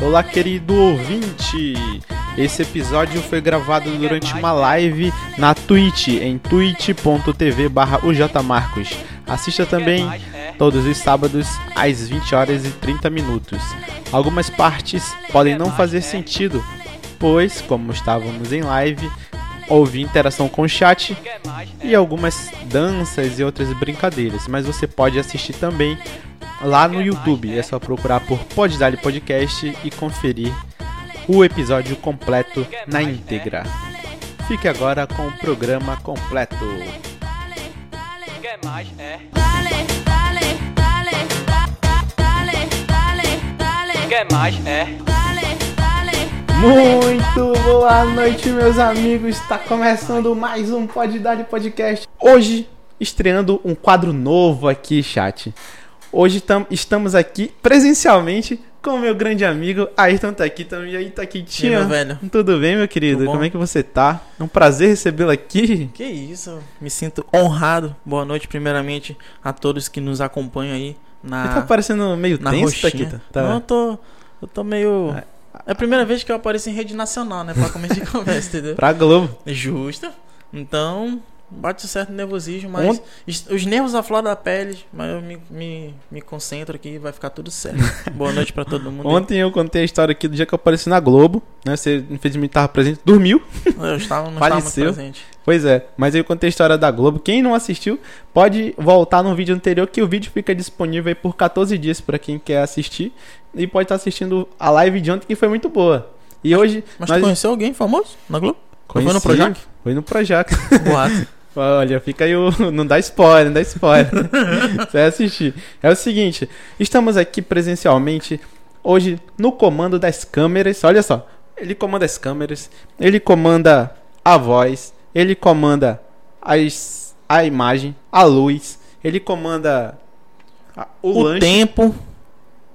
Olá, querido ouvinte! Esse episódio foi gravado durante uma live na Twitch, em twitch.tv barra. Assista também todos os sábados às 20 horas e 30 minutos. Algumas partes podem não fazer sentido, pois, como estávamos em live, houve interação com o chat e algumas danças e outras brincadeiras, mas você pode assistir também lá no YouTube. É só procurar por Poddali Podcast e conferir o episódio completo na íntegra. Fique agora com o programa completo. Quer mais? É. Muito boa noite, meus amigos. Está começando mais um Poddali Podcast. Hoje, estreando um quadro novo aqui, chat. Hoje tam, estamos aqui presencialmente com o meu grande amigo Ayrton. E aí, Taquitinha? E aí, meu velho? Tudo bem, meu querido? Como é que você tá? É um prazer recebê-lo aqui. Que isso, me sinto honrado. Boa noite, primeiramente, a todos que nos acompanham aí na, Você tá parecendo meio na tenso, roxinha. Taquita. Tá. Não, eu tô, eu tô meio... É a primeira vez que eu apareço em rede nacional, né? Pra começar de conversa, entendeu? Pra Globo. Justo. Então, bate certo nervosismo, mas Ont- os- os nervos à flor da pele, mas eu me, me, me concentro aqui e vai ficar tudo certo. Boa noite pra todo mundo. Ontem eu contei a história aqui do dia que eu apareci na Globo, né? Você infelizmente tava presente, dormiu. Eu estava, não estava muito Faleceu. presente. Pois é, mas eu contei a história da Globo. Quem não assistiu, pode voltar no vídeo anterior, que o vídeo fica disponível aí por 14 dias pra quem quer assistir. E pode estar assistindo a live de ontem, que foi muito boa. E hoje. Mas nós tu conheceu alguém famoso na Globo? Foi no conheci- Projac? Foi no Projac. Boato. Olha, fica aí o. Não dá spoiler, não dá spoiler. Você vai assistir. É o seguinte: estamos aqui presencialmente hoje no comando das câmeras. Olha só. Ele comanda as câmeras, ele comanda a voz, ele comanda as, a imagem, a luz, ele comanda a- o, O, tempo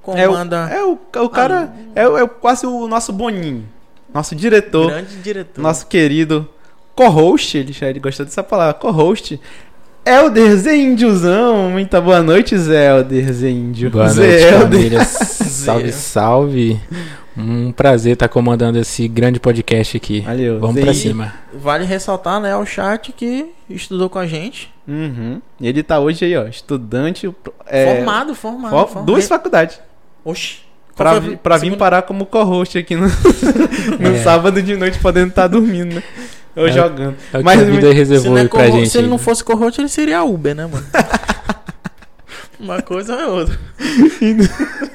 É o, comanda é o, é o cara. É, o- é o- quase o nosso Boninho. Nosso diretor. grande diretor. Nosso querido co-host, ele já ele gostou dessa palavra, co-host. Helder Zé Índiozão. Muita boa noite, Zé Helder Zé Índio. Boa Zé noite, família. salve, salve. Um prazer estar comandando esse grande podcast aqui. Valeu. Vamos Zé pra cima. Vale ressaltar, né, o chat que estudou com a gente. Uhum. Ele tá hoje aí, ó, estudante. é, formado, formado. fo- formado. duas faculdades. Oxi. Pra, pra vir parar como co-host aqui no, no É. sábado de noite, podendo estar dormindo, né? Ou É. jogando. É o que Mas a vida Se, reservou não é pra gente. se ele não aí. fosse corrote, ele seria Uber, né, mano? Uma coisa é outra.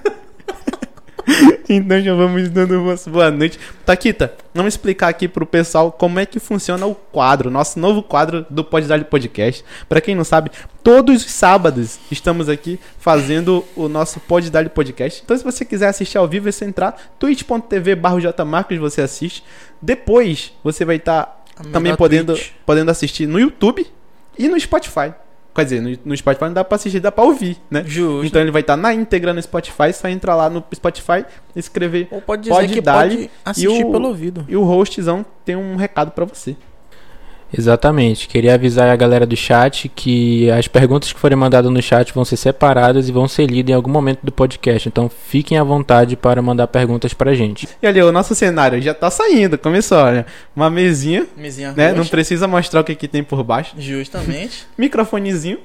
Então já vamos dando uma boa noite. Taquita, vamos explicar aqui pro pessoal como é que funciona o quadro, nosso novo quadro do Pode Dar Podcast. Pra quem não sabe, todos os sábados estamos aqui fazendo o nosso Pode Dar Podcast. Então se você quiser assistir ao vivo, é só entrar twitch.tv barra jmarcos, você assiste. Depois você vai estar A também podendo, Twitch. podendo assistir no YouTube e no Spotify. Quer dizer, no, no Spotify não dá pra assistir, dá pra ouvir, né? Justo. Então ele vai estar na íntegra no Spotify, só entrar lá no Spotify, escrever Ou pode dizer pode que pode assistir e o- pelo ouvido. e o hostzão tem um recado pra você. Exatamente. Queria avisar a galera do chat que as perguntas que forem mandadas no chat vão ser separadas e vão ser lidas em algum momento do podcast. Então fiquem à vontade para mandar perguntas pra gente. E ali, o nosso cenário já tá saindo, começou, olha. Uma mesinha, Mesinha né? Não precisa mostrar o que, que tem por baixo. Justamente. Microfonezinho.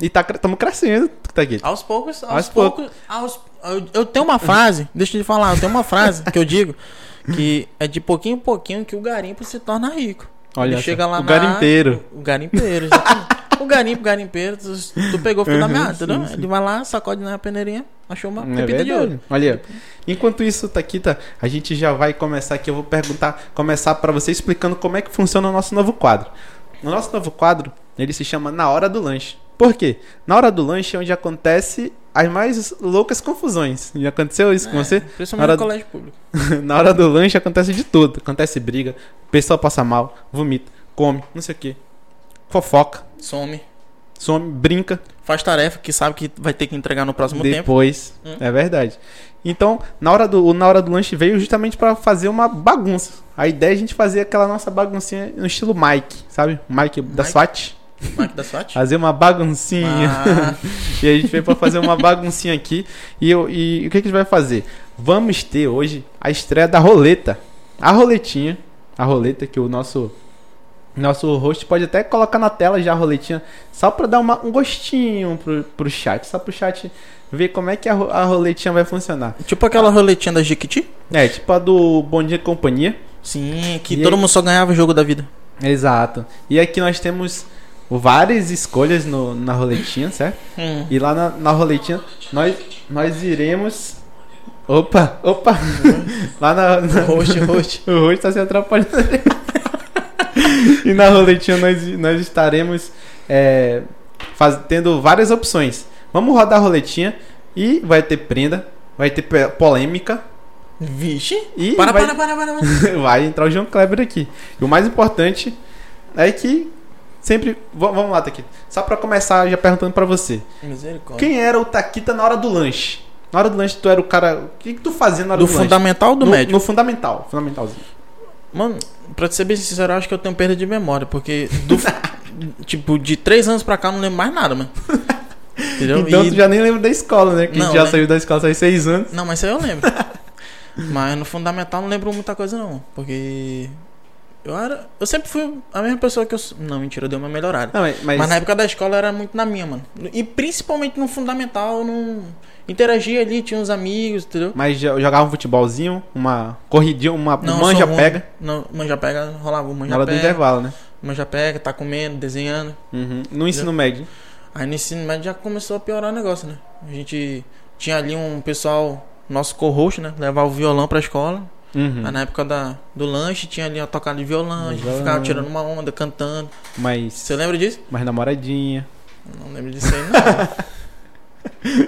E tá, tamo crescendo, tá aqui. Aos poucos, aos, Aos poucos. Aos, eu, eu tenho uma frase, deixa eu te falar, eu tenho uma frase que eu digo que é de pouquinho em pouquinho que o garimpo se torna rico. Olha chega lá o na garimpeiro. O, garimpeiro, exatamente. o garimpo, garimpeiro, tu, tu pegou o fio da Uhum, meada, sim, entendeu? sim. Ele vai lá, sacode na peneirinha, achou uma É pepita de ouro. Olha, enquanto isso, Taquita, a gente já vai começar aqui. Eu vou perguntar, começar pra você explicando como é que funciona o nosso novo quadro. O nosso novo quadro, ele se chama Na Hora do Lanche. Por quê? Na hora do lanche é onde acontece as mais loucas confusões. Já aconteceu isso com É, você? Principalmente Na hora no do- colégio público. Na hora do lanche acontece de tudo. Acontece briga, pessoa passa mal, vomita, come, não sei o que. Fofoca, Some. some, brinca, Faz tarefa que sabe que vai ter que entregar no próximo tempo. depois. Hum. É verdade. Então, na hora do, o na hora do lanche veio justamente pra fazer uma bagunça. A ideia é a gente fazer aquela nossa baguncinha no estilo Mike, sabe? Mike da Mike? SWAT. Da? Fazer uma baguncinha. Ah, E a gente veio pra fazer uma baguncinha aqui. E, eu, e o que, que a gente vai fazer? vamos ter hoje a estreia da roleta. A roletinha, a roleta que o nosso nosso host pode até colocar na tela já a roletinha, só pra dar uma- um gostinho pro, pro chat, só pro chat ver como é que a, a roletinha vai funcionar. Tipo aquela roletinha da Jequiti? É, tipo a do Bom Dia e Companhia. Sim, que E todo aí? mundo só ganhava o jogo da vida. Exato. E aqui nós temos várias escolhas no, na roletinha, certo? Hum. E lá na, na roletinha nós, nós iremos. Opa, opa! lá na. na Host, host. o rosto tá se atrapalhando. e na roletinha nós, nós estaremos é, faz- tendo várias opções. Vamos rodar a roletinha e vai ter prenda, vai ter polêmica Vixe. e Para, vai, para, para, para, para. vai entrar o João Kleber aqui. E o mais importante é que sempre. Vamos lá, Taquita. Só pra começar, já perguntando pra você: Misericórdia. quem era o Taquita na hora do lanche? Na hora do lanche, tu era o cara. O que, que tu fazia na hora Do do, lanche? fundamental ou do no, médio? No fundamental. Fundamentalzinho. Mano, pra te ser bem sincero, eu acho que eu tenho perda de memória, porque do, tipo, de três anos pra cá eu não lembro mais nada, mano. Entendeu? Então E- tu já nem lembra da escola, né? Que Não, já né? saiu da escola, saiu seis anos. Não, mas isso aí eu lembro. mas no fundamental eu não lembro muita coisa não, porque eu era, eu sempre fui a mesma pessoa que eu. Não, mentira, eu dei uma melhorada. Não, mas, mas- na época da escola era muito na minha, mano. E principalmente no fundamental eu não interagia ali, tinha uns amigos, entendeu? mas jo- jogava um futebolzinho, uma corridinha, uma Não, manja pega Não, manja pega, rolava na manja do pega. intervalo, né? Manja pega, tá comendo, desenhando. Uhum. No ensino médio. Aí no ensino médio já começou a piorar o negócio, né? A gente tinha ali um pessoal, nosso co-host, né? Levava o violão pra escola. Uhum. Aí na época da, do lanche tinha ali uma tocada de violão, a gente Violão. ficava tirando uma onda, cantando. Mas, Você lembra disso? mas namoradinha. Não lembro disso aí, não.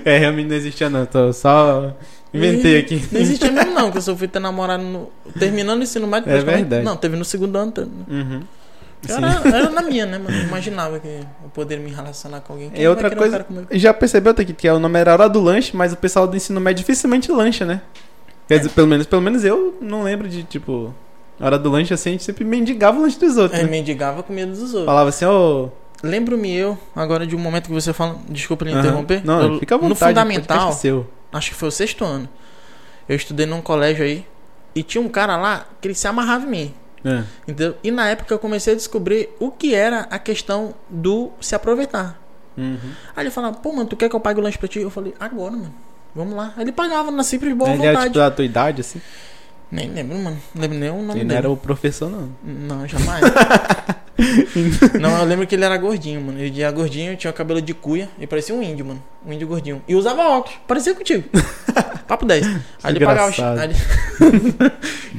É, realmente não existia não, tô só inventei aqui. Não existia mesmo, não, que eu só fui ter namorado no, terminando o ensino médio. É verdade. Não, teve no segundo ano. Uhum. Era, era na minha, né, mano? Eu imaginava que eu poderia me relacionar com alguém. Quem E vai outra um coisa, comigo? já percebeu Taquito, que o nome era Hora do Lanche, mas o pessoal do ensino médio dificilmente lancha, né? Quer dizer, pelo menos, pelo menos eu não lembro de, tipo, hora do lanche assim, a gente sempre mendigava o lanche dos outros. É, né? mendigava com medo dos outros. Falava assim, ô. Lembro-me eu, agora de um momento que você fala. Desculpa lhe aham. interromper. Não, Eu- fica à vontade. No fundamental, é seu. acho que foi o sexto ano. Eu estudei num colégio aí. E tinha um cara lá que ele se amarrava em mim. É. Entendeu? E na época eu comecei a descobrir o que era a questão do se aproveitar. Uhum. Aí ele falava, pô, mano, tu quer que eu pague o lanche pra ti? Eu falei, agora, mano. Vamos lá. Aí ele pagava na simples boa Ele era vontade. tipo da tua idade, assim. Nem lembro, mano. Não lembro nem o nome Ele não dele. era o professor, não. Não, jamais. não, eu lembro que ele era gordinho, mano. Ele era gordinho, tinha cabelo de cuia e parecia um índio, mano. Um índio gordinho. E usava óculos, parecia contigo. Papo 10. Aí ele pagava o. Aí ele...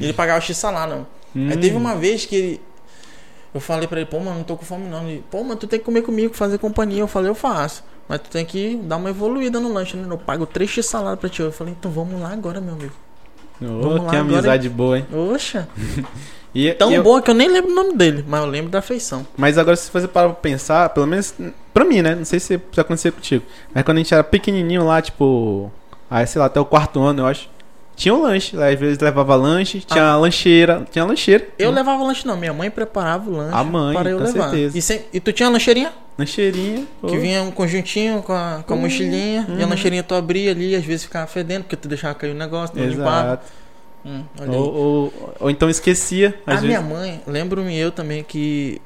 ele pagava o X salário, não. Aí Hum. teve uma vez que ele. Eu falei pra ele, pô, mano, não tô com fome não. Ele, pô, mano, tu tem que comer comigo, fazer companhia. Eu falei, eu faço. Mas tu tem que dar uma evoluída no lanche, né? Eu pago 3 X salário pra ti. Eu falei, então vamos lá agora, meu amigo. Ô, Vamos lá que agora, amizade boa, hein? Oxa, E, tão e eu- boa que eu nem lembro o nome dele, mas eu lembro da feição. Mas agora, se você parar pra pensar, pelo menos pra mim, né? Não sei se aconteceu contigo. Mas quando a gente era pequenininho lá, tipo. Aí, sei lá, até o quarto ano, eu acho. Tinha um lanche. Lá, às vezes levava lanche, tinha Ah. lancheira. Tinha lancheira. Eu né? levava lanche não, minha mãe preparava o lanche A mãe, para eu com levar. certeza. E, sem- e tu tinha lancheirinha? Lancheirinha. Que ô. vinha um conjuntinho com a, com a Hum, mochilinha. E a uhum. lancheirinha tu abria ali, às vezes ficava fedendo, porque tu deixava cair o negócio, não limpava. Exato. Hum. Ou, ou, ou então esquecia. A vezes. minha mãe, lembro-me eu também que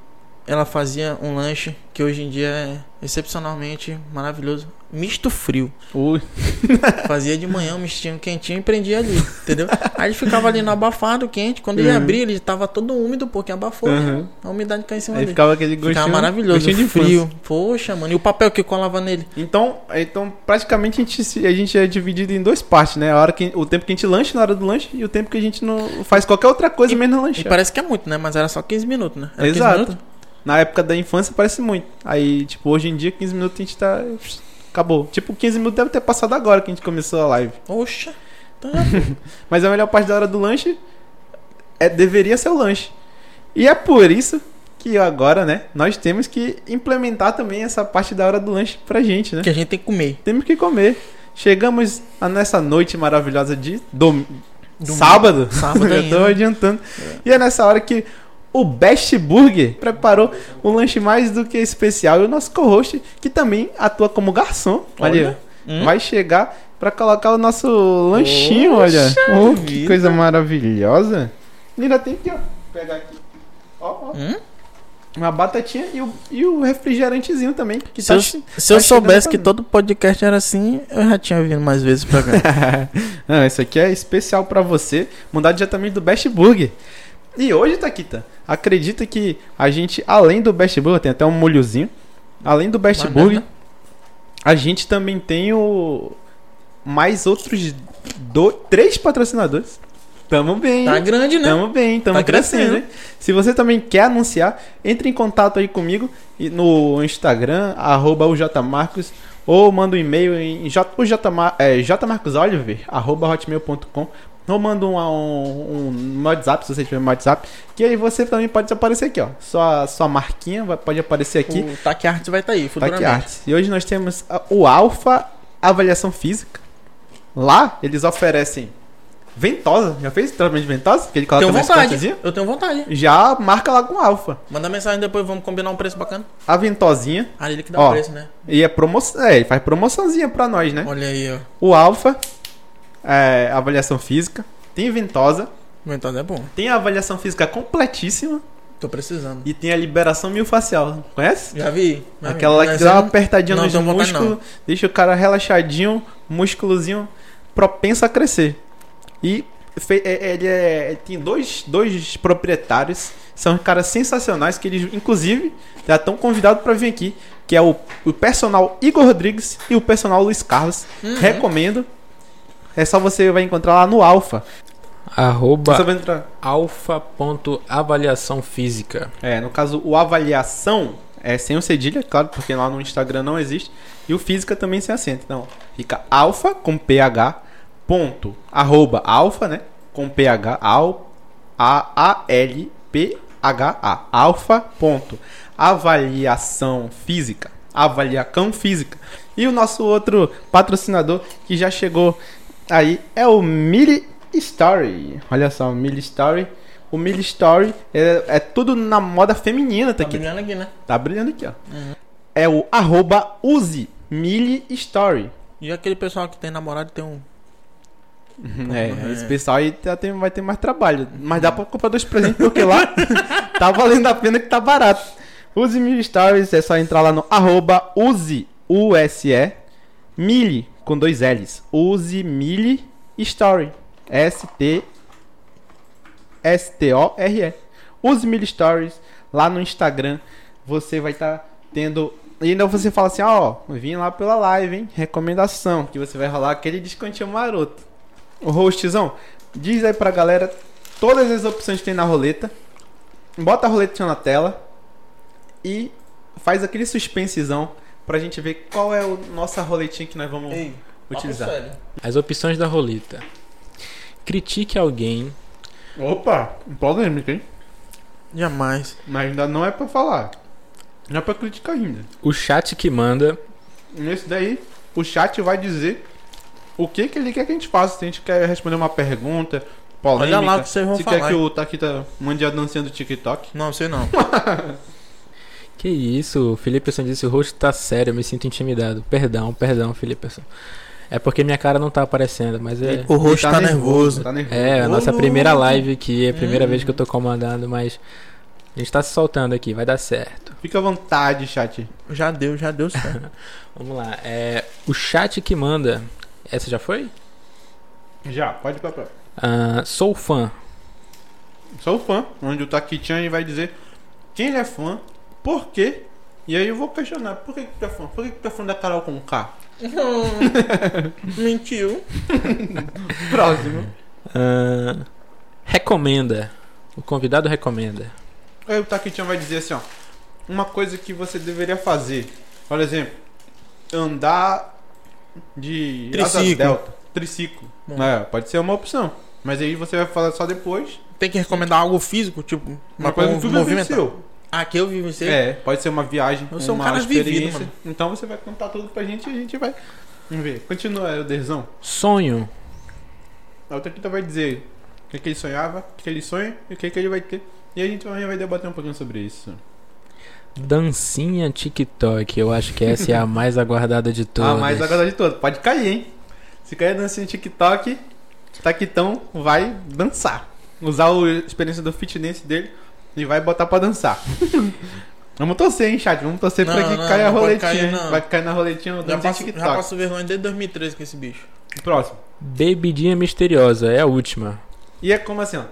ela fazia um lanche que hoje em dia é excepcionalmente maravilhoso. Misto frio. Ui, Fazia de manhã um mistinho quentinho e prendia ali, entendeu? Aí ele ficava ali no abafado, quente. Quando ele Uhum. abria, ele tava todo úmido, porque abafou. né? Uhum. A umidade caiu em cima Aí dele. ficava aquele gostinho. Ficava maravilhoso, gostinho de infância. frio. Poxa, mano. E o papel que colava nele? Então, então praticamente a gente, a gente é dividido em duas partes, né? A hora que, o tempo que a gente lancha na hora do lanche e o tempo que a gente não faz qualquer outra coisa menos E lanchar. parece que é muito, né? Mas era só 15 minutos, né? Era 15 Exato. Na época da infância parece muito. Aí, tipo, hoje em dia, 15 minutos a gente tá. Acabou. Tipo, 15 minutos deve ter passado agora que a gente começou a live. Oxa. Então, Mas a melhor parte da hora do lanche é, deveria ser o lanche. E é por isso que agora, né, nós temos que implementar também essa parte da hora do lanche pra gente, né? que a gente tem que comer. Temos que comer. Chegamos a nessa noite maravilhosa de dom... Domingo. sábado. Sábado Eu tô adiantando. E é nessa hora que o Best Burger preparou um lanche mais do que especial. E o nosso co-host, que também atua como garçom, Olha. olha, Hum. vai chegar pra colocar o nosso lanchinho, olha. Oh, que vida. coisa maravilhosa. Ainda tem ó. Pegar aqui. Ó, ó. Hum? Uma batatinha e o, e o refrigerantezinho também. Que Se tá eu, se eu tá chegando soubesse que todo podcast era assim, eu já tinha vindo mais vezes pra cá. Não, isso aqui é especial pra você, mandado diretamente do Best Burger. E hoje, Taquita, acredita que a gente, além do Best Burger, tem até um molhozinho. Além do Best Banana. Burger, a gente também tem o mais outros do... três patrocinadores. Tamo bem. Tá grande, né? Tamo bem, tamo Tá crescendo. crescendo. Se você também quer anunciar, entre em contato aí comigo no Instagram, arroba o jmarcos, ou manda um e-mail em j, o jmar, é, jmarcosoliver, arroba hotmail.com, ou manda um, um, um WhatsApp, se você tiver um WhatsApp, que aí você também pode aparecer aqui, ó. Sua, sua marquinha vai- pode aparecer aqui. O Taque Arts vai estar aí, Tá futuramente. aqui Arts. E hoje nós temos o Alfa Avaliação Física. Lá eles oferecem ventosa. Já fez tratamento de ventosa? Que ele coloca Tenho vontade. Eu tenho vontade. Já marca lá com Alfa. Manda mensagem depois, vamos combinar um preço bacana. A ventosinha. Ah, ele que dá Ó. o preço, né? E é promoção. É, ele faz promoçãozinha pra nós, né? Olha aí, ó. O Alfa, é, avaliação física. Tem ventosa. O Mentos é bom. Tem a avaliação física completíssima. Tô precisando. E tem a liberação miofascial. Conhece? Já vi. já. Aquela lá que dá uma apertadinha não músculos, deixa o cara relaxadinho, músculozinho propenso a crescer. E fe- é- ele é, tem dois, dois proprietários, são caras sensacionais que eles, inclusive, já estão convidados para vir aqui, que é o, o personal Igor Rodrigues e o personal Luiz Carlos. Uhum. Recomendo. É só você vai encontrar lá no Alfa. Arroba Você vai entrar. alfa.avaliação física. É, no caso, o avaliação é sem o cedilha, claro, porque lá no Instagram não existe. E o física também sem acento. Então, fica alfa com ph, ponto, arroba alfa, né? Com ph, al, a, a, l, p, h, a. Alfa, ponto, avaliação física. Avaliação física. E o nosso outro patrocinador que já chegou aí é o Mili Story. Olha só, o Mili Story. O Mili Story é, é tudo na moda feminina, tá Tá aqui. brilhando aqui, né? Tá brilhando aqui, ó. É o arroba use Mili Story. E aquele pessoal que tem namorado tem um. É, esse pessoal aí tem- vai ter mais trabalho. Mas dá pra comprar dois presentes, porque lá tá valendo a pena que tá barato. Use Mili Stories, é só entrar lá no arroba use, U-S-E, Mili, com dois L's. Use Mili Story. S-T S-T-O-R-E. Use Mil Stories lá no Instagram. Você vai estar tendo. E ainda você fala assim: ó, vim lá pela live, hein? Recomendação. Que você vai rolar aquele descontinho maroto. O hostzão, diz aí pra galera todas as opções que tem na roleta. Bota a roleta na tela. E faz aquele suspensezão pra gente ver qual é a nossa roletinha que nós vamos Ei, utilizar. As opções da roleta. Critique alguém. Opa, polêmica, hein? Jamais. Mas ainda não é pra falar. Não é pra criticar ainda. O chat que manda. Nesse daí, o chat vai dizer o que, que ele quer que a gente faça. Se a gente quer responder uma pergunta, polêmica. Olha lá o que vocês vão se falar, quer que o Taquita mande a dancinha do TikTok. Não, sei não. Que isso, o Felipeson disse: o rosto tá sério, eu me sinto intimidado. Perdão, perdão, Felipeson. É porque minha cara não tá aparecendo, mas é. O rosto Ele tá, nervoso. Tá nervoso. É, a nossa primeira live aqui, é a primeira Hum. vez que eu tô comandando, mas a gente tá se soltando aqui, vai dar certo. Fica à vontade, chat. Já deu, já deu certo. Vamos lá, é, o chat que manda. Essa já foi? Já, pode ir pra próxima. Ah, sou fã. Sou fã, onde o Taquitinha vai dizer quem ele é fã, por quê. E aí eu vou questionar, por que, que tu é fã? Por que, que tu é fã da Carol com K? Mentiu. Próximo. Ah, recomenda. O convidado recomenda. Aí o Taquitinha vai dizer assim, ó. Uma coisa que você deveria fazer. Por exemplo, andar de Triciclo. delta. Triciclo. É, pode ser uma opção. Mas aí você vai falar só depois. Tem que recomendar algo físico, tipo, Uma coisa que tu vivenciou. Ah, que eu vivenciei? É, pode ser uma viagem, Eu sou um uma cara vivido, experiência. mano. então você vai contar tudo pra gente e a gente vai. Vamos ver. Continua, Elderzão. Sonho. A outra aqui vai dizer o que, que ele sonhava, o que, que ele sonha e o que, que ele vai ter. E a gente vai vai debater um pouquinho sobre isso. Dancinha TikTok. Eu acho que essa é a mais aguardada de todas. Ah, mas agora de todo. Pode cair, hein? Se cair dancinha TikTok, Taquitão vai dançar. Usar a experiência do fitness dele e vai botar pra dançar. Vamos torcer, hein, chat? Vamos torcer pra Não, que não, caia a roletinha. cair, hein? não. vai cair na roletinha o Já dancinha passo, já TikTok. passo vergonha desde 2013 com esse bicho. Próximo. Bebidinha misteriosa, é a última. E é como assim, ó.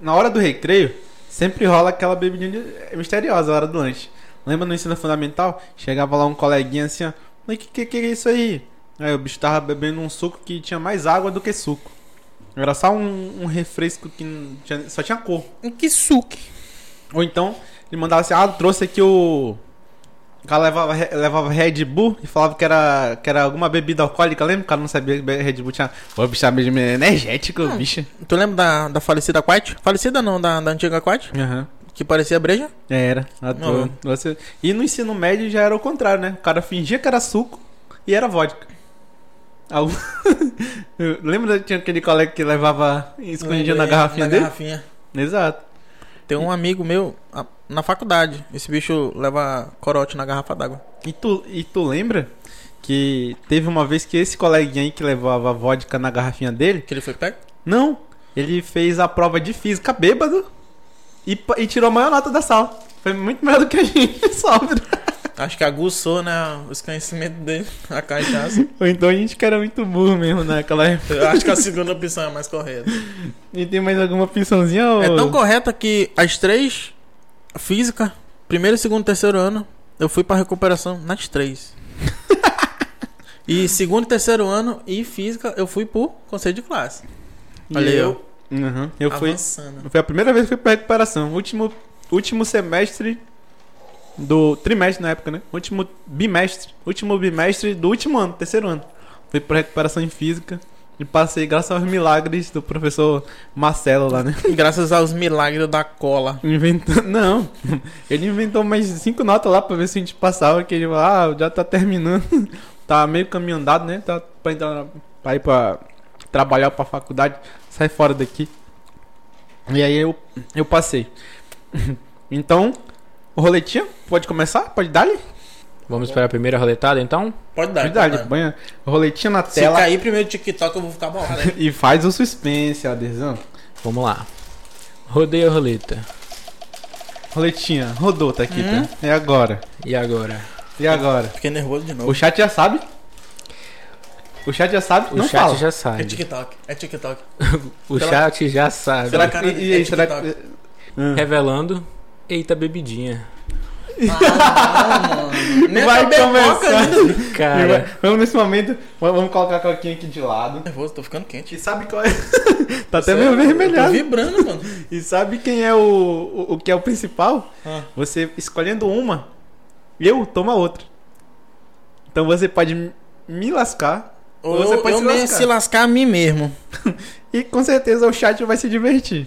Na hora do recreio, sempre rola aquela bebidinha de- misteriosa, a hora do lanche. Lembra no ensino fundamental? Chegava lá um coleguinha assim, ó. Mas que, que que é isso aí? Aí o bicho tava bebendo um suco que tinha mais água do que suco. Era só um, um refresco que tinha- só tinha cor. Que suque. Ou então, ele mandava assim, ah, trouxe aqui o. O cara levava, levava Red Bull e falava que era, que era alguma bebida alcoólica, lembra? O cara não sabia que Red Bull tinha. Pô, bicho, era meio energético, bicho. Tu lembra da, da falecida Quite? Falecida não, da, da antiga Quite? Aham. Que parecia breja? Era. à toa. Você... E no ensino médio já era o contrário, né? O cara fingia que era suco e era vodka. Algum- Lembra que tinha aquele colega que levava escondidinho na garrafinha na dele? garrafinha. Exato. Tem um amigo meu a- na faculdade. Esse bicho leva corote na garrafa d'água. E tu, e tu lembra que teve uma vez que esse coleguinha aí que levava vodka na garrafinha dele? Que ele foi pego? Não, ele fez a prova de física bêbado e, pa- e tirou a maior nota da sala. Foi muito melhor do que a gente, sóbrio. Acho que aguçou, né, os conhecimentos dele, a cachaça. Ou então a gente que era muito burro mesmo naquela época. Eu acho que a segunda opção é mais correta. E tem mais alguma opçãozinha? Ou... É tão correta que as três, física, primeiro, segundo e terceiro ano, eu fui pra recuperação nas três. e segundo e terceiro ano e física, eu fui pro conselho de classe. Olha eu. eu Uhum, eu fui. avançando. Foi a primeira vez que fui pra recuperação. Último, último semestre do. Trimestre na época, né? Último bimestre. Último bimestre do último ano, terceiro ano. Fui pra recuperação em física. E passei graças aos milagres do professor Marcelo lá, né? Graças aos milagres da cola. Inventou. Não. Ele inventou mais cinco notas lá pra ver se a gente passava. Que ele falou, ah, já tá terminando. Tá meio caminho andado, né? Tá pra entrar na- pra ir pra trabalhar pra faculdade. Sai fora daqui. E aí eu, eu passei. Então, o roletinho pode começar? Pode dar-lhe? Vamos para a primeira roletada então? Pode dar. Pode pode dar. Banha. Roletinho na Se tela. cair primeiro o TikTok, eu vou ficar bolado. hein? E faz o suspense, adesão. Vamos lá. Rodeia a roleta. Roletinha, rodou, tá aqui, Hum. tá? É agora. E agora? E agora? Fiquei nervoso de novo. O chat já sabe? O chat já sabe? O não chat fala. já É sabe. TikTok, é TikTok. O Será- chat já sabe. Será que- aí, É será TikTok. que... Hum. Revelando. Eita, bebidinha. Nem Vai acabei a começar. Cara, Vamos nesse momento, vamos colocar a coquinha aqui de lado. nervoso, tô ficando quente. E sabe qual é? tá até Sério, meio tô vermelhado. vibrando, mano. E sabe quem é o, o, o que é o principal? Ah. Você escolhendo uma, eu tomo a outra. Então você pode me- lascar. Ou Você eu, pode eu se me lascar. se lascar a mim mesmo. E com certeza o chat vai se divertir.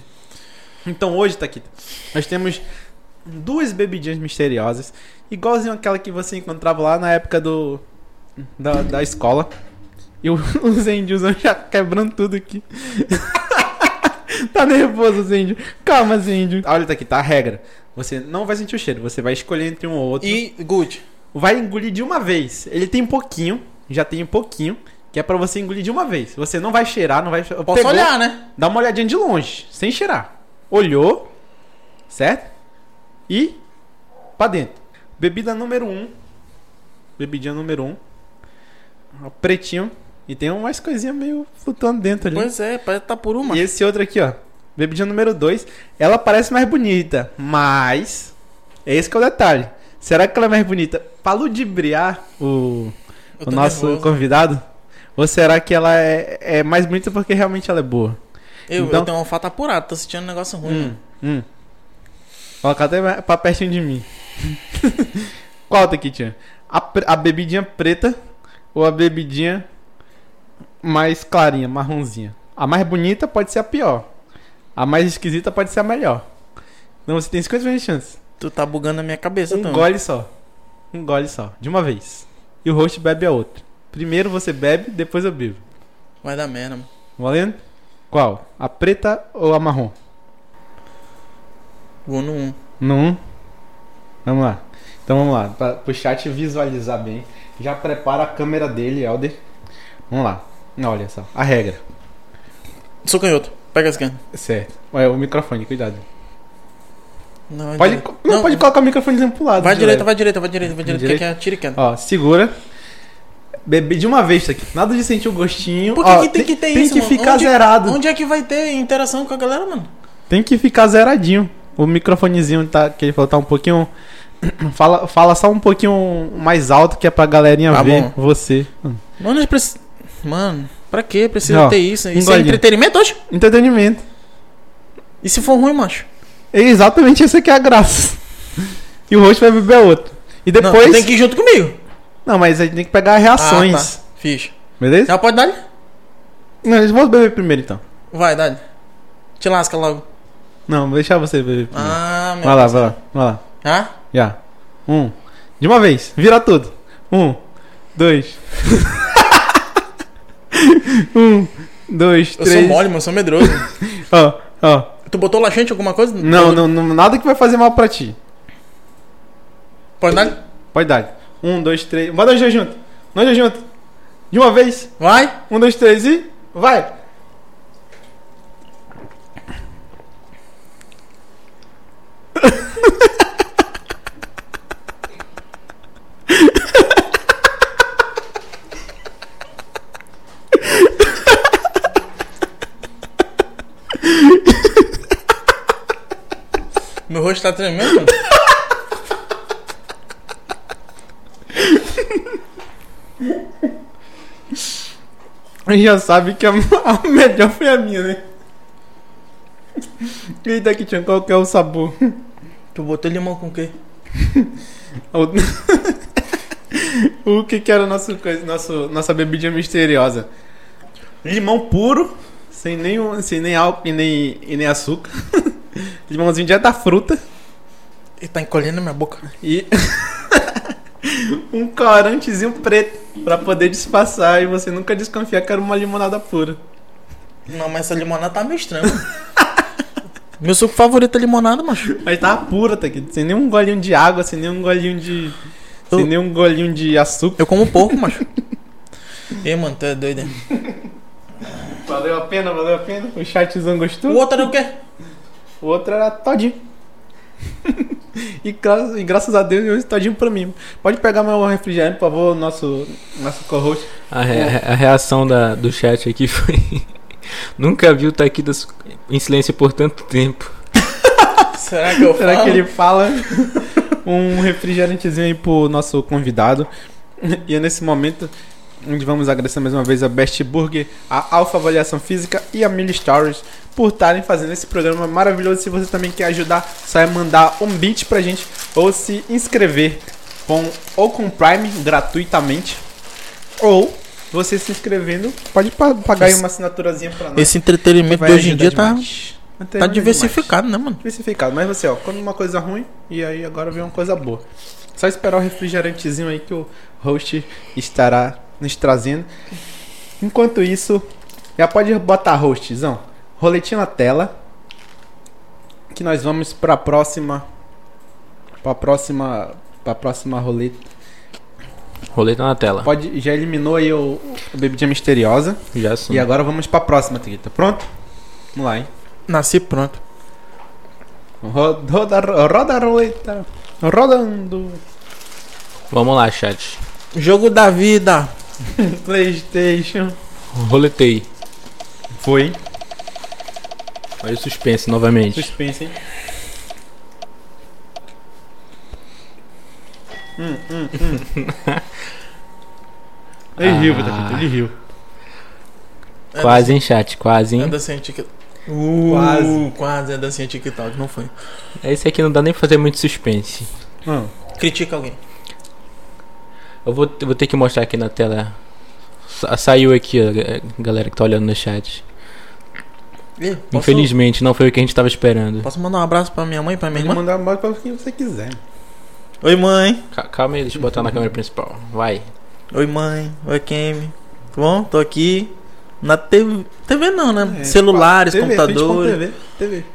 Então hoje, Taquita, nós temos duas bebidinhas misteriosas, igualzinho aquela que você encontrava lá na época do da, da escola. E o, o Zendios já quebrando tudo aqui. tá nervoso, Zendio. Calma, Zendio. Olha, Taquita, a regra. Você não vai sentir o cheiro, você vai escolher entre um ou outro. E, Good, Vai engolir de uma vez. Ele tem pouquinho, já tem um pouquinho, que é pra você engolir de uma vez. Você não vai cheirar, não vai. posso Pegou, olhar, né? Dá uma olhadinha de longe, sem cheirar. Olhou, certo? E pra dentro. Bebida número 1. Um. Bebidinha número 1. Um. Pretinho. E tem umas coisinhas meio flutuando dentro ali. Pois é, parece que tá por uma. E esse outro aqui, ó. Bebidinha número 2. Ela parece mais bonita, mas. É esse que é o detalhe. Será que ela é mais bonita pra ludibriar o, Eu o nosso nervoso. convidado? Ou será que ela é, é mais bonita porque realmente ela é boa? Eu, Então- eu tenho um olfato apurado, tô sentindo um negócio ruim. Hum, mano. hum. Coloca até pra pertinho de mim. Qual tá aqui, tia? A, a bebidinha preta ou a bebidinha mais clarinha, marronzinha? A mais bonita pode ser a pior. A mais esquisita pode ser a melhor. Então você tem 50 vezes de chance. Tu tá bugando a minha cabeça, Um então. gole só. Um gole só, de uma vez. E o host bebe a outra. Primeiro você bebe, depois eu bebo. Vai dar merda, mano. Valendo? Qual? A preta ou a marrom? Vou no 1. No 1? Vamos lá. Então vamos lá, para o chat visualizar bem. Já prepara a câmera dele, Elder. Vamos lá. Olha só, a regra. Sou canhoto. Pega a esquerda. Certo. Olha o microfone, cuidado. Não, Pode, direita. não, pode colocar o microfone pro lado. Vai de direita, vai direita, vai direita, vai direita. Direita? Que é tira e queda. Ó, segura. Bebe de uma vez isso aqui. Nada de sentir o gostinho. Por que, Ó, que tem que ter tem isso, que mano? ficar Onde- zerado. Onde é que vai ter interação com a galera, mano? Tem que ficar zeradinho. O microfonezinho tá, que ele falou tá um pouquinho. Fala, fala só um pouquinho mais alto que é pra galerinha Tá ver bom. você. Mano, preci... Mano, pra que precisa Ó, ter isso? Isso é entretenimento hoje? Entretenimento. E se for ruim, macho? É exatamente essa que é a graça. E o host vai beber outro. E Não, depois. tem que ir junto comigo. Não, mas aí tem que pegar reações. Ah, tá. Ficha. Beleza? Já pode dar? Não, eu vou beber primeiro então. Vai, dá. Te lasca logo. Não, vou deixar você beber primeiro. Ah, meu vai lá, vai lá, vai lá. Ah? Já. Um. De uma vez. Vira tudo. Um. Dois. um. Dois, Eu três. sou mole, mano, eu sou medroso. Ó, ó. tu botou laxante alguma coisa? Não, não, não, nada que vai fazer mal pra ti. Pode dar? Pode dar. Um, dois, três. Bota nós dois juntos. Nós dois juntos. De uma vez. Vai. Um, dois, três e. Vai! Meu rosto tá tremendo. A gente já sabe que a, melhor foi a minha, né? Eita, tinha qual que é o sabor? Tu botou limão com o quê? O, que que era nosso, nosso, nossa bebida misteriosa? Limão puro, sem nenhum, sem nem álcool e nem, e nem açúcar. Limãozinho direto da fruta. Ele tá encolhendo minha boca. E um corantezinho preto pra poder disfarçar e você nunca desconfiar que era uma limonada pura. Não, mas essa limonada tá meio estranha. Meu suco favorito é limonada, macho. Mas tava pura, tá aqui. Sem nenhum golinho de água, sem nenhum golinho de. Sem Eu- nenhum golinho de açúcar. Eu como pouco, macho. Ei, mano, tu é doido, hein? Valeu a pena, valeu a pena. O chatzão gostou. O outro era o quê? O outro era todinho. e, gra- e graças a Deus, eu todinho pra mim. Pode pegar meu refrigerante, por favor, nosso, nosso co-host. A, re- a reação da, do chat aqui foi. Nunca viu Taquitas em silêncio por tanto tempo. Será que eu Será falo? que ele fala um refrigerantezinho aí pro nosso convidado? E é nesse momento onde vamos agradecer mais uma vez a Best Burger, a Alfa Avaliação Física e a Mili Stories por estarem fazendo esse programa maravilhoso. Se você também quer ajudar, só é mandar um beat pra gente ou se inscrever com, ou com Prime gratuitamente ou você se inscrevendo pode pa- pagar aí uma assinaturazinha pra nós. Esse entretenimento de hoje em dia tá, demais. tá Demais. diversificado, né, mano? Diversificado. Mas você, ó, quando uma coisa ruim, e aí agora vem uma coisa boa. Só esperar o refrigerantezinho aí que o host estará nos trazendo. Enquanto isso, já pode botar hostzão. Roletinha na tela. Que nós vamos pra próxima. Pra próxima. Pra próxima roleta. Roleta na tela. Pode, já eliminou aí o, o Bebidinha Misteriosa. Já sim. E agora vamos pra próxima, Trita. Pronto? Vamos lá, hein? Nasci pronto. Ro- Roda, roda a roleta. Rodando. Vamos lá, chat. Jogo da vida. PlayStation. Roletei. Foi. Olha o suspense novamente. Suspense, hein? Hum, hum, hum. Ele riu, Ah. Taquito, ele riu. Quase, hein, chat? Quase, É hein? dancinha TikTok. Uh, Quase. Quase é dancinha TikTok, não foi. Esse aqui não dá nem pra fazer muito suspense. Hum. Critica alguém. Eu vou, vou ter que mostrar aqui na tela. Sa- Saiu aqui, ó, ga- galera que tá olhando no chat. Ih, posso, Infelizmente, não foi o que a gente tava esperando. Posso mandar um abraço pra minha mãe e pra minha Pode irmã? mandar uma pra quem você quiser. Oi, mãe. Ca- Calma aí, deixa eu botar na câmera principal. Vai. Oi, mãe. Oi, Kemi. Tudo bom? Tô aqui na TV. TV não, né? É, Celulares, TV, computadores. twitch.tv, TV.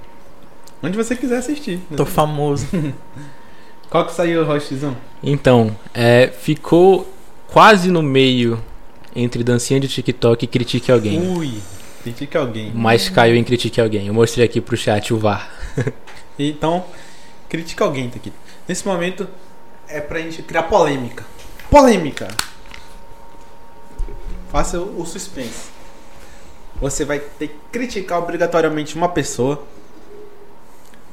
Onde você quiser assistir. Tô famoso. Qual que saiu o hostzão? Então, é, ficou quase no meio entre dancinha de TikTok e critique alguém. Ui, critique alguém. Mas caiu em critique alguém. Eu mostrei aqui pro chat o VAR. Então, critica alguém, Taquito. Nesse momento é pra gente criar polêmica. Polêmica! Faça o suspense. Você vai ter que criticar obrigatoriamente uma pessoa.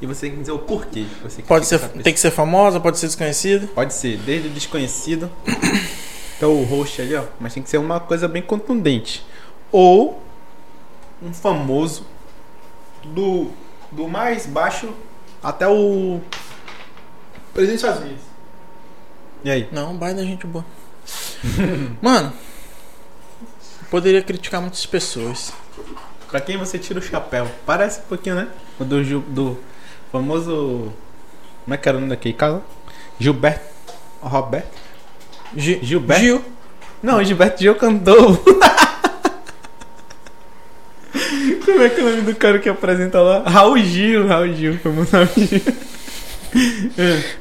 E você tem que dizer o porquê. Você Pode ser, tem que ser famosa, pode ser desconhecida. Pode ser, desde o desconhecido até o host ali, ó. Mas tem que ser uma coisa bem contundente. Ou um famoso do, do mais baixo até o presidente dos Estados Unidos. E aí? Não, Biden é gente boa. Mano, poderia criticar muitas pessoas. Pra quem você tira o chapéu? Parece um pouquinho, né? O do, Gil- do famoso. Como é que era o nome daquele cara? Gilberto. Roberto? Gi- Gilberto? Gil. Não, Gilberto Gil cantou. Como é que é o nome do cara que apresenta lá? Raul Gil, Raul Gil, como Raul Gil.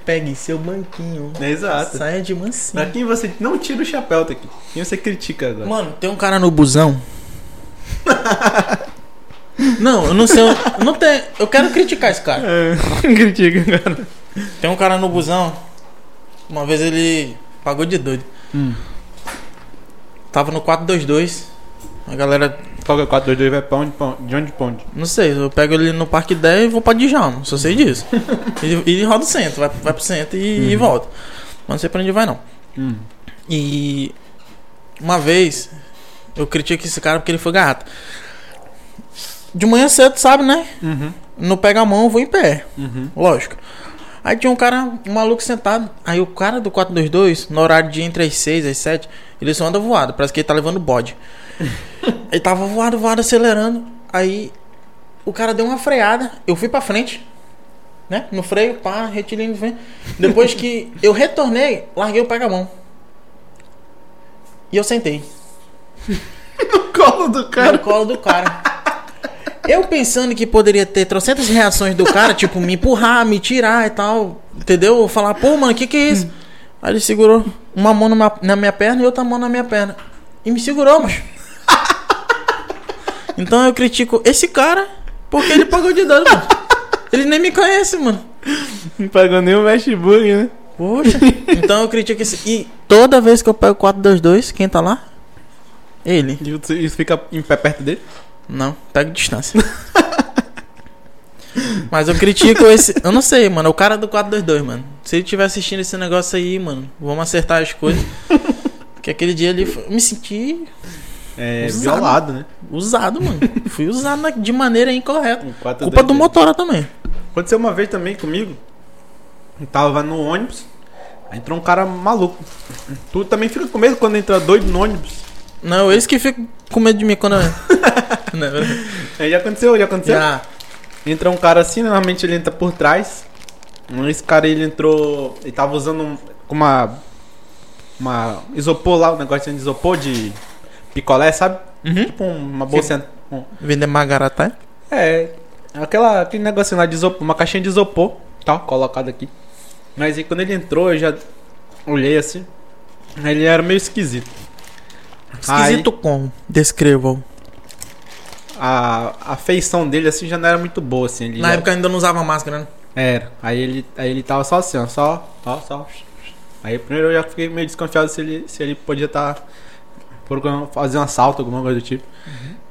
Pegue seu banquinho. É, exato. Saia de Pra mansinho. quem você não tira o chapéu, tá aqui. Quem você critica agora? Mano, tem um cara no busão. não, eu não sei. Eu, não tem, eu quero criticar esse cara. É, critica, cara. Tem um cara no busão. Uma vez ele pagou de doido. Hum. Tava no 422. A galera. É o 422 vai pra onde? De onde pra onde? Não sei, eu pego ele no Parque 10 e vou pra Djalma. Só sei disso. e, e roda o centro, vai, vai pro centro e, e volta. Mas não sei pra onde vai não. Hum. E uma vez eu critico esse cara porque ele foi gato. De manhã cedo, sabe, né? Uhum. Não pega a mão, eu vou em pé. Uhum. Lógico. Aí tinha um cara, um maluco sentado. Aí o cara do 422, no horário de entre as 6 e as 7, ele só anda voado. Parece que ele tá levando bode. ele tava voado, voado, acelerando. Aí o cara deu uma freada. Eu fui pra frente. Né? No freio, pá, retilíneo frente. Depois que eu retornei, larguei o pega-mão. E eu sentei. No colo do No cara. colo do cara. Eu pensando que poderia ter trocentas reações do cara, tipo, me empurrar, me tirar e tal. Entendeu? Falar, pô, mano, o que que é isso? Aí ele segurou uma mão numa- na minha perna e outra mão na minha perna. E me segurou, macho. Então eu critico esse cara porque ele pagou de dano, mano. Ele nem me conhece, mano. Não pagou nem o Westburg, né? Poxa. Então eu critico esse. E toda vez que eu pego 422, quem tá lá? Ele. E você- Isso fica em pé perto dele? Não, pego distância. Mas eu critico esse. Eu não sei, mano. é O cara do 422, mano. Se ele estiver assistindo esse negócio aí, mano, vamos acertar as coisas. Porque aquele dia ali eu me senti É, Usado. violado, né? usado, mano. Fui usado de maneira incorreta. 422. Culpa do motora também. Aconteceu uma vez também comigo. Eu tava no ônibus. Aí entrou um cara maluco. Tu também fica com medo quando entra doido no ônibus. Não, eles que ficam com medo de mim quando eu. Não, é. Aí já aconteceu, já aconteceu. Já. Entra um cara assim, normalmente ele entra por trás. Esse cara ele entrou. Ele tava usando um- uma. Uma isopor lá, um negócio de isopor de picolé, sabe? Uhum. Tipo um- uma bolsa. um- Vender magaratá? É, aquela, aquele negocinho lá de isopor, uma caixinha de isopor, tá? Colocado aqui. Mas aí quando ele entrou, eu já olhei assim. Aí ele era meio esquisito. Esquisito como? Descrevam. A, a feição dele assim já não era muito boa, assim. Ele Na já- época ainda não usava máscara, né? Era. Aí ele, aí ele tava só assim, ó, só, ó, só. Aí primeiro eu já fiquei meio desconfiado se ele, se ele podia estar procurando fazer um assalto, alguma coisa do tipo.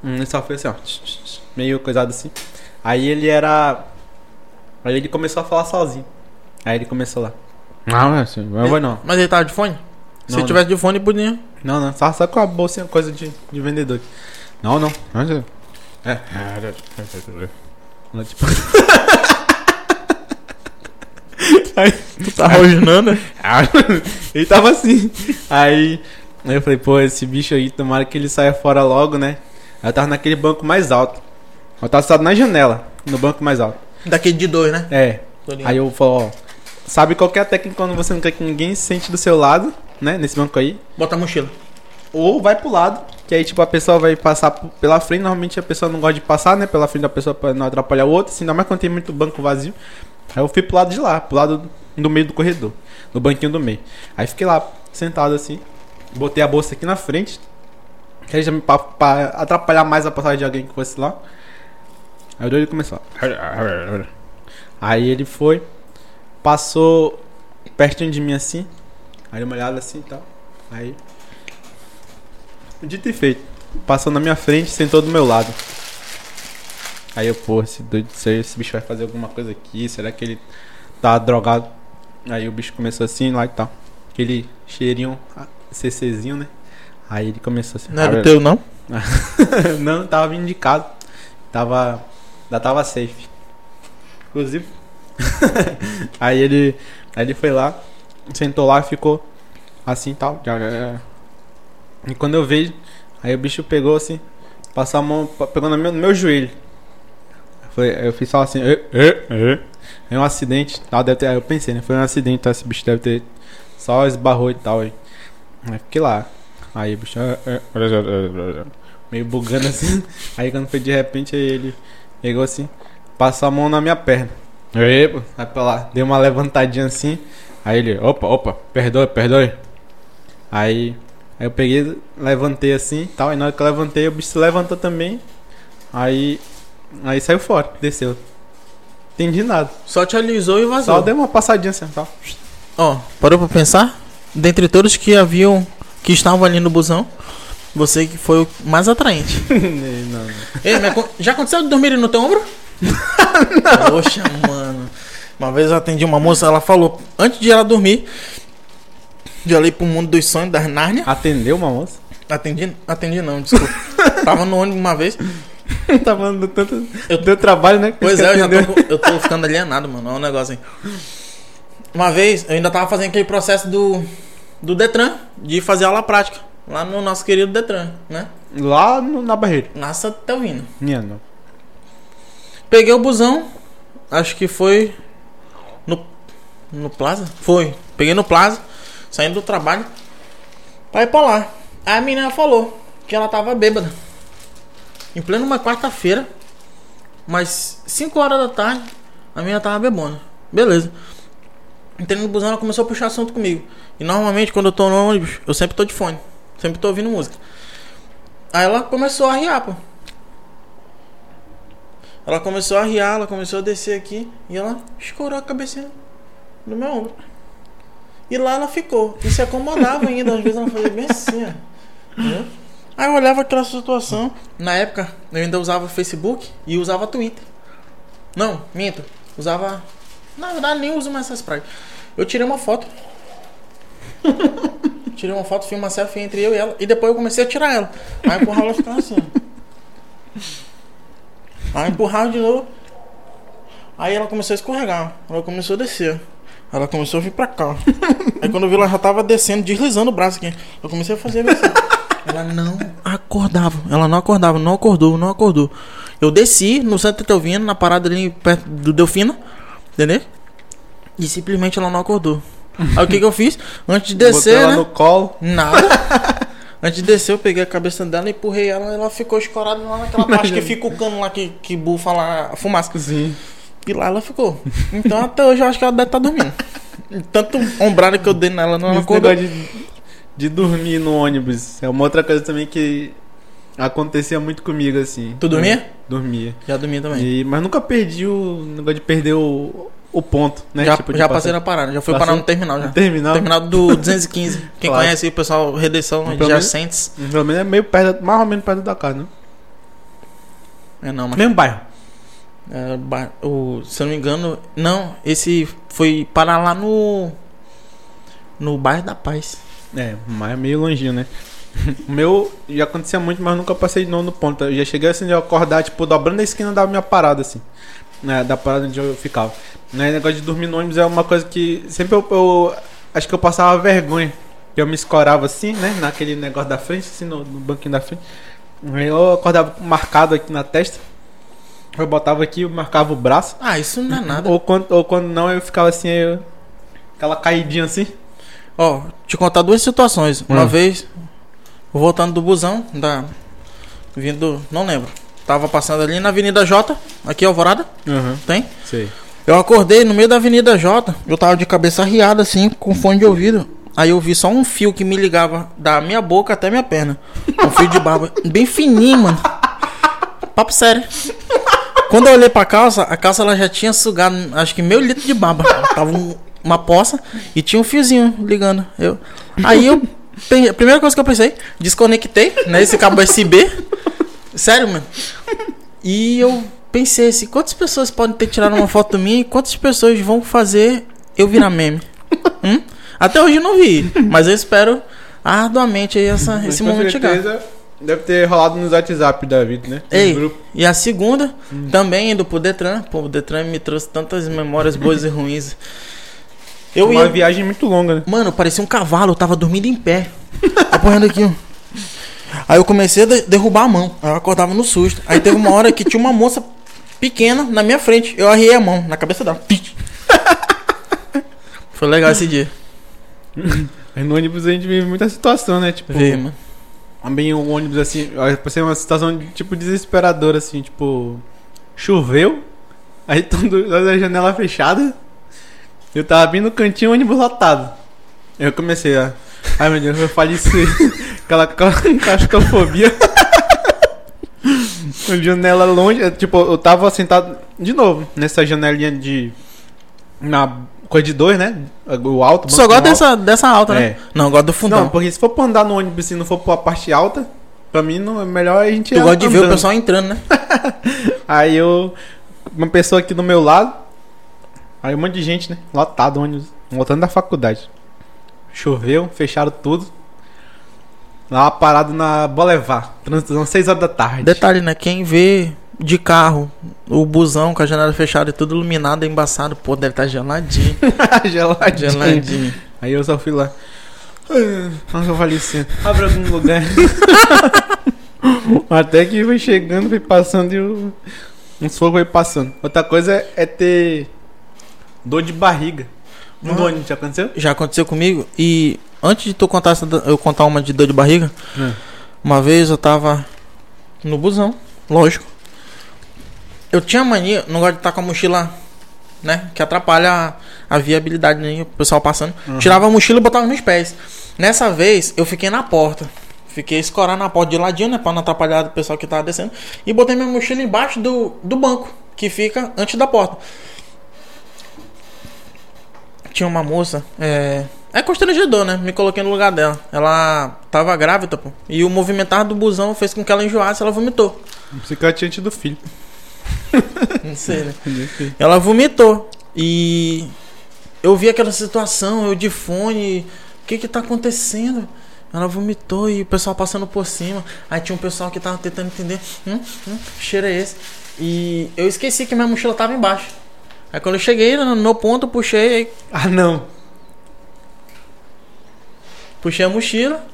Hum, ele só fez assim, ó, meio coisado assim. Aí ele era. Aí ele começou a falar sozinho. Aí ele começou lá. Não, não é assim, não vou não. Mas ele tava de fone? Se Não, ele tivesse de fone, podia. Não, não, só, só com a bolsinha, coisa de, de vendedor. Não, não. não. Ela, tipo... Aí, Tu tá rosnando? Ah, ele tava assim. Aí, aí eu falei, pô, esse bicho aí, tomara que ele saia fora logo, né? Aí eu tava naquele banco mais alto. Eu tava sentado na janela, no banco mais alto. Daquele de dois, né? É. Aí eu falo, ó, sabe qual que é a técnica quando você não quer que ninguém se sente do seu lado, né? Nesse banco aí. Bota a mochila. Ou vai pro lado, que aí tipo a pessoa vai passar pela frente. Normalmente a pessoa não gosta de passar, né? Pela frente da pessoa pra não atrapalhar o outro. Assim, ainda mais quando tem muito banco vazio. Aí eu fui pro lado de lá, pro lado do meio do corredor. No banquinho do meio. Aí fiquei lá, sentado assim. Botei a bolsa aqui na frente. Queria já me- pra atrapalhar mais a passagem de alguém que fosse lá. Aí o doido começou. Aí ele foi, passou pertinho de mim assim. Aí uma olhada assim e tal. Aí. Dito e feito. Passou na minha frente, sentou do meu lado. Aí eu, pô, esse doido, esse esse bicho vai fazer alguma coisa aqui. Será que ele tá drogado? Aí o bicho começou assim lá e tal. Aquele cheirinho CCzinho, né? Aí ele começou assim. Não era o teu, não? não, tava vindo de casa. Tava. Ainda tava safe. Inclusive. aí ele. Aí ele foi lá, sentou lá e ficou assim tal. Já- já- já. E quando eu vejo, aí o bicho pegou assim, passou a mão, pegou no meu, no meu joelho. Foi, aí eu fiz só assim, "Ê, ê, ê". É um acidente, tal, deve ter, aí eu pensei, né? Foi um acidente, tá? Esse bicho deve ter só esbarrou e tal. Aí, aí fiquei lá. Aí o bicho meio bugando assim. Aí quando foi de repente, aí ele pegou assim, passou a mão na minha perna. Epa, vai pra lá, deu uma levantadinha assim. Aí ele, opa, opa, perdoe, perdoe. Aí, aí eu peguei, levantei assim e tal. Aí na hora que eu levantei, o bicho se levantou também. Aí, aí saiu fora, desceu. Entendi nada. Só te alisou e vazou. Só deu uma passadinha assim, tal. Ó, parou pra pensar? Dentre todos que haviam, que estavam ali no busão, você que foi o mais atraente. não, não. Ei, já aconteceu de dormir no teu ombro? não. Poxa, mano. Uma vez eu atendi uma moça, ela falou, antes de ela dormir, de ir pro mundo dos sonhos, das Nárnia. Atendeu uma moça? Atendi, atendi não, desculpa. Tava no ônibus uma vez. tá falando do tanto. Deu trabalho, né? Pois é, eu já tô, eu tô ficando alienado, mano. É um negócio aí. Uma vez, eu ainda tava fazendo aquele processo do, do Detran, de fazer aula prática. Lá no nosso querido Detran, né? Lá no- na barreira. Na Santa Telvina. Minha não. Peguei o busão, acho que foi no, no Plaza? Foi. Peguei no Plaza, saindo do trabalho, pra ir pra lá. Aí a menina falou que ela tava bêbada. Em plena uma quarta-feira, mas 5 horas da tarde, a menina tava bebona. Beleza. Entrei no busão, ela começou a puxar assunto comigo. E normalmente quando eu tô no ônibus, eu sempre tô de fone. Sempre tô ouvindo música. Aí ela começou a riar, pô. Ela começou a riar, ela começou a descer aqui e ela escorou a cabecinha no meu ombro. E lá ela ficou. E se acomodava ainda, às vezes ela fazia bem assim, ó. Entendeu? Aí eu olhava aquela situação. Na época, eu ainda usava Facebook e usava Twitter. Não, minto. Usava. Na verdade, nem uso mais essas pragas. Eu tirei uma foto. tirei uma foto, fiz uma selfie entre eu e ela. E depois eu comecei a tirar ela. Aí empurrava ela ficava assim. Aí empurrava de novo. Aí ela começou a escorregar. Ela começou a descer. Ela começou a vir pra cá. Aí quando eu vi, ela já tava descendo, deslizando o braço aqui. Eu comecei a fazer assim. Ela não acordava. Ela não acordava, não acordou, não acordou. Eu desci no Santa Telvino, na parada ali perto do Delfina. Entendeu? E simplesmente ela não acordou. Aí o que que eu fiz? Antes de descer, Botei ela né? no colo. Nada. Antes de descer, eu peguei a cabeça dela, empurrei ela, ela ficou escorada lá naquela parte que fica o cano lá que, que bufa lá a fumaça. Sim. E lá ela ficou. Então até hoje eu acho que ela deve estar dormindo. Tanto ombrada que eu dei nela, não Esse acordou. negócio de, de dormir no ônibus. É uma outra coisa também que acontecia muito comigo, assim. Tu dormia? Dormia. Já dormi também. E- mas nunca perdi o negócio de perder o, o ponto, né? já Tipo, já passei na parada, já fui Passou? parar no terminal já. no terminal. Terminal do 215. Quem Claro. conhece o pessoal, redenção Pelo de menos- Jacentes. Pelo menos é meio perto, mais ou menos perto da casa, né? É não, mas. Mesmo bairro. Ba- o, se eu não me engano. Não, esse foi parar lá no. No bairro da Paz. É, mas é meio longinho, né? O meu já acontecia muito, mas nunca passei de novo no ponto. Eu já cheguei assim de acordar, tipo, dobrando a esquina da minha parada, assim. Né, da parada onde eu ficava. Né, negócio de dormir no ônibus é uma coisa que sempre eu, eu- acho que eu passava vergonha. Eu me escorava assim, né? Naquele negócio da frente, assim, no, no banquinho da frente. Eu acordava marcado aqui na testa. Eu botava aqui, eu marcava o braço. Ah, isso não é nada. Ou quando, ou quando não, eu ficava assim, eu- aquela caidinha assim. Ó, te contar duas situações. Uma Hum. vez, voltando do busão, da. Vindo. Não lembro. Tava passando ali na Avenida J, aqui Alvorada, Uhum. tem? Sei. Eu acordei no meio da Avenida J, eu tava de cabeça arriada assim, com fone de ouvido. Aí eu vi só um fio que me ligava da minha boca até minha perna. Um fio de barba. Bem fininho, mano. Papo sério. Quando eu olhei pra calça, a calça ela já tinha sugado, acho que meio litro de baba. Tava um- uma poça e tinha um fiozinho ligando. Eu, aí eu. A primeira coisa que eu pensei, desconectei, né? Esse cabo USB. Sério, mano. E eu pensei assim, quantas pessoas podem ter tirado uma foto minha e quantas pessoas vão fazer eu virar meme? Hum? Até hoje eu não vi, mas eu espero arduamente essa, esse momento chegar. Deve ter rolado nos WhatsApp da vida, né? Ei, e a segunda, Hum. também indo pro Detran. Pô, o Detran me trouxe tantas memórias boas e ruins. Eu Uma ia. viagem muito longa, né? Mano, parecia um cavalo, eu tava dormindo em pé. Apoiando aqui, ó. Aí eu comecei a de- derrubar a mão. Aí eu acordava no susto. Aí teve uma hora que tinha uma moça pequena na minha frente. Eu arriei a mão na cabeça dela. Foi legal esse dia. Aí no ônibus a gente vive muita situação, né? Tipo, Ver, mano. Também o ônibus assim, ser uma situação de, tipo desesperadora, assim, tipo. Choveu, aí tudo, a janela fechada. Eu tava bem no cantinho, ônibus lotado. Eu comecei a. Ai meu Deus, eu faleci. aquela. Com janela longe, é, tipo, eu tava sentado de novo nessa janelinha de. Na coisa de dois, né? O alto. Só alto. dessa, dessa alta, né? É. Não, eu gosto do fundão. Não, porque se for pra andar no ônibus e não for pra parte alta, pra mim não é melhor a gente tu ir gosta de ver o pessoal entrando, né? Aí eu. Uma pessoa aqui do meu lado. Aí um monte de gente, né? Lotado ônibus. Voltando da faculdade. Choveu, fecharam tudo. Lá parado na Boulevard. Transitando 6 horas da tarde. Detalhe, né? Quem vê de carro o busão com a janela fechada e tudo iluminado, embaçado, pô, deve estar geladinho. Geladinho. geladinho. Aí eu só fui lá. Nossa, eu falei assim, abre algum lugar. Até que foi chegando, foi passando e o... uns fogos foi passando. Outra coisa é, é ter dor de barriga. No Mano. ônibus, já aconteceu? Já aconteceu comigo e antes de tu contar essa, eu contar uma de dor de barriga, É. uma vez eu tava no busão, lógico. Eu tinha mania, não gosto de estar com a mochila, né? Que atrapalha a, a viabilidade, né? O pessoal passando. Tirava a mochila e botava nos pés. Nessa vez, eu fiquei na porta. Fiquei escorado na porta de ladinho, né? Pra não atrapalhar o pessoal que tava descendo. E botei minha mochila embaixo do, do banco, que fica antes da porta. Tinha uma moça, é. É constrangedor, né? Me coloquei no lugar dela. Ela tava grávida, pô. E o movimentar do busão fez com que ela enjoasse, ela vomitou. Psicotante do filho. Não sei, né? Ela vomitou. E eu vi aquela situação, eu de fone, o que que tá acontecendo? Ela vomitou e o pessoal passando por cima. Aí tinha um pessoal que tava tentando entender, hum, hum, que cheiro é esse? E eu esqueci que minha mochila tava embaixo. Aí quando eu cheguei no meu ponto, eu puxei, aí Ah, não. Puxei a mochila.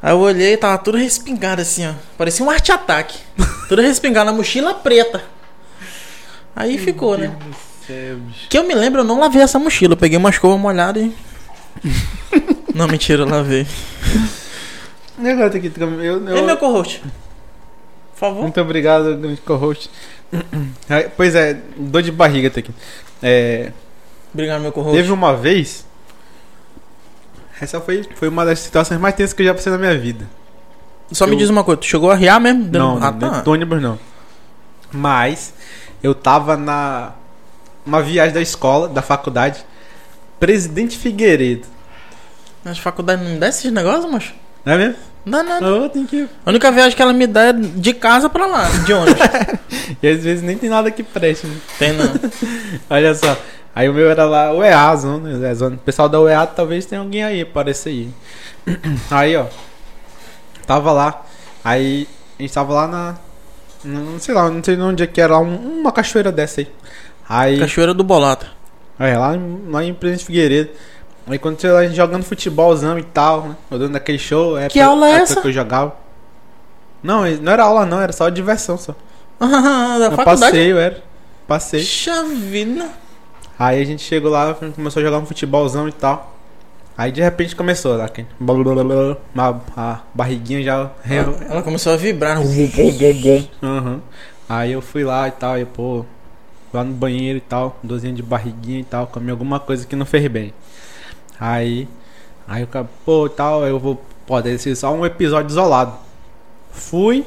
Aí eu olhei, tava tudo respingado assim, ó. Parecia um arte ataque. tudo respingado na mochila preta. Aí ficou, né? Que eu me lembro, eu não lavei essa mochila. Eu peguei uma escova molhada e. não, mentira, eu lavei. Negócio aqui, eu, eu, E meu co-host? Por favor. Muito obrigado, grande co-host. Pois é, dor de barriga tá aqui. É, Obrigado, meu co-host. teve uma vez. Essa foi, foi uma das situações mais tensas que eu já passei na minha vida. Só me eu- diz uma coisa, tu chegou a riar mesmo? Não, ah, dentro tá. do ônibus não. Mas eu tava na uma viagem da escola, da faculdade, Presidente Figueiredo. Mas faculdade não me dá esses negócios, macho? Não é mesmo? Não dá nada. Eu tenho que. A única viagem que ela me dá é de casa pra lá, de ônibus. E às vezes nem tem nada que preste, né? Tem não. Olha só. Aí o meu era lá, o EASO, né? O pessoal da UEA talvez tenha alguém aí, parece aí. Aí, ó. Tava lá. Aí a gente tava lá na. Não sei lá, não sei onde é que era, um- uma cachoeira dessa aí. Aí. Cachoeira do Bolata. É, lá, em- lá em Presidente Figueiredo. Aí quando você lá jogando futebolzão e tal, né? Eu dando aquele show. É Que aula é época essa? que eu jogava. Não, não era aula não, era só diversão só. Ah, da Eu faculdade. passeio, era. Passei. Puxa vida. Aí a gente chegou lá, começou a jogar um futebolzão e tal. Aí de repente começou lá, blablabla, uma, a barriguinha já. Ela, ela começou a vibrar. Uhum. Aí eu fui lá e tal, e pô, lá no banheiro e tal, dorzinha de barriguinha e tal, comi alguma coisa que não fez bem. Aí Aí o cara, pô, tal, eu vou. Pode ser só um episódio isolado. Fui.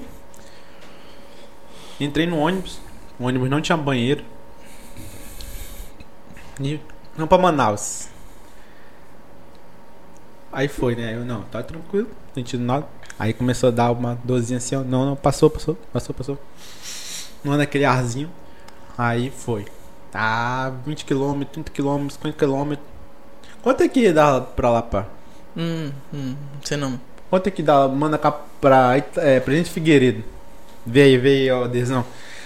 Entrei no ônibus. O ônibus não tinha banheiro. E não pra Manaus. Aí foi, né? Eu não, tá tranquilo, não sentindo nada. Aí começou a dar uma dorzinha assim, ó. Não, não, passou, passou, passou, passou. Não naquele arzinho. Aí foi. Tá 20 km, 30 km, 50 km. Quanto é que dá pra lá, pá? Hum, hum, sei não. Quanto é que dá, manda cá pra é, Presidente Figueiredo? Vê aí, vê aí, ó, Desão.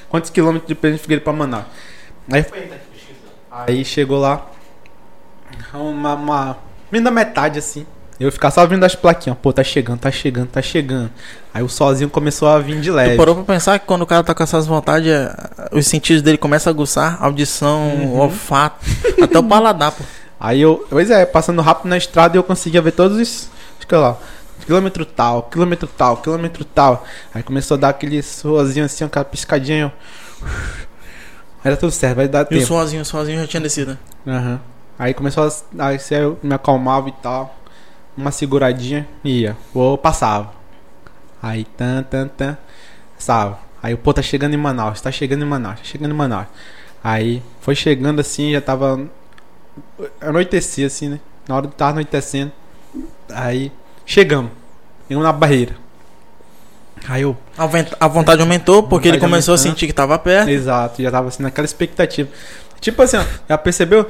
Quantos quilômetros de Presidente Figueiredo pra Manaus? Aí foi. Aí chegou lá. Uma. uma da metade assim. Eu ficar só vindo as plaquinhas. Pô, tá chegando, tá chegando, tá chegando. Aí o sozinho começou a vir de Tu leve. parou pra pensar que quando o cara tá com essas vontades, é, os sentidos dele começam a aguçar, audição, Uhum. olfato, até o paladar, pô. Aí eu, pois é, passando rápido na estrada eu conseguia ver todos os. Acho que lá. Quilômetro tal, quilômetro tal, quilômetro tal. Aí começou a dar aquele sozinho assim, aquela piscadinha. eu- Era tudo certo, vai dar E o tempo. sozinho, o sozinho já tinha descido. né? Aham. Aí começou a. Aí eu me acalmava e tal. Uma seguradinha e ia. Ou passava. Aí tan, tan, tan. Passava. Aí o pô tá chegando em Manaus, tá chegando em Manaus, tá chegando em Manaus. Aí foi chegando assim, já tava. Anoitecia assim, né? Na hora de tava anoitecendo. Aí chegamos. Chegamos na barreira. Aí eu. A, a vontade aumentou porque ele Vontade começou a aumentando. sentir que tava perto. Exato, já tava assim naquela expectativa. Tipo assim, ó, já percebeu?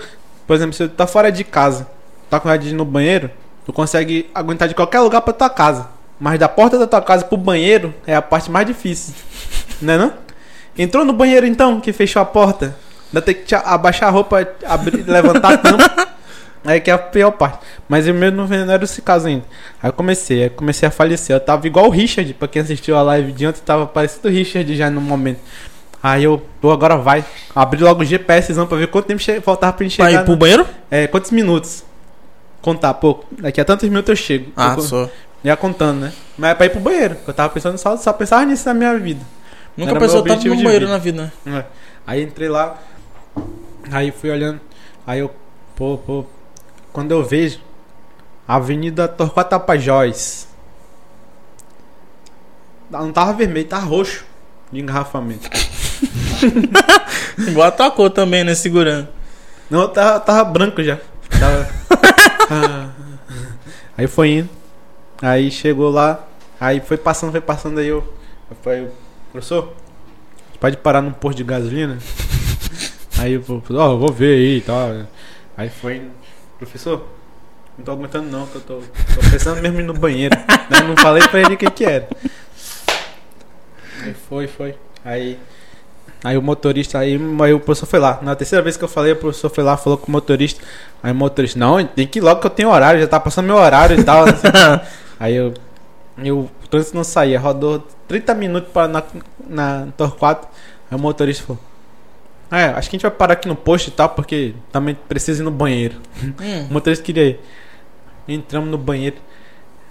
Por exemplo, se tu tá fora de casa, tá com vontade de ir no banheiro, tu consegue aguentar de qualquer lugar pra tua casa. Mas da porta da tua casa pro banheiro é a parte mais difícil. né não? Entrou no banheiro então, que fechou a porta. Ainda tem que abaixar a roupa, abrir, levantar a tampa. Aí que é a pior parte. Mas eu mesmo não era esse caso ainda. Aí eu comecei, aí comecei a falecer. Eu tava igual o Richard, pra quem assistiu a live de ontem, tava parecido o Richard já no momento. Aí eu, pô, agora vai. Abri logo o GPSzão pra ver quanto tempo faltava pra gente Pra chegar. ir pro no- banheiro? É, quantos minutos? Contar, pô, daqui a tantos minutos eu chego. Ah, eu, só. ia contando, né? Mas é pra ir pro banheiro. Eu tava pensando só, só pensava nisso na minha vida. Nunca Era pensou tanto no banheiro vida. na vida, né? É. Aí entrei lá, aí fui olhando, aí eu, pô, pô, quando eu vejo Avenida Torquato Tapajós, não tava vermelho, tava roxo de engarrafamento. Igual a tua cor também, né? Segurando. Não, tava, tava branco já. Tava- Ah. aí foi indo, aí chegou lá, aí foi passando, foi passando, aí eu, eu falei, professor, pode parar num posto de gasolina? Aí eu falei, ó, vou ver aí e tal. Aí foi, indo, professor, não tô aguentando não, que eu tô, tô pensando mesmo no banheiro. né? Não falei pra ele o que que era. Aí foi, foi. Aí, aí o motorista, aí, aí o professor foi lá. Na terceira vez que eu falei, o professor foi lá, falou com o motorista. Aí o motorista, não, tem que ir logo que eu tenho horário, já tá passando meu horário e tal. assim. aí eu, eu, o trânsito não saía, rodou 30 minutos para na, na Torquato. Aí o motorista falou, é, acho que a gente vai parar aqui no posto e tal, porque também precisa ir no banheiro. Hum. O motorista queria ir. Entramos no banheiro.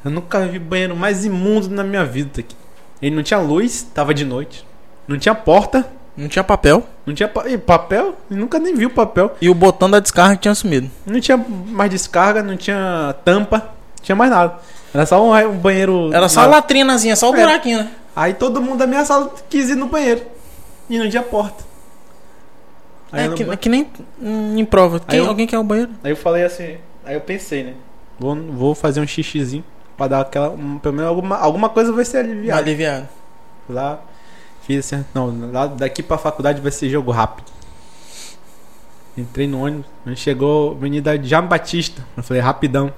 Eu nunca vi banheiro mais imundo na minha vida aqui. Ele não tinha luz, tava de noite. Não tinha porta, Não tinha papel. não tinha pa- e papel. Eu nunca nem vi o papel. E o botão da descarga tinha sumido. Não tinha mais descarga, não tinha tampa, não tinha mais nada. Era só um, um banheiro. Era só a na- latrinazinha, só o É. buraquinho, né? Aí todo mundo da minha sala quis ir no banheiro. E não tinha porta. É que, é que nem em prova. Quem, eu- Alguém quer o banheiro? aí eu falei assim. Aí eu pensei, né? Vou, vou fazer um xixizinho pra dar aquela. um- pelo menos alguma, alguma coisa vai ser aliviada. Aliviado. Lá, fiz assim, não, lá daqui pra faculdade vai ser jogo rápido. Entrei no ônibus, chegou Avenida Jean Batista. Eu falei, rapidão.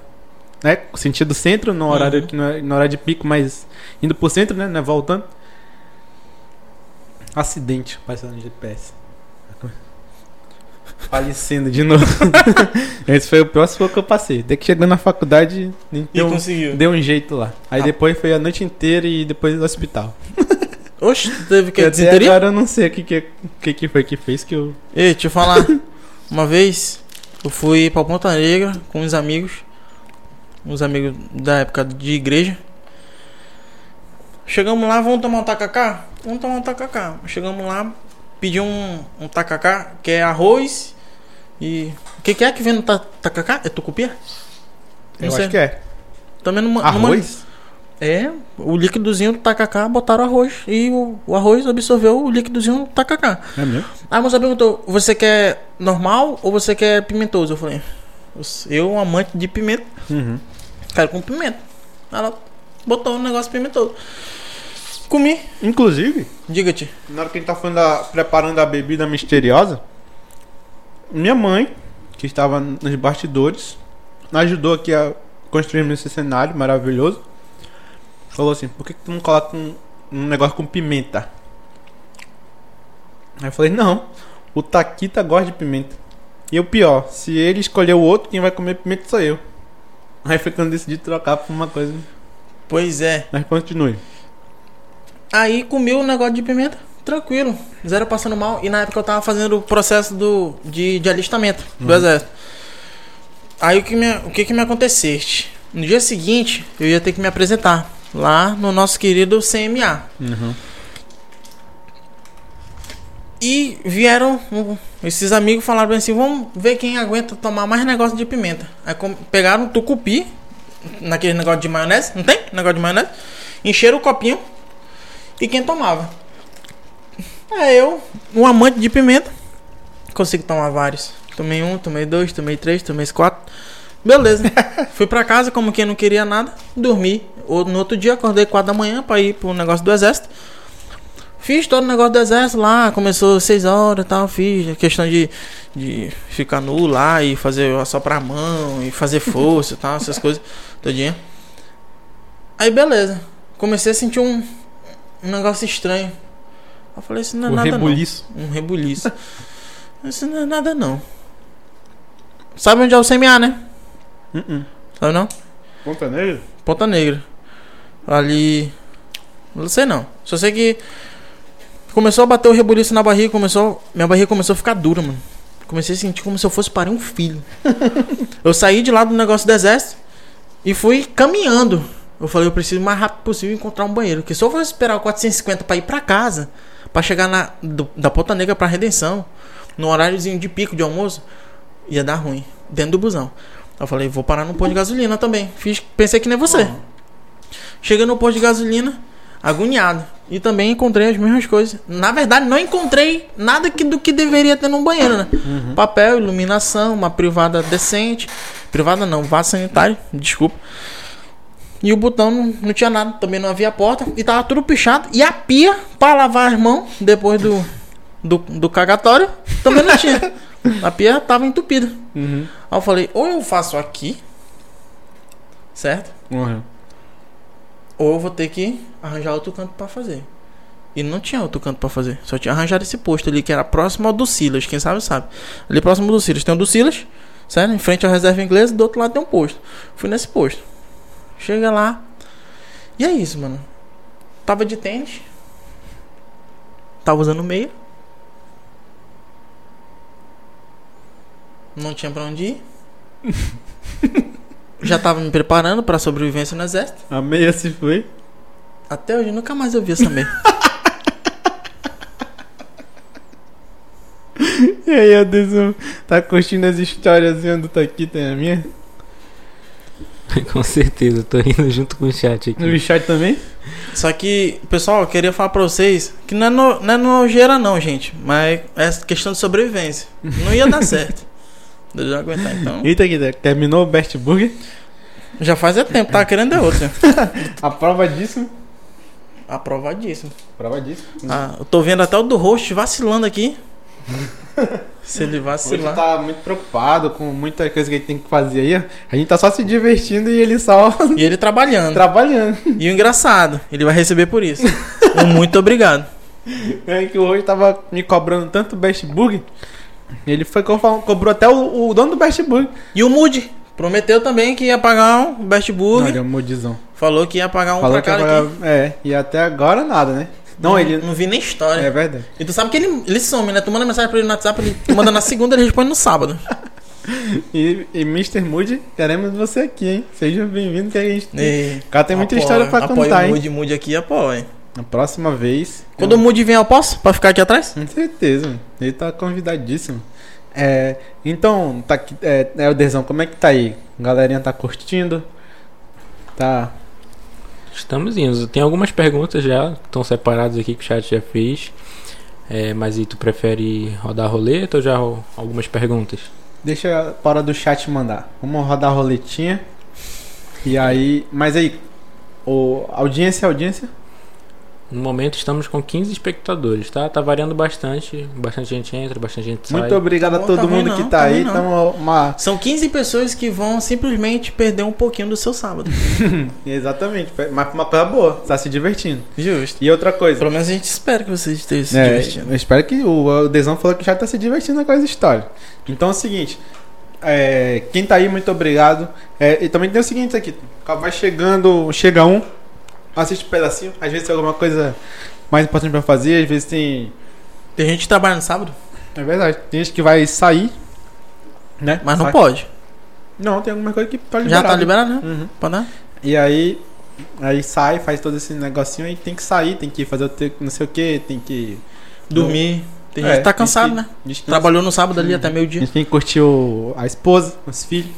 Né? Sentido centro, no horário, Uhum. não é, no horário de pico, mas indo pro centro, né? né, Voltando. Acidente, apareceu no GPS. Falecendo de novo. Esse foi o próximo que eu passei. Daí que chegou na faculdade, deu, conseguiu. deu um jeito lá. Aí Ah. depois foi a noite inteira e depois no hospital. Oxe, teve que desinteria? agora eu não sei o que, que, que, que foi que fez que eu. Ei, deixa eu falar. Uma vez eu fui pra Ponta Negra com uns amigos. Uns amigos da época de igreja. Chegamos lá, vamos tomar um tacacá? Vamos tomar um tacacá. Chegamos lá, pedi um, um tacacá, que é arroz e. O que, que é que vem no ta- tacacá? É tucupia? Eu sei. acho que é. Também man- Arroz? É, o líquidozinho do tacacá botaram arroz. E o, o arroz absorveu o líquidozinho do tacacá. É mesmo? Aí a moça perguntou: Você quer normal ou você quer pimentoso? Eu falei: Eu, um amante de pimenta, Uhum. quero com pimenta. Ela botou um negócio pimentoso. Comi. Inclusive, Diga-te. na hora que a gente tá falando da- preparando a bebida misteriosa, minha mãe, que estava nos bastidores, ajudou aqui a construir esse cenário maravilhoso. Falou assim: por que, que tu não coloca um, um negócio com pimenta? Aí eu falei: não, o Taquita gosta de pimenta. E o pior, se ele escolher o outro, quem vai comer pimenta sou eu. Aí foi quando eu decidi trocar por uma coisa. Pois é. Mas continue. Aí comi o negócio de pimenta, tranquilo, zero passando mal. E na época eu tava fazendo o processo do, de, de alistamento do exército. Aí o que, me, o que que me acontecesse? No dia seguinte, eu ia ter que me apresentar lá no nosso querido CMA. Uhum. E vieram esses amigos falaram assim, vamos ver quem aguenta tomar mais negócio de pimenta. Aí pegaram um tucupi, naquele negócio de maionese, não tem? Negócio de maionese. Encheram o copinho e quem tomava. É eu, um amante de pimenta, consigo tomar vários. Tomei um, tomei dois, tomei três, tomei quatro. Beleza. Fui pra casa como quem não queria nada, dormi. No outro dia acordei quatro da manhã pra ir pro negócio do exército. Fiz todo o negócio do exército lá, começou seis horas e tal, fiz a questão de, de ficar nu lá e fazer assoprar a mão e fazer força e tal, essas coisas todinha. Aí beleza, comecei a sentir um, um negócio estranho. Eu falei, isso não é o nada rebuliço. não. Um rebuliço. isso não é nada não. Sabe onde é o CMA, né? Uh-uh. Sabe não? Ponta Negra? Ponta Negra. Ali. Não sei não. Só sei que. Começou a bater o rebuliço na barriga, começou. Minha barriga começou a ficar dura, mano. Comecei a sentir como se eu fosse parir um filho. eu saí de lá do negócio do exército e fui caminhando. Eu falei, eu preciso o mais rápido possível encontrar um banheiro. Porque se eu fosse esperar o 450 pra ir pra casa, pra chegar na, do- da Ponta Negra pra Redenção, no horáriozinho de pico de almoço, ia dar ruim. Dentro do busão. Eu falei, vou parar no posto de gasolina também. Fiz, pensei que nem você. Chega no posto de gasolina, agoniado. E também encontrei as mesmas coisas. Na verdade, não encontrei nada que, do que deveria ter num banheiro, né? Papel, iluminação, uma privada decente. Privada não, vaso sanitário, desculpa. E o botão não, não tinha nada, também não havia porta. E tava tudo pichado. E a pia, pra lavar as mãos, depois do, do, do cagatório, também não tinha. A pia tava entupida. Uhum. Aí eu falei, ou eu faço aqui, certo? Uhum. Ou eu vou ter que arranjar outro canto pra fazer. E não tinha outro canto pra fazer. Só tinha arranjado esse posto ali, que era próximo ao do Silas. Quem sabe, sabe. Ali próximo do Silas. Tem o do Silas, certo? Em frente à reserva inglesa, do outro lado tem um posto. Fui nesse posto. Chega lá. E é isso, mano. Tava de tênis. Tava usando meia. Não tinha pra onde ir. Já tava me preparando pra sobrevivência no exército. A meia se foi. Até hoje nunca mais eu vi essa meia. E aí, Adeson, tá curtindo as histórias do Taquita e a minha? Com certeza, tô rindo junto com o chat aqui. No chat também? Só que, pessoal, eu queria falar pra vocês que não é, no, não é nojeira não, gente. Mas é questão de sobrevivência. Não ia dar certo. Eu já aguentar, então. Eita, Taquita, terminou o Best Burger? Já faz é tempo, tava querendo é outra. A prova disso? Aprovadíssimo. Prova disso. Ah, eu tô vendo até o do host vacilando aqui. Se ele Hoje vacilar. tá muito preocupado com muita coisa que ele tem que fazer aí. A gente tá só se divertindo e ele só E ele trabalhando. trabalhando. E o engraçado, ele vai receber por isso. Um muito obrigado. É que hoje tava me cobrando tanto Best Burger. Ele foi co- cobrou até o, o dono do Best Burger. E o Moody prometeu também que ia pagar um Best Burger. Olha, o modizão. Falou que ia pagar um Falou pra cada aqui. É, e até agora nada, né? Não, ele. Não vi nem história. É verdade. E tu sabe que ele, ele some, né? Tu manda mensagem pra ele no WhatsApp, ele tu manda na segunda, ele responde no sábado. E, e Mr. Moody, queremos você aqui, hein? Seja bem-vindo que a gente tem. E O cara tem muita apoia- história pra contar, o hein? Moody, Moody aqui, apoia. Na próxima vez. Quando o Moody vier, eu posso? Pra ficar aqui atrás? Com certeza, mano. ele tá convidadíssimo. É, então, tá aqui, é, é o Derzão, como é que tá aí? Galerinha tá curtindo? Tá. Estamos indo. Tem algumas perguntas já estão separadas aqui que o chat já fez. É, mas e tu prefere rodar roleta ou já algumas perguntas? Deixa a hora do chat mandar. Vamos rodar a roletinha. E aí. Mas aí, o, audiência, audiência? No momento estamos com 15 espectadores, tá? Tá variando bastante. Bastante gente entra, bastante gente sai. Muito obrigado a Tá todo tá ruim mundo não, que tá, tá aí. Tamo uma. São 15 pessoas que vão simplesmente perder um pouquinho do seu sábado. Exatamente, mas uma coisa boa, tá se divertindo. Justo. E outra coisa. Pelo menos a gente espera que vocês estejam se É, divertindo. eu espero que o, o Desão falou que já tá se divertindo com as histórias. Então é o seguinte. é, quem tá aí, muito obrigado. É, e também tem o seguinte aqui. Vai chegando, chega um, assiste um pedacinho. Às vezes tem alguma coisa mais importante pra fazer, às vezes tem. Tem gente que trabalha no sábado, É verdade, tem gente que vai sair, né? mas não Sai. pode. Não, tem alguma coisa que tá Já liberado. tá liberado, né? Uhum. Pode dar? E aí, aí sai, faz todo esse negocinho aí, tem que sair, tem que fazer não sei o que, tem que Dormir. Tem É, gente que tá cansado, que- né? que- Trabalhou no sábado ali Uhum. até meio-dia. Tem que curtir o, a esposa, os filhos.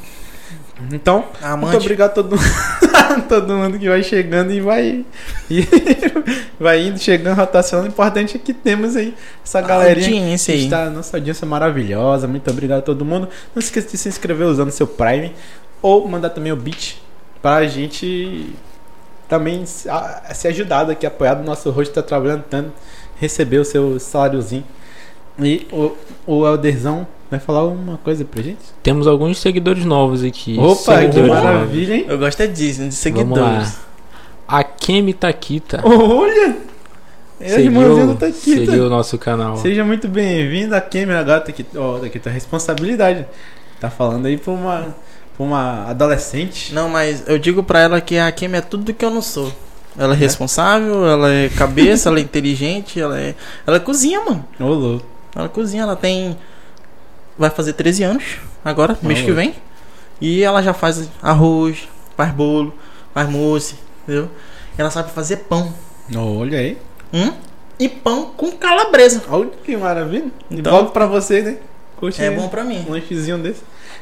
Então, A muito amante. obrigado a todo, todo mundo que vai chegando e vai. E vai indo, chegando, rotacionando. O importante é que temos aí essa galerinha. Audiência que. Está, nossa audiência maravilhosa. Muito obrigado a todo mundo. Não esqueça de se inscrever usando seu Prime. Ou mandar também o beat pra gente também se, a- se ajudar aqui, apoiado. Nosso rosto tá trabalhando tanto. Receber o seu saláriozinho. E o, o Elderzão vai falar uma coisa pra gente? Temos alguns seguidores novos aqui. Opa, que maravilha, hein? Eu gosto é disso, de Vamos lá. seguidores. A Kemi Takita. Olha! É a irmãzinha do Taquita. seguiu o nosso canal. Seja muito bem-vindo a Kemer agora, tá aqui, ó, tá aqui tua responsabilidade. Tá falando aí pra uma, pra uma adolescente. Não, mas eu digo pra ela que a Kim é tudo que eu não sou. Ela é É? responsável, ela é cabeça, ela é inteligente, ela é. Ela cozinha, mano. Ô, louco. Ela cozinha, ela tem. Vai fazer 13 anos agora, mês que vem. E ela já faz arroz, faz bolo, faz mousse, entendeu? Ela sabe fazer pão. Olha aí. Hum? E pão com calabresa. Olha que maravilha. Então- logo pra você, né? Curte É bom pra mim. um lanchezinho desse.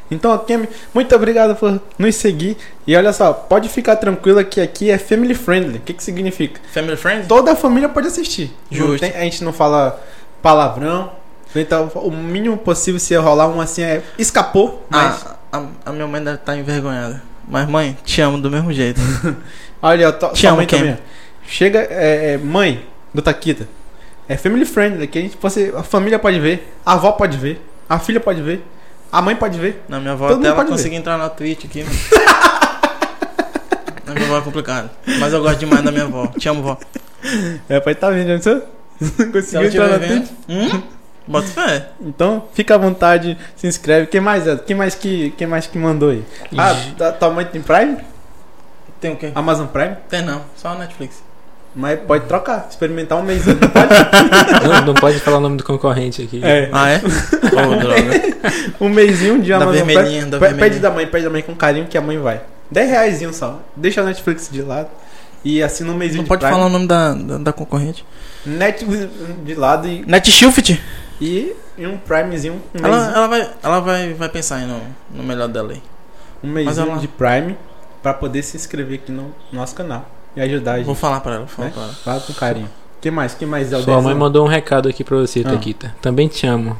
Então, Kemi, muito obrigado por nos seguir. E olha só, pode ficar tranquila que aqui é family friendly. O que, que significa? Family friend? Toda a família pode assistir. Justo. tem- a gente não fala palavrão. Então, o mínimo possível se rolar um assim é escapou, mas Ah, a, a minha mãe deve estar envergonhada. Mas mãe, te amo do mesmo jeito. olha, eu Te amo, Kemi. também. Chega, é, é, mãe do Taquita. É family friendly, que a gente você, a família pode ver, a avó pode ver, a filha pode ver, a mãe pode ver. Na minha avó Todo até ela pode conseguir entrar na Twitch aqui. Na minha avó é complicado. Mas eu gosto demais da minha avó. Te amo, vó. É, pai tá vendo, já não Se conseguiu entrar na estiver Twitch? vendo. Hum? Bota fé. Então, fica à vontade, se inscreve. Quem mais, é? Quem mais que, quem mais que mandou aí? Ah, da- tua mãe tem Prime? Tem o quê? Amazon Prime? Tem não, só a Netflix. Mas pode trocar, experimentar um mês. Não, não pode falar o nome do concorrente aqui. É. Ah, é? Ô, droga. Um mêsinho de Da Amazon vermelhinha, Prime. da vermelhinha. Pede da mãe, pede da mãe com carinho que a mãe vai. 10 reais só. Deixa a Netflix de lado. E assina um mêsinho Não de pode Prime. falar o nome da, da, da concorrente. Netflix de lado e, Netshift. E, e um Primezinho. Um Ela, mêsinho, ela, vai, ela vai, vai pensar aí no, no melhor dela aí. um mêsinho ela- de Prime pra poder se inscrever aqui no nosso canal. E ajudar a gente. Vou falar pra ela, vou falar né? pra ela. Fala com carinho. que mais? que mais é o Sua mãe desenho? mandou um recado aqui pra você, Ah. Taquita. Também te amo.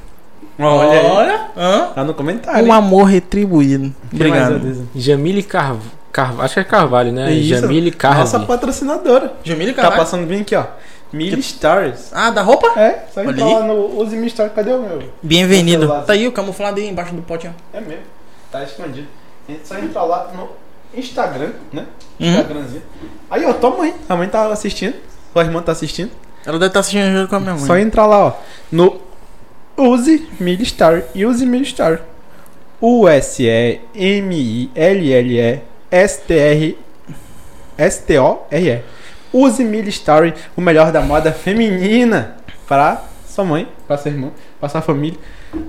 Olha. Olha. Hã? Tá no comentário. Um hein? amor retribuído. Mais Obrigado. Jamile Carvalho. Carvalho. Acho que é Carvalho, né? Isso. Jamile Nossa Carvalho. patrocinadora. Jamile Tá Carvalho. passando bem aqui, ó. Mil Stars. Ah, da roupa? É, só entrar aí. lá no Use Mil Stars. Cadê o meu? Bem-vindo. Tá aí o camuflado aí embaixo do pote, ó. É mesmo. Tá escondido. A gente só entra lá no Instagram, né? Uhum. Instagramzinho. Aí, ó, tua mãe. A mãe tá assistindo. Tua irmã tá assistindo. Ela deve estar assistindo junto com a minha mãe. Só entrar lá, ó. No Use Milistar. Use Milistar. U-S-E-M-I-L-L-E-S-T-R. S-T-O-R-E. Use Milistar. O melhor da moda feminina. Pra sua mãe, pra sua irmã, pra sua família,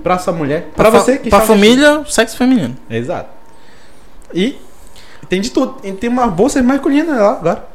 pra sua mulher. Pra, fa- você que está família, sexo feminino. Exato. E tem de tudo. E tem uma bolsa masculina lá agora.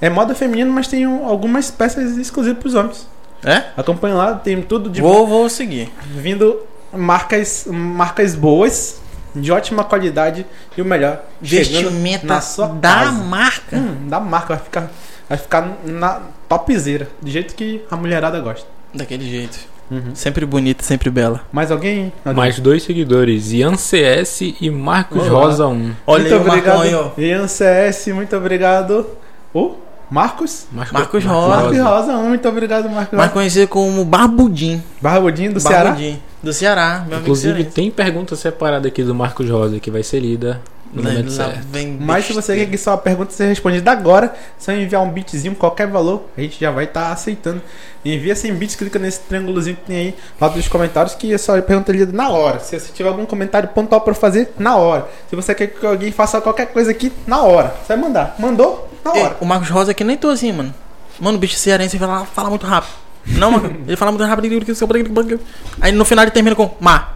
É moda feminina, mas tem um- algumas peças exclusivas pros homens. É? Acompanha lá, tem tudo de Vou, vou seguir. vindo marcas, marcas boas, de ótima qualidade e o melhor, Vestimenta na sua da casa. marca. Hum, da marca, vai ficar, vai ficar na topzera, do jeito que a mulherada gosta. Daquele jeito. Uhum. Sempre bonita, sempre bela. Mais alguém? Mais dois seguidores, Ian CS e Marcos Olá. Rosa 1. Olha muito aí Marcão obrigado. Ian CS, muito obrigado. O Marcos? Marcos Rosa. Marcos Rosa, muito obrigado, Marcos Mais conhecido como Barbudinho. Barbudinho do Ceará. Barbudinho. Do Ceará, meu amigo Inclusive, tem pergunta separada aqui do Marcos Rosa que vai ser lida no Lá- momento certo. vem Mas se você quer que sua pergunta seja respondida agora, só enviar um bitzinho, qualquer valor, a gente já vai estar aceitando. Envia sem bits, clica nesse triângulozinho que tem aí lá dos comentários, que é só a pergunta lida na hora. Se você tiver algum comentário pontual para fazer, na hora. Se você quer que alguém faça qualquer coisa aqui, na hora. Você vai mandar. Mandou? Na Ei, hora. o Marcos Rosa é que nem tô assim, mano. Mano, o bicho cearense fala, fala muito rápido. Não, mano, ele fala muito rápido. Aí no final ele termina com ma,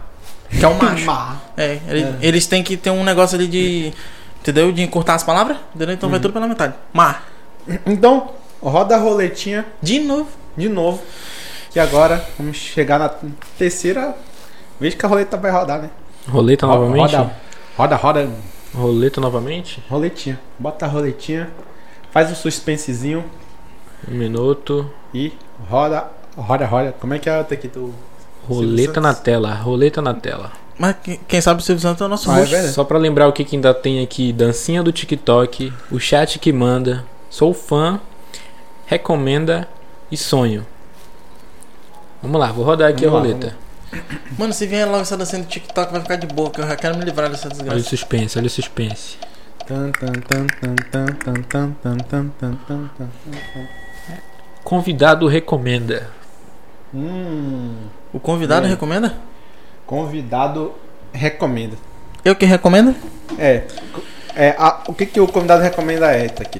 que é o macho. Má. É, ele- eles têm que ter um negócio ali de. Entendeu? De encurtar as palavras. Entendeu? Então vai tudo pela metade. Ma. Então, roda a roletinha De novo. de novo. Que agora vamos chegar na terceira vez que a roleta vai rodar, né? Roleta novamente? Roda, roda, roda. Roleta novamente? Roletinha. Bota a roletinha. Faz o suspensezinho. Um minuto. E roda, roda, roda. Como é que é outra aqui? Tu... Roleta na tela, roleta na tela. Mas que- quem sabe o Silvio Santos é o nosso Ah, é rosto. verdade. Só pra lembrar o que, que ainda tem aqui: dancinha do TikTok, o chat que manda, sou fã, recomenda e sonho. Vamos lá, vou rodar aqui Vamos a lá, roleta. Mano, se vier logo essa dancinha do TikTok, vai ficar de boa, que eu já quero me livrar dessa Olha o desgraça. suspense, olha o suspense. Convidado recomenda. Hum, o convidado é. recomenda? Convidado recomenda. Eu que recomendo? É. é a, o que, que o convidado recomenda é isso aqui.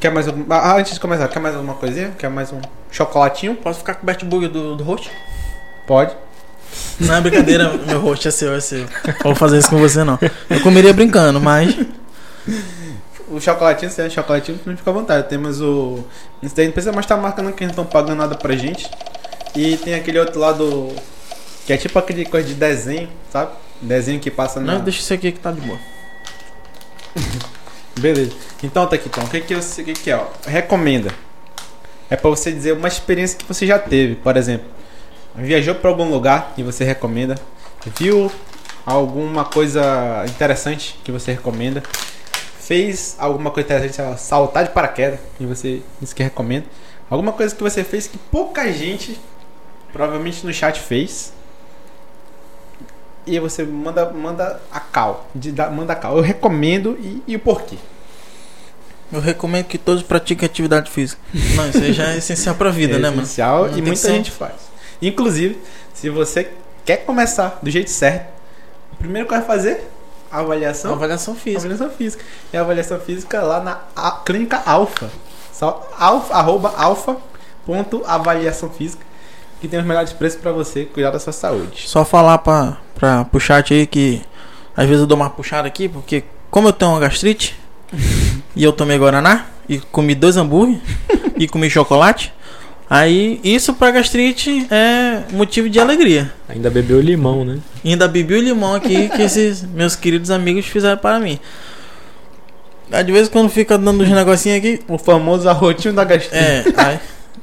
Quer mais algum, ah, antes de começar, quer mais alguma coisinha? Quer mais um chocolatinho? Posso ficar com o Bert Burger do, do host? Pode. Não é brincadeira, meu host é seu, é seu. Vou fazer isso com você, não. Eu comeria brincando, mas. O chocolatinho, se é chocolatinho, não fica à vontade. Temos o. Isso daí não precisa mais estar marcando que eles não estão pagando nada pra gente. E tem aquele outro lado. Que é tipo aquele coisa de desenho, sabe? Desenho que passa na. Não, deixa isso aqui que tá de boa. Beleza. Então tá aqui, então. O que que, eu, o que que é? Ó? Recomenda. É pra você dizer uma experiência que você já teve. Por exemplo, viajou pra algum lugar e você recomenda. Viu alguma coisa interessante que você recomenda. Fez alguma coisa interessante, saltar de paraquedas e você disse que recomenda. Alguma coisa que você fez que pouca gente, provavelmente no chat, fez. E você manda, manda a cal. De, dar- manda a cal. Eu recomendo e, e o porquê. Eu recomendo que todos pratiquem atividade física. Não, isso aí já é essencial pra vida, é né, mano? essencial e muita gente faz. Inclusive, se você quer começar do jeito certo, o primeiro que vai fazer avaliação, Avaliação física. avaliação física. E a avaliação física lá na a- clínica Alfa. Só alfa, arroba alfa ponto avaliação física que tem os melhores preços para você cuidar da sua saúde. Só falar pra, pra, pro chat aí que às vezes eu dou uma puxada aqui, porque como eu tenho uma gastrite e eu tomei Guaraná e comi dois hambúrguer e comi chocolate, aí isso pra gastrite é motivo de alegria. Ainda bebeu limão, né? Ainda bebi o limão aqui que esses meus queridos amigos fizeram para mim. Aí de vez em quando fica dando uns negocinhos aqui. O famoso arrotinho da gastrite. É, aí,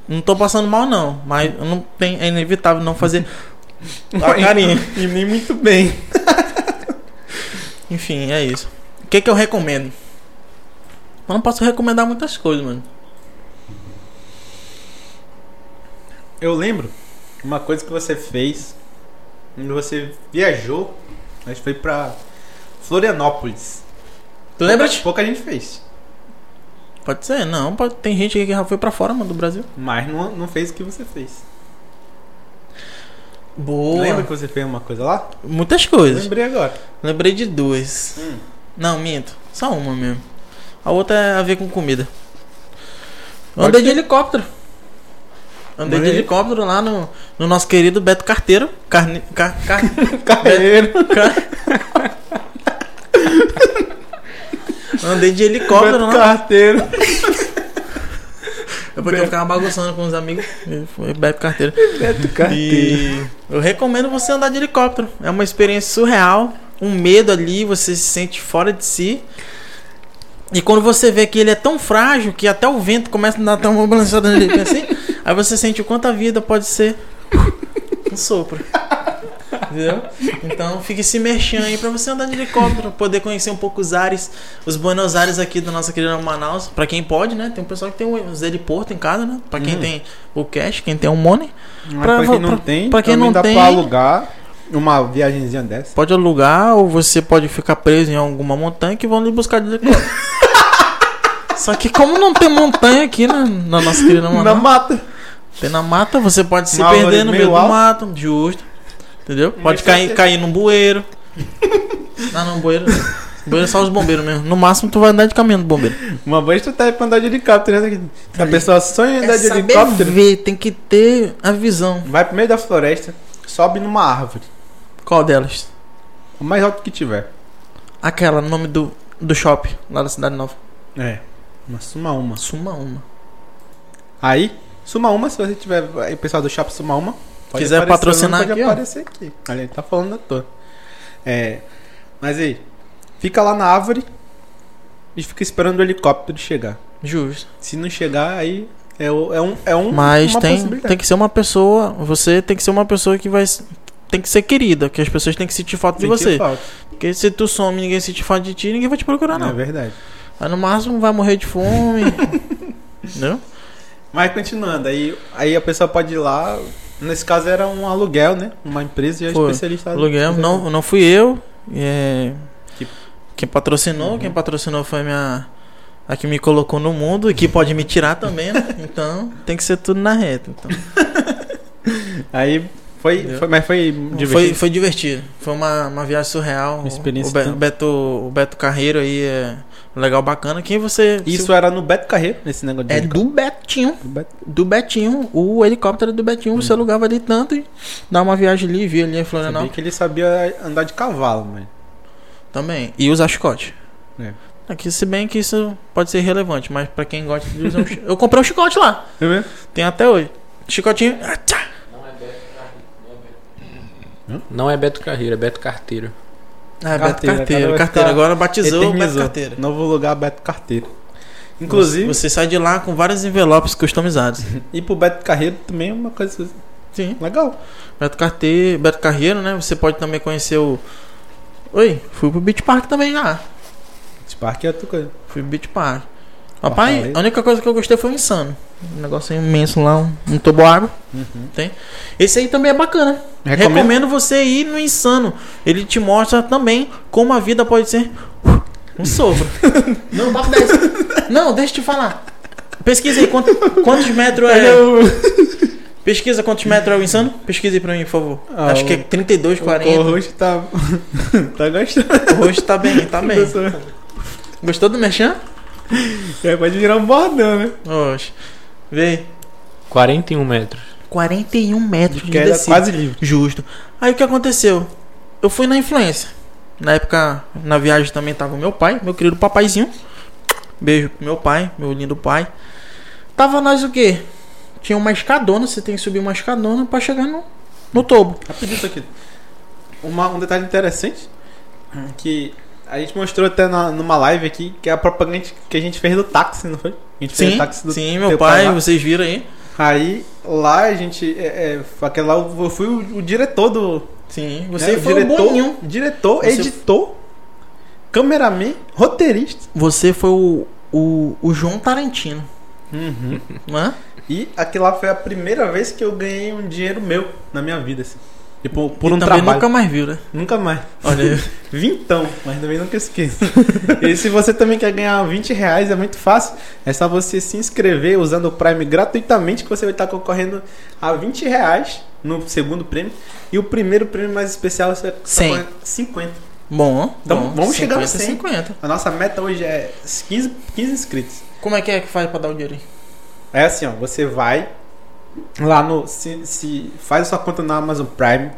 não tô passando mal não, mas eu não tem, é inevitável não fazer a carinha. E nem muito bem. Enfim, é isso. O que que eu recomendo? Eu não posso recomendar muitas coisas, mano. Eu lembro uma coisa que você fez quando você viajou, mas foi pra Florianópolis. Tu lembra? Pouca, pouca gente fez, Pode ser, não. Pode, tem gente aqui que já foi pra fora, mano, do Brasil. mas não, não fez o que você fez. Boa. Lembra que você fez uma coisa lá? Muitas coisas. Lembrei agora. Lembrei de duas. Hum. Não, minto. Só uma mesmo. A outra é a ver com comida. Andei de helicóptero. Andei de helicóptero lá no, no nosso querido Beto Carteiro. Carne, car, car, Carreiro. andei de helicóptero Beto lá. Carteiro. Porque eu ficava bagunçando com os amigos. Foi Beto Carteiro. Beto E eu recomendo você andar de helicóptero. É uma experiência surreal. Um medo ali, você se sente fora de si. E quando você vê que ele é tão frágil que até o vento começa a dar uma balançada nele assim, aí você sente o quanto a vida pode ser um sopro. Entendeu? Então fique se mexendo aí pra você andar de helicóptero, poder conhecer um pouco os ares, os Buenos Aires aqui da nossa querida Manaus. Pra quem pode, né? Tem um pessoal que tem os heliporto em casa, né? Pra quem Hum. tem o cash, quem tem o money. Pra- pra, quem não pra- tem, pra quem não dá tem- pra alugar uma viagenzinha dessa. Pode alugar ou você pode ficar preso em alguma montanha que vão lhe buscar de helicóptero. Só que como não tem montanha aqui na, na nossa querida Na Manaus, mata. Na mata, você pode se Uma perder no meio meio do mato, justo. Entendeu? Pode cair, cair num bueiro. Não, não, bueiro. Bueiro é só os bombeiros mesmo. No máximo tu vai andar de caminhão do bombeiro. Uma vez tu tá aí pra andar de helicóptero, né? A pessoa sonha em andar É de helicóptero, ver, tem que ter a visão. vai pro meio da floresta, sobe numa árvore. Qual delas? O mais alto que tiver. Aquela, no nome do, do shopping, lá da Cidade Nova. É. Uma suma uma. Suma uma. Aí, suma uma, se você tiver aí, pessoal do Shopping Suma uma. Quiser aparecer, patrocinar não, pode aqui, aparecer aqui. Ali, ele tá falando à toa. É. Mas aí, fica lá na árvore e fica esperando o helicóptero chegar. Justo. Se não chegar, aí é, é um. É um Mas uma tem, tem que ser uma pessoa. Você tem que ser uma pessoa que vai. Tem que ser querida, que as pessoas têm que sentir falta de você. falta. Porque se tu some e ninguém sentir falta de ti, ninguém vai te procurar, É não. verdade. Aí no máximo vai morrer de fome. Entendeu? Mas continuando, aí, aí a pessoa pode ir lá. Nesse caso era um aluguel, né? Uma empresa e a Foi. especialista. Aluguel, não, não fui eu. É, Que- Quem patrocinou, quem patrocinou foi minha. A que me colocou no mundo e que pode me tirar também, né? Então tem que ser tudo na reta. Então. Aí foi, Entendeu? foi. Mas foi divertido. Foi, foi divertido. Foi uma, uma viagem surreal. Uma experiência O, Be- o Beto, o Beto Carreiro aí é legal, bacana. Quem você. Isso se- era no Beto Carreiro, nesse negócio de é do Betinho. Do Beto- Do Betinho. O helicóptero do Betinho. Você alugava ali tanto e dá uma viagem ali, via ali em Sabia Florianópolis. que ele sabia andar de cavalo, mano. Também. E usar chicote. É. Aqui, se bem que isso pode ser relevante, mas pra quem gosta de usar um chicote. Eu comprei um chicote lá. É mesmo? Tem até hoje. Chicotinho. ah, Não é Beto Carreiro, é Beto Carteiro. Ah, Beto Carteira, Carteira. Agora batizou o Beto Eternizou. Carteiro. Novo lugar, Beto Carteiro. Inclusive, Você sai de lá com vários envelopes customizados. ir pro Beto Carreiro também é uma coisa Sim. legal. Beto Carteiro, Beto Carreiro, né? Você pode também conhecer o. Oi, fui pro Beach Park também já. Esse parque é outra coisa. Fui pro Beach Park. Rapaz, a única coisa que eu gostei foi o insano. Um negócio imenso lá, um, um toboágua. Tem. Esse aí também é bacana. Recomendo. Recomendo você ir no insano. Ele te mostra também como a vida pode ser um sopro. Não, papo 10. Não, deixa eu te falar. Pesquisa aí quanto- quantos metros é. Pesquisa quantos metros é o insano? Pesquisa aí pra mim, por favor. Ah, Acho que é o- 32, O 40. rosto tá. tá gostando. O rosto tá bem, tá bem. Gostou do merchan? É, pode virar um bordão, né? Oxe. Vê. 41 metros. 41 metros de descida. quase livre. Justo. Aí o que aconteceu? Eu fui na influência. Na época, na viagem também tava o meu pai, meu querido papaizinho. Beijo pro meu pai, meu lindo pai. Tava nós o quê? Tinha uma escadona, você tem que subir uma escadona pra chegar no, no tobo. Rapidinho isso aqui. Uma, um detalhe interessante que a gente mostrou até na, numa live aqui, que é a propaganda que a gente fez do táxi, não foi? A gente fez Sim, o táxi do sim, meu pai, vocês viram aí? Aí lá a gente. É, é, aquele lá eu fui o, o diretor do. Sim, né, você o foi diretor, o boninho. Diretor, Você- editor, cameraman, roteirista. Você foi o, o, o João Tarantino, Uhum. não é? E aquilo lá foi a primeira vez que eu ganhei um dinheiro meu na minha vida, assim. Tipo, por E um também trabalho. nunca mais viu, né? Nunca mais. Olha. Vintão, mas também nunca esqueça. e se você também quer ganhar 20 reais, é muito fácil. É só você se inscrever usando o Prime gratuitamente, que você vai estar concorrendo a 20 reais no segundo prêmio. E o primeiro prêmio mais especial você tá Cem. concorrendo 50. Bom, Então, bom. vamos chegar no 50, 100. 50. A nossa meta hoje é 15, 15 inscritos. Como é que é que faz pra dar o dinheiro aí? É assim, ó, você vai lá no. Se, se faz a sua conta na Amazon Prime.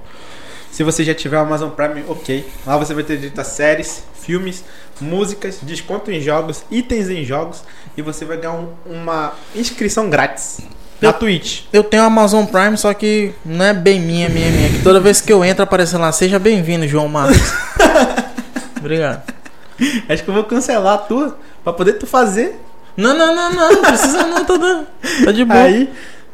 Se você já tiver Amazon Prime, ok. Lá você vai ter direito a séries, filmes, músicas, desconto em jogos, itens em jogos e você vai ganhar um- uma inscrição grátis na Eu- Twitch. Eu tenho Amazon Prime, só que não é bem minha, minha, minha. Que toda vez que eu entro aparece lá, seja bem-vindo, João Marcos. Obrigado. Acho que eu vou cancelar a tua pra poder tu fazer. Não, não, não, não, não precisa não, tá, tá de boa. Aí,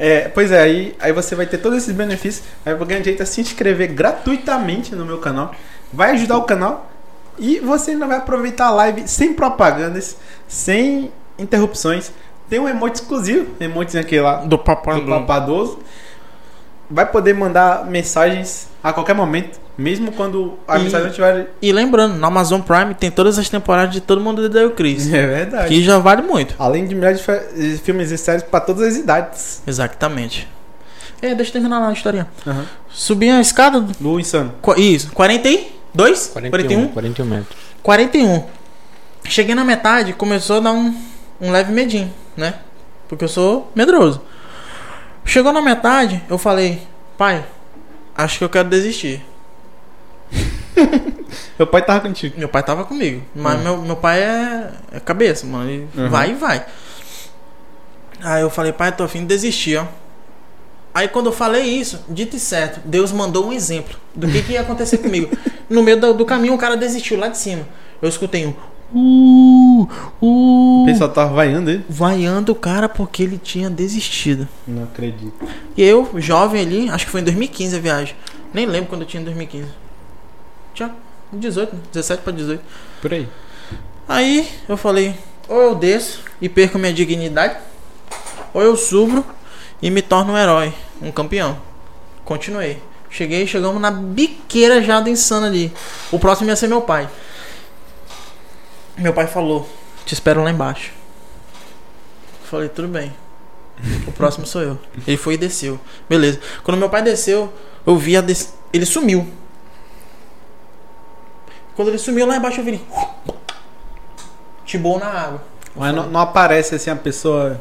é, pois é, aí, aí você vai ter todos esses benefícios. Aí vou ganhar direito a se inscrever gratuitamente no meu canal. Vai ajudar o canal e você ainda vai aproveitar a live sem propagandas, sem interrupções. Tem um emote exclusivo, emotezinho aquele lá Do papai do papadoso. Vai poder mandar mensagens a qualquer momento, mesmo quando a mensagem não estiver. E lembrando, no Amazon Prime tem todas as temporadas de Todo Mundo o Chris. É verdade. Que já vale muito. Além de milhares de filmes e séries para todas as idades. Exatamente. É, deixa eu terminar lá a historinha. Uhum. Subi a escada. do- Do Insano. qu- Isso, 42? 41, 41 metros. 41. Cheguei na metade, começou a dar um, um leve medinho, né? Porque eu sou medroso. Chegou na metade, eu falei, pai, acho que eu quero desistir. Meu pai tava contigo. Meu pai tava comigo. Mas Hum. meu, meu pai é, é cabeça, mano. Ele Uhum. vai e vai. Aí eu falei, pai, tô afim de desistir, ó. Aí quando eu falei isso, dito e certo, Deus mandou um exemplo do que, que ia acontecer comigo. No meio do, do caminho, o cara desistiu lá de cima. Eu escutei um. Uh, uh, O pessoal tava vaiando ele. vaiando o cara porque ele tinha desistido. Não acredito. E eu, jovem ali, acho que foi em 2015 a viagem. Nem lembro quando eu tinha em 2015. Tinha 18, né? 17 pra 18. Por aí. Aí eu falei, ou eu desço e perco minha dignidade, ou eu subo e me torno um herói, um campeão. Continuei. Cheguei, chegamos na biqueira já do insano ali. O próximo ia ser meu pai. Meu pai falou, te espero lá embaixo. Falei, tudo bem. O próximo sou eu. Ele foi e desceu. Beleza. Quando meu pai desceu, eu vi a des... ele sumiu. Quando ele sumiu lá embaixo eu vi ele Tibou na água. Mas não, não aparece assim a pessoa.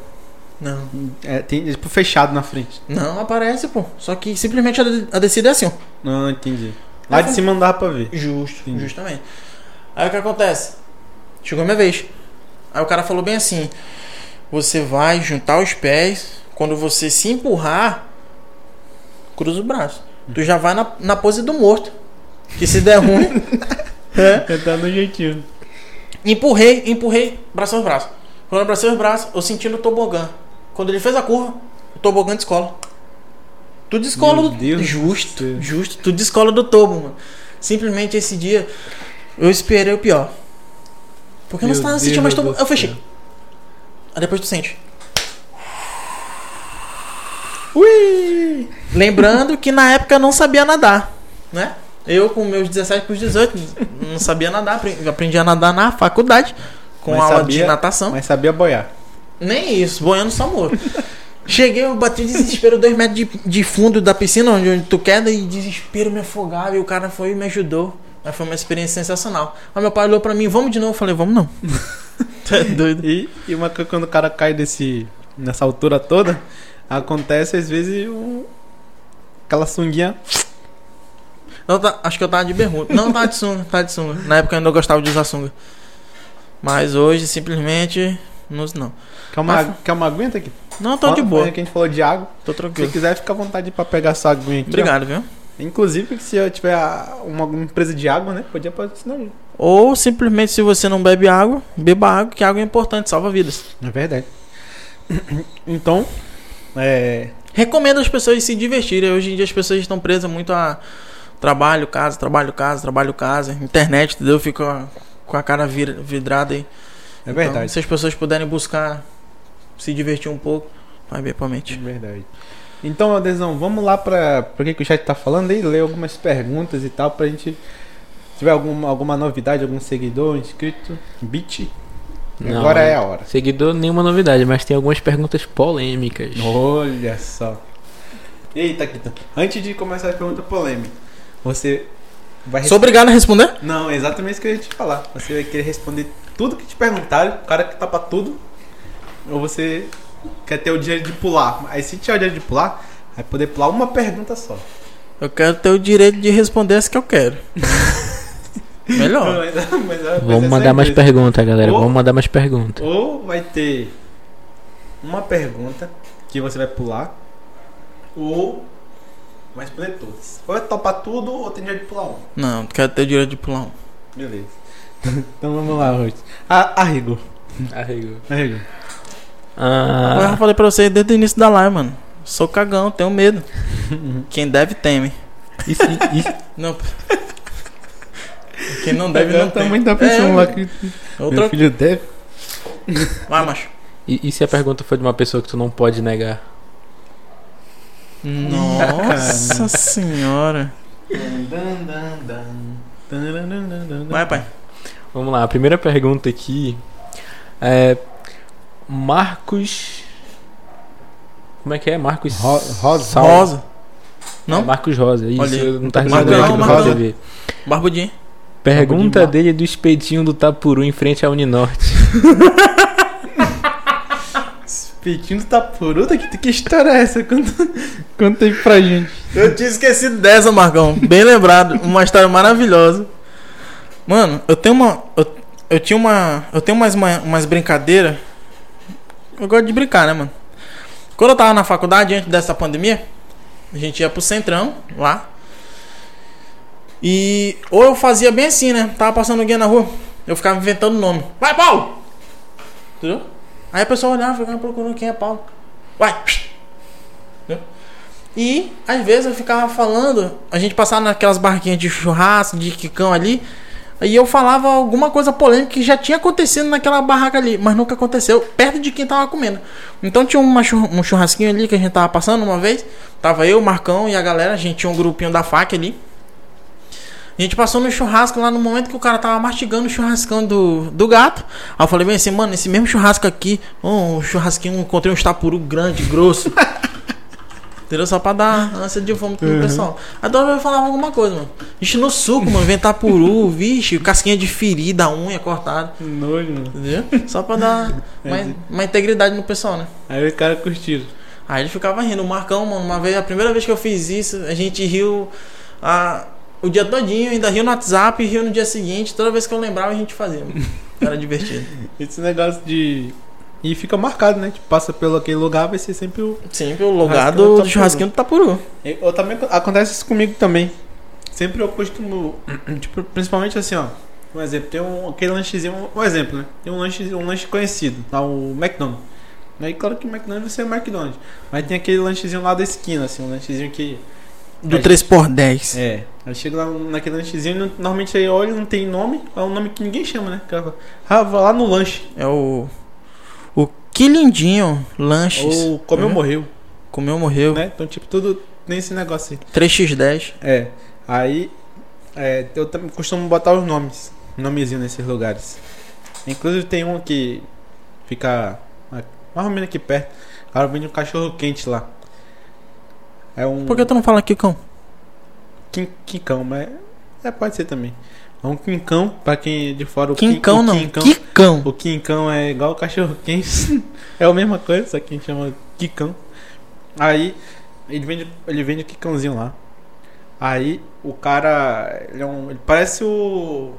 Não. É, tem tipo fechado na frente. Não aparece, pô. Só que simplesmente a, de- a descida é assim, ó. Não, entendi. Lá Aí de foi- cima não dava pra ver. Justo, Entendi. justamente. Aí o que acontece? Chegou minha vez. Aí o cara falou bem assim: Você vai juntar os pés. Quando você se empurrar, cruza o braço. Tu já vai na, na pose do morto. Que se der ruim. é. Tá no jeitinho. Empurrei, empurrei, braço aos braços. Quando eu abracei os braços, eu senti no tobogã. Quando ele fez a curva, o tobogã descola. Tu descola Meu do Deus Justo, céu. justo. Tu descola do tobo, mano. Simplesmente esse dia eu esperei o pior. Porque eu não Meu estava Deus sentindo mais do tobo. Eu fechei. Aí depois tu sente. Ui! Lembrando que na época eu não sabia nadar, né? Eu com meus 17 para 18 não sabia nadar, aprendi- a nadar na faculdade com Mas aula de sabia- natação. Mas sabia boiar. Nem isso, boiando só morto. Cheguei, eu bati de desespero, dois metros de, de fundo da piscina, onde, onde tu queda, e desespero me afogava. E o cara foi e me ajudou. Mas foi uma experiência sensacional. Aí meu pai olhou pra mim, vamos de novo? Eu falei, vamos não. tu é doido. E, e uma coisa quando o cara cai desse, nessa altura toda, acontece às vezes um, aquela sunguinha. Eu ta- acho que eu tava de bermuda. Não, tava de sunga, tava de sunga. Na época eu ainda gostava de usar sunga. Mas hoje, simplesmente, não uso não. Quer uma, Mas- quer uma aguenta aqui? Não, tô de boa. Que a gente falou de água. Tô Se tranquilo. quiser, fica à vontade pra pegar sua aguinha aqui. ó. Obrigado, viu? Inclusive, se eu tiver uma, alguma empresa de água, né? Podia patrocinar. gente. Ou simplesmente, se você não bebe água, beba água, que água é importante, salva vidas. É verdade. Então, é. Recomendo as pessoas se divertirem. Hoje em dia as pessoas estão presas muito a trabalho, casa, trabalho, casa, trabalho, casa, internet, entendeu? Fica com a cara vidrada aí. É verdade. Então, se as pessoas puderem buscar se divertir um pouco, vai bem pra É mente. verdade. Então, Adesão, vamos lá pra, pra que, que o chat tá falando aí, ler algumas perguntas e tal, pra gente. Se tiver alguma, alguma novidade, algum seguidor, inscrito, beat. Não, Agora é a hora. Seguidor, nenhuma novidade, mas tem algumas perguntas polêmicas. Olha só. Eita, Kita. Antes de começar a pergunta polêmica, você vai Sou obrigado a responder? Não, é exatamente isso que eu ia te falar. Você vai querer responder tudo que te perguntarem, o cara que tá pra tudo. Ou você quer ter o direito de pular. Aí se tiver o direito de pular, vai poder pular uma pergunta só. Eu quero ter o direito de responder as que eu quero. Melhor. Vamos mandar mais perguntas, galera. Ô. Vamos mandar mais perguntas. Ou vai ter uma pergunta que você vai pular, ou vai escolher todas. Ou é topar tudo, ou tem jeito de pular um. Não, quero ter o direito de pular um. Beleza. então vamos lá, Ruth. Arrigo. Arrigo. Eu Ah, já falei pra vocês desde o início da live, mano. Sou cagão, tenho medo. Quem deve, teme. E se Não. Quem não deve, não tem. também tá pensando É, lá que Outra... meu filho deve. Vai, macho. e, e se a pergunta for de uma pessoa que tu não pode negar? Nossa senhora. Vai, pai. Vamos lá, a primeira pergunta aqui é Marcos. Como é que é? Marcos Ro- Rosa. Rosa. Não? É Marcos Rosa, isso. Olha não tá respondendo aqui no. TV. Barbudinho. Pergunta Marcos. dele do espetinho do Tapuru em frente à Uninorte. Peitinho do Tapuruta? Que, que história é essa? Conta, conta aí pra gente. Eu tinha esquecido dessa, Marcão. Bem lembrado. Uma história maravilhosa. Mano, eu tenho uma. Eu, eu tinha uma. Eu tenho umas, uma- umas brincadeiras. Eu gosto de brincar, né, mano? Quando eu tava na faculdade, antes dessa pandemia, a gente ia pro centrão lá. E. Ou eu fazia bem assim, né? Tava passando alguém na rua. Eu ficava inventando nome. Vai, Paulo! Entendeu? Aí a pessoa olhava, ficava procurando quem é Paulo. Vai! Entendeu? E às vezes eu ficava falando, a gente passava naquelas barraquinhas de churrasco, de quicão ali, aí eu falava alguma coisa polêmica que já tinha acontecido naquela barraca ali, mas nunca aconteceu perto de quem tava comendo. Então tinha uma um churrasquinho ali que a gente tava passando uma vez, tava eu, o Marcão e a galera, a gente tinha um grupinho da faca ali. A gente passou no churrasco lá no momento que o cara tava mastigando o churrascão do, do gato. Aí eu falei bem assim, mano, esse mesmo churrasco aqui, um churrasquinho, encontrei um estapuru grande, grosso. Entendeu? Só pra dar ânsia de vômito pro pessoal. Aí toda vez eu falava alguma coisa, mano. Vixe, no suco, mano, vem tapuru, vixe, casquinha de ferida, unha cortada. Nojo, mano. Entendeu? Só pra dar uma, uma integridade no pessoal, né? Aí o cara curtiram. Aí ele ficava rindo. O Marcão, mano, uma vez, a primeira vez que eu fiz isso, a gente riu a, o dia todinho, ainda riu no WhatsApp e riu no dia seguinte. Toda vez que eu lembrava, a gente fazia. Era divertido. Esse negócio de. E fica marcado, né? Tipo, passa pelo aquele lugar, vai ser sempre o. Sempre o lugar do do churrasquinho do Tapuru. Eu também acontece isso comigo também. Sempre eu costumo, tipo, principalmente assim, ó. Um exemplo, tem um, aquele lanchezinho, um exemplo, né? Tem um lanche, um lanche conhecido, tá? O McDonald's. Aí claro que o McDonald's vai ser o McDonald's. Mas tem aquele lanchezinho lá da esquina, assim, um lanchezinho que. Do É. 3x10. É. Aí chega lá naquele lanchezinho, normalmente aí olha, não tem nome, é um nome que ninguém chama, né? O Ah, vai lá no lanche. É o. O Que Lindinho Lanches. Ou comeu, Uhum. morreu, Comeu, morreu. né? Então, tipo, tudo tem esse negócio aí. 3x10. É. Aí é, eu também costumo botar os nomes. Nomezinho nesses lugares. Inclusive tem um que fica mais ou menos aqui perto. O cara vende um cachorro quente lá. É um Por que tu não fala Kikão? quin- quincão, mas é, pode ser também. É um quincão, pra quem de fora o quin- Quincão o não. quincão-. O quincão é igual o cachorro quente. é a mesma coisa, só que a gente chama quicão. Aí ele vende, ele vende o quicãozinho lá. Aí o cara, ele, é um, ele parece o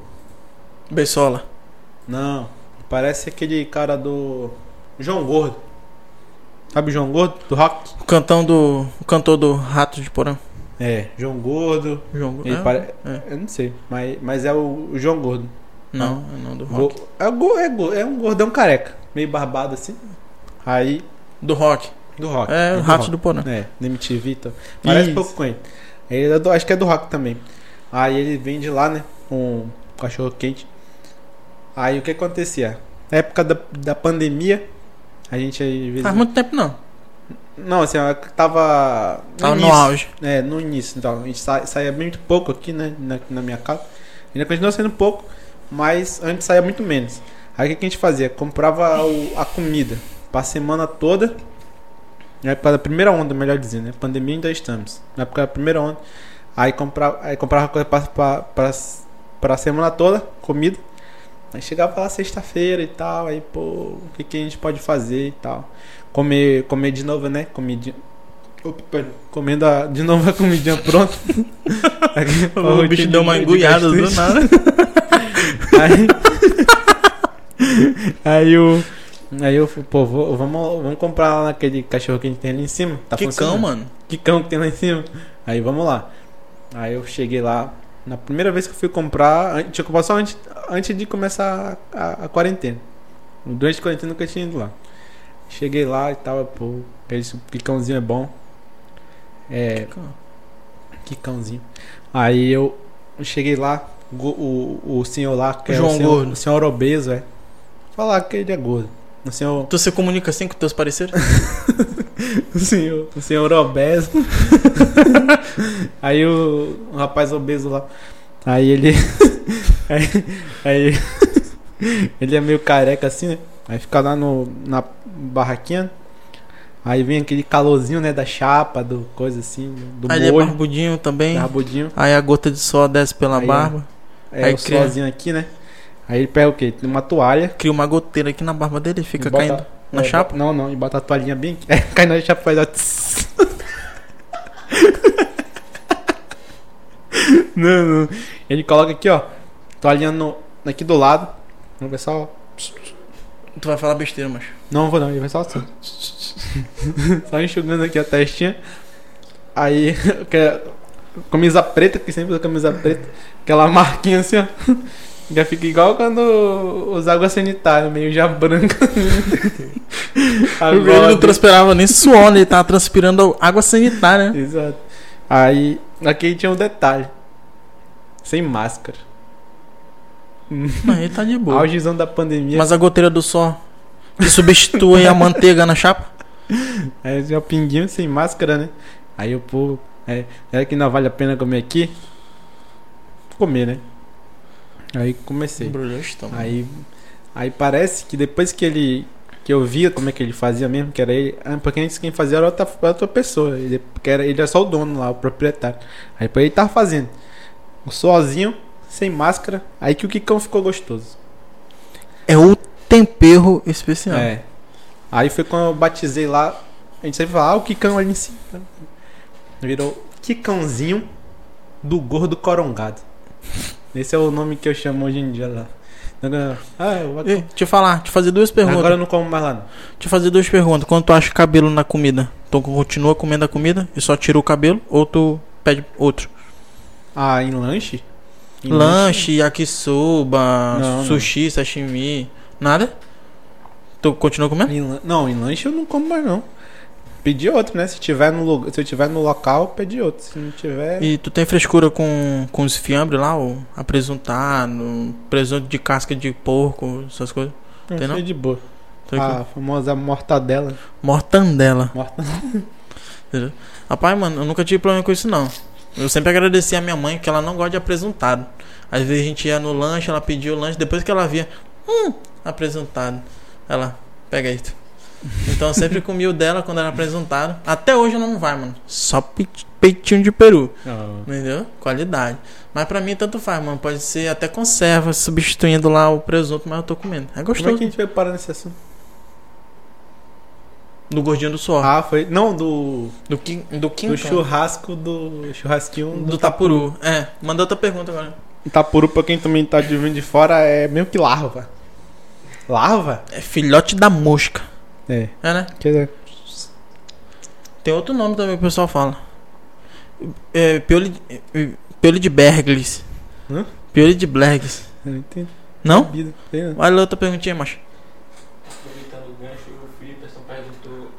Beisola. não, parece aquele cara do João Gordo. Sabe o João Gordo do rock? O cantão do. O cantor do Rato de Porão. É, João Gordo. João Ele é, pare- é. Eu não sei, mas, mas é o, o João Gordo. Não, é não do rock. é, go- é, go- é um gordão careca, meio barbado assim. Aí Do rock. do rock. É, o do Rato rock. do Porão. É, da MTV. Parece Isso. pouco com ele. Ele é do- acho que é do rock também. Aí ele vende lá, né? Um cachorro quente. Aí o que acontecia? Na época da, da pandemia, a gente às vezes- Faz muito tempo não. Não, assim, eu tava. Tava no início. auge. É, no início. Então, a gente sa- saía muito pouco aqui, né? Na, na minha casa. Ainda continua sendo pouco, mas antes saía muito menos. Aí o que, que a gente fazia? Comprava o- a comida pra semana toda. Na época da primeira onda, melhor dizendo, né? Pandemia ainda estamos. Na época da primeira onda. Aí comprava, aí comprava coisa pra, pra, pra, pra semana toda, comida. Aí chegava lá sexta-feira e tal, aí, pô, o que, que a gente pode fazer e tal. Comer, comer de novo, né? Comida, Opa, comendo a- de novo a comidinha pronta. Aqui, O bicho deu uma de engulhada do nada. Aí, aí o. Aí eu falei, pô, vou- vamos, vamos comprar lá naquele cachorro que a gente tem ali em cima. Tá que cão, mano. Que cão que tem lá em cima. Aí vamos lá. Aí eu cheguei lá. Na primeira vez que eu fui comprar, tinha comprado só antes, antes de começar a, a- a quarentena. Durante a quarentena eu nunca tinha ido lá. Cheguei lá e tava, pô, esse que cãozinho é bom. É, que cãozinho. Aí eu cheguei lá, o, o senhor lá, que O é o senhor, Gordo. o senhor obeso, é. Falar que ele é gordo. O senhor, Tu se comunica assim com teus pareceres? o senhor, o senhor obeso. aí o, o rapaz obeso lá. Aí ele. aí, aí ele é meio careca assim, né? Aí fica lá no, na barraquinha. Aí vem aquele calorzinho, né? Da chapa, do coisa assim, do Aí ele é molho, barbudinho também. do rabudinho. Aí a gota de suor desce pela Aí, barba. É Aí o cria- sozinho aqui, né? Aí ele pega o quê? Uma toalha. Cria uma goteira aqui na barba dele e fica e bota- caindo na é, chapa. Não, não, e bota a toalhinha bem aqui. É, cai na chapa e tss. Não, não. Ele coloca aqui, ó. Toalhinha no, aqui do lado. Vamos ver só. Tu vai falar besteira, mas. Não vou não, ele vai só assim. só enxugando aqui a testinha. Aí, é camisa preta, que sempre usa camisa preta. Aquela marquinha assim, ó. Já fica igual quando usa água sanitária, meio já branca. Ele Agora, não transpirava nem suor, né? ele tava transpirando água sanitária. Exato. Aí, aqui tinha um detalhe. Sem máscara. Mas ele tá de boa. Augezão da pandemia. Mas a goteira do suor que substitui a manteiga na chapa? Aí tinha um pinguinho sem máscara, né? Aí o povo. É, é que não vale a pena comer aqui? Comer, né? Aí comecei. Embrulhou o estômago. Aí, aí parece que depois que ele. Que eu via como é que ele fazia mesmo, que era ele. ah, Porque antes quem fazia era outra, outra pessoa. Ele, porque era, ele era só o dono lá, o proprietário. Aí depois ele tava fazendo. Sozinho, sem máscara. Aí que o Kikão ficou gostoso. É o tempero especial. É. Aí foi quando eu batizei lá. A gente sempre fala, ah, o Kikão ali em cima. Virou Kikãozinho do gordo corongado. Esse é o nome que eu chamo hoje em dia lá. Ah, eu. Ei, te falar, te fazer duas perguntas. Agora eu não como mais lá. Não. Te fazer duas perguntas. Quando tu acha cabelo na comida, tu continua comendo a comida e só tira o cabelo? Ou tu pede outro? Ah, em lanche? Em Lanche, yakisoba, Não, não. sushi, sashimi, nada? Tu continua comendo? Em Não, em lanche eu não como mais não. Pedi outro, né? Se tiver no lugar, se eu tiver no local, pedi outro. Se não tiver, E tu tem frescura com, com os fiambres lá, o apresuntado, presunto de casca de porco, essas coisas? eu tem não? de boa. Tem que- A famosa mortadela. Mortandela. Morta... Rapaz, mano, eu nunca tive problema com isso não. Eu sempre agradeci a minha mãe que ela não gosta de apresentado. Às vezes a gente ia no lanche, ela pedia o lanche, depois que ela via, hum, apresentado. Ela, pega aí. Então eu sempre comia o dela quando era apresentado. Até hoje ela não vai, mano. Só pe- peitinho de peru. Entendeu? Qualidade. Mas pra mim tanto faz, mano. Pode ser até conserva, substituindo lá o presunto, mas eu tô comendo. É Como é gostoso. que a gente vai parar nesse assunto? Do gordinho do suor. Ah, foi. Não, do. do Kim, do Kim Do churrasco do. Churrasquinho do do, Tapuru. É, manda outra pergunta agora. Tapuru, pra quem também tá de vindo de fora, é meio que larva. Larva? É filhote da mosca. É. É, né? Quer dizer, Tem outro nome também que o pessoal fala. É, piolho, de- é, piolho de Berglis. Hã? Piolho de Berglis. eu não entendo. Não? Olha outra perguntinha, macho. Aproveitando o gancho, o Feliperson perguntou.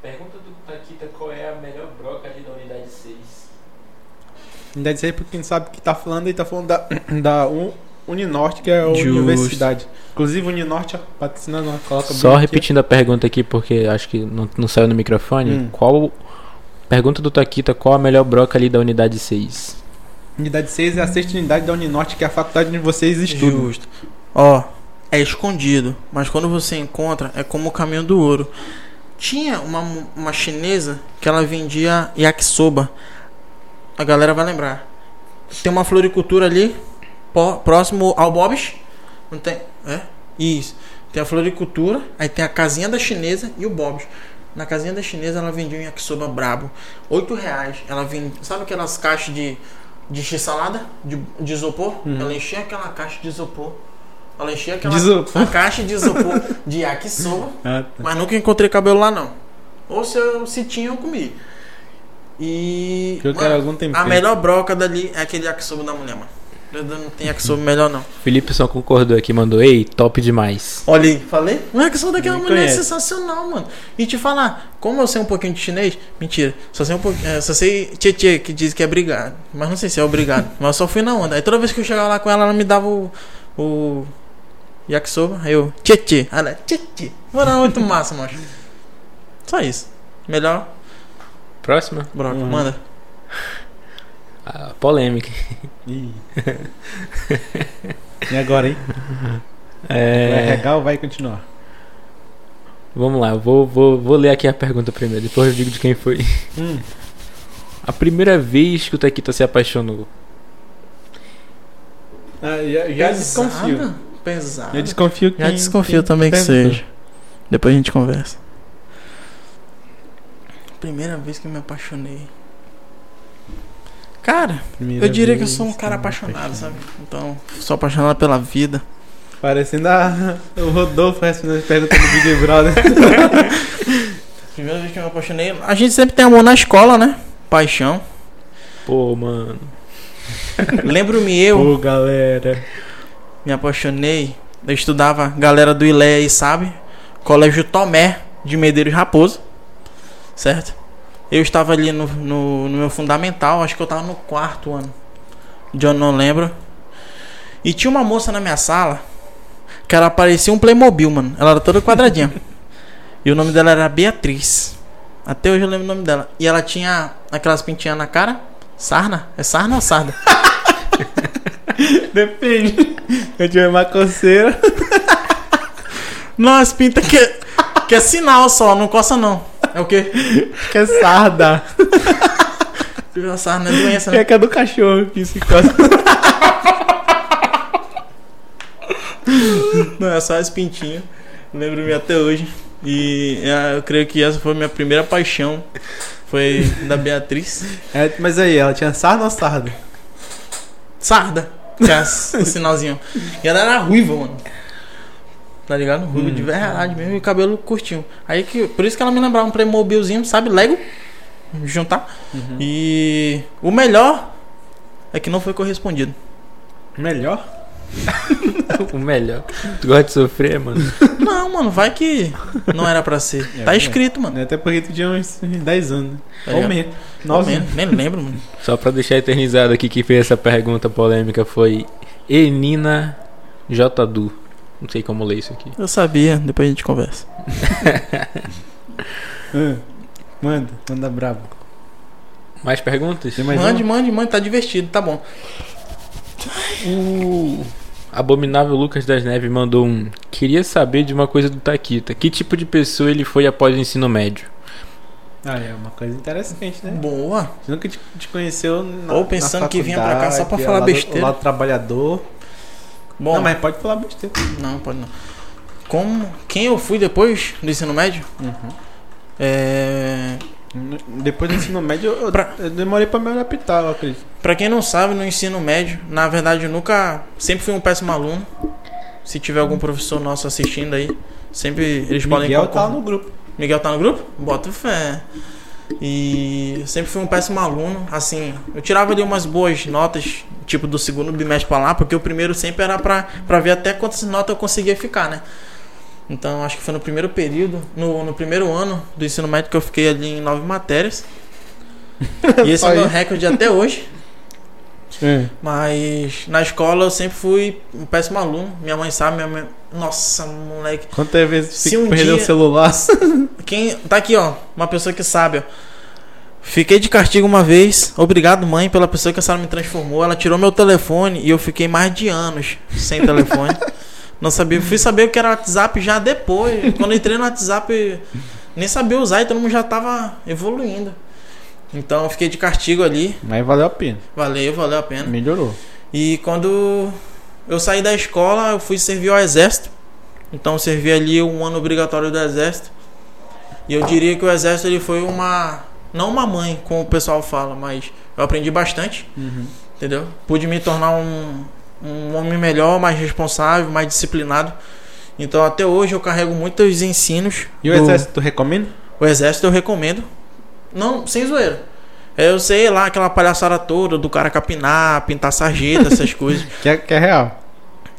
Pergunta do Taquita qual é a melhor broca ali da unidade 6. Ainda dizer pra quem sabe o que tá falando, ele tá falando da, da Un- Uninorte, que é a Justo. universidade. Inclusive, Uninorte, ó, patrocinando, ó, coloca Só bem aqui, repetindo a pergunta aqui, porque acho que não, não saiu no microfone. Hum. Qual. Pergunta do Taquita qual a melhor broca ali da unidade 6? ó. Unidade 6 é a sexta unidade da Uninorte, que é a faculdade onde vocês estudam. Justo. Ó, é escondido, mas quando você encontra, é como o caminho do ouro. Tinha uma, uma chinesa que ela vendia yakisoba. A galera vai lembrar. Tem uma floricultura ali, próximo ao Bob's. Não tem? É? Isso. Tem a floricultura, aí tem a casinha da chinesa e o Bob's. Na casinha da chinesa ela vendia um yakisoba brabo. 8 reais. Ela vendia. Sabe aquelas caixas de, de x-salada? De, de isopor? Ela enchia aquela caixa de isopor. Ela enchia aquela De caixa de isopor de yakisoba. Ah, tá. Mas nunca encontrei cabelo lá não. Ou se, eu, se tinha, eu comi. E. Eu tempero. A melhor broca dali é aquele yakisoba da mulher, mano. Não tem yakisoba melhor não. Felipe só concordou aqui, mandou, ei, top demais. Olha aí, falei? O yakisoba daquela Nem mulher é conhece. sensacional, mano. E te falar, como eu sei um pouquinho de chinês, mentira. Só sei um pouquinho. É, só sei tchê que diz que é obrigado. Mas não sei se é obrigado. mas eu só fui na onda. Aí toda vez que eu chegava lá com ela, ela me dava o. o yakisoba. Aí eu, tchê tchê. Ela, tchê tchê. Mano, muito massa, macho. Só isso. Melhor Próxima? broca, Uhum. manda. A polêmica. Ih. e agora, hein? Vai É, arregar ou vai continuar? vamos lá, vou, vou, vou ler aqui a pergunta primeiro, depois eu digo de quem foi. Hum. A primeira vez que o Taquita se apaixonou. Ah, já, já desconfio. Pesado. Eu desconfio que. Já desconfio quem também que seja. Depois a gente conversa. Primeira vez que eu me apaixonei. Cara, Primeira eu diria que eu sou um cara apaixonado, apaixonei. sabe? Então, sou apaixonado pela vida. Parecendo a... o Rodolfo respondendo as perguntas do Big Brother. Primeira vez que eu me apaixonei. A gente sempre tem amor na escola, né? Paixão. Pô, mano. Lembro-me eu, Pô, galera. me apaixonei. Eu estudava, galera do Ilé aí sabe? Colégio Tomé de Medeiros Raposo. Certo? Eu estava ali no, no, no meu fundamental, acho que eu estava no quarto ano. De eu não lembro. E tinha uma moça na minha sala que ela parecia um Playmobil, mano. Ela era toda quadradinha. e o nome dela era Beatriz. Até hoje eu lembro o nome dela. E ela tinha aquelas pintinhas na cara. Sarna? É sarna ou sarda? Depende. Eu tive uma coceira. Não, as pintas que, que é sinal só, não coça não. É o quê? Que é sarda. A sarna é doença, Que é né? que é do cachorro que se coça. Não, é só as pintinhas. Lembro-me até hoje. E é, eu creio que essa foi a minha primeira paixão. Foi da Beatriz. É, mas aí, ela tinha sarda ou sarda? Sarda. As- o sinalzinho. E ela era ruiva, mano. Tá ligado? Ruiva de verdade mesmo. E o cabelo curtinho. Aí que. Por isso que ela me lembrava um Playmobilzinho, sabe? Lego. Juntar. E. O melhor é que não foi correspondido. Melhor? O melhor. Tu gosta de sofrer, mano? Não, mano, vai que não era pra ser. É, Tá é. escrito, mano. Até porque tu tinha uns 10 anos, né? Tá Ou menos. Não, 9 nem, nem lembro, mano. Só pra deixar eternizado aqui, quem fez essa pergunta polêmica foi Enina J. Du. Não sei como ler isso aqui. Eu sabia, depois a gente conversa. Ah, Manda, manda brabo. Mais perguntas? Mais mande, um? mande, mande, tá divertido, tá bom. O Abominável Lucas das Neves mandou um. Queria saber de uma coisa do Taquita. Que tipo de pessoa ele foi após o ensino médio? Ah, é uma coisa interessante, né? Boa. Você nunca te, te conheceu na Ou pensando na que vinha pra cá só pra falar lado- besteira. Lado trabalhador. Bom, Não, mas pode falar besteira. não, pode não. Como, quem eu fui depois do ensino médio? É, Depois do ensino médio, eu, Pra- eu demorei pra me adaptar, eu acredito. Pra quem não sabe, no ensino médio, na verdade, eu nunca. Sempre fui um péssimo aluno. Se tiver algum professor nosso assistindo aí, sempre eles podem Miguel tá no grupo. Miguel tá no grupo? Bota fé. E sempre fui um péssimo aluno. Assim, eu tirava ali umas boas notas, tipo do segundo bimestre pra lá, porque o primeiro sempre era pra, pra ver até quantas notas eu conseguia ficar, né? Então acho que foi no primeiro período, no, no primeiro ano do ensino médio que eu fiquei ali em nove matérias. E esse é o meu recorde até hoje. É. Mas na escola eu sempre fui um péssimo aluno. Minha mãe sabe, minha mãe. Nossa, moleque. Quantas vezes Se um perdeu dia- o celular? Quem tá aqui, ó, uma pessoa que sabe, ó. Fiquei de castigo uma vez. Obrigado, mãe, pela pessoa que a senhora me transformou. Ela tirou meu telefone e eu fiquei mais de anos sem telefone. Não sabia, fui saber o que era WhatsApp já depois. Quando entrei no WhatsApp, nem sabia usar e todo mundo já tava evoluindo. Então eu fiquei de castigo ali. Mas valeu a pena. Valeu, valeu a pena. Melhorou. E quando eu saí da escola, eu fui servir ao exército. Então servi ali um ano obrigatório do exército. E eu diria que o exército ele foi uma não uma mãe, como o pessoal fala, mas eu aprendi bastante, Uhum. entendeu? Pude me tornar um, um homem melhor, mais responsável, mais disciplinado. Então até hoje eu carrego muitos ensinos. E o do- exército, tu recomenda? o exército eu recomendo. Não, sem zoeira. É, Eu sei lá aquela palhaçada toda do cara capinar, pintar sarjeta, essas coisas. Que é, que é real.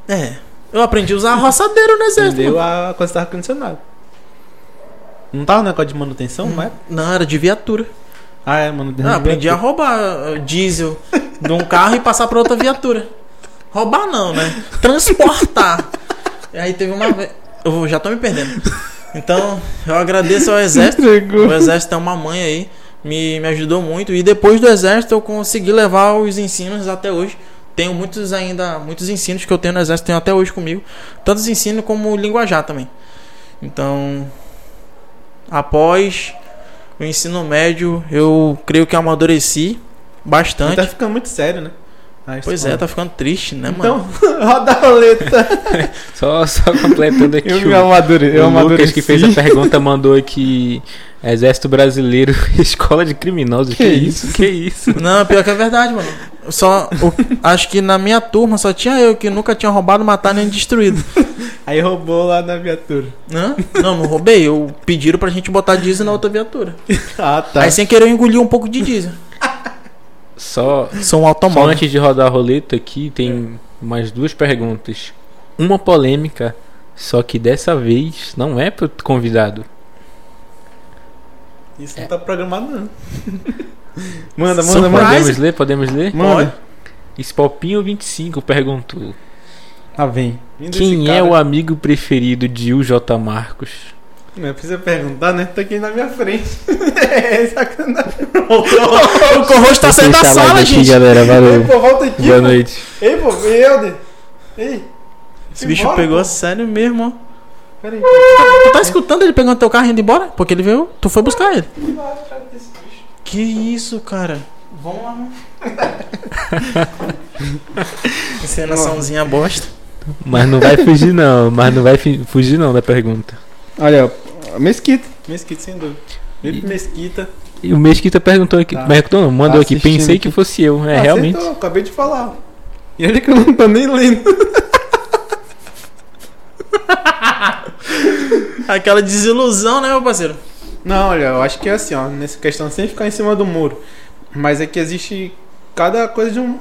É. Eu aprendi a usar roçadeiro no exército. Mano. a coisa do ar-condicionado. Não tava no negócio de manutenção, não é? Não, era de viatura. Ah, é, manutenção. Ah, de aprendi a viatura. roubar uh, diesel de um carro e passar pra outra viatura. Roubar não, né? Transportar. E aí teve uma vez. Eu já tô me perdendo. Então, eu agradeço ao exército. O exército é uma mãe aí. Me, me ajudou muito. E depois do exército eu consegui levar os ensinos até hoje. Tenho muitos ainda, muitos ensinos que eu tenho no exército, tenho até hoje comigo. Tanto os ensinos como o linguajar também. Então, após o ensino médio, eu creio que amadureci bastante. Tá ficando muito sério, né? Ah, Pois isso é, tá ficando triste, né, mano? Então, roda a roleta. Só, só completando aqui. Eu o- amadure, eu o Lucas que fez a pergunta mandou aqui Exército Brasileiro, Escola de Criminosos. Que, Que isso? Que isso? Não, pior que é verdade, mano. Só, o- acho que na minha turma só tinha eu que nunca tinha roubado, matado nem destruído. Aí roubou lá na viatura. Não, não, não roubei. Eu pediram pra gente botar diesel na outra viatura. Ah, tá. Aí sem querer eu engoli um pouco de diesel. Só, São um só antes de rodar a roleta aqui, tem mais duas perguntas. Uma polêmica, só que dessa vez não é pro convidado. Isso não tá programado, não. manda, manda, Surprise. manda. Podemos ler? Podemos ler? Manda. Spopinho25 perguntou: Ah, vem. Vindo Quem é cara- o amigo preferido de UJ Marcos? Não precisa perguntar, né? Tá aqui na minha frente. é sacanagem. O corroxo tá saindo da sala, aqui, gente. galera. Ei, Valeu. pô, volta aqui. Boa pô. noite. Ei, pô, ei, Helder. Ei. Esse bicho Embora, pegou pô. a sério mesmo, ó. Pera aí. Tu tá escutando ele pegando teu carro e indo embora? Porque ele veio, tu foi buscar ele. Que isso, cara? Vamos lá, mano. Encenaçãozinha bosta. Mas não vai fugir não, mas não vai fugir não da pergunta. Olha, Mesquita. Mesquita, sem dúvida. Felipe Mesquita. E o Mesquita perguntou aqui, Tá. perguntou não, mandou Tá aqui, pensei aqui. que fosse eu, é Ah, realmente. acertou, acabei de falar. E olha que eu não tô nem lendo. Aquela desilusão, né, meu parceiro? Não, olha, eu acho que é assim, ó. Nessa questão sem ficar em cima do muro. Mas é que existe cada coisa de um,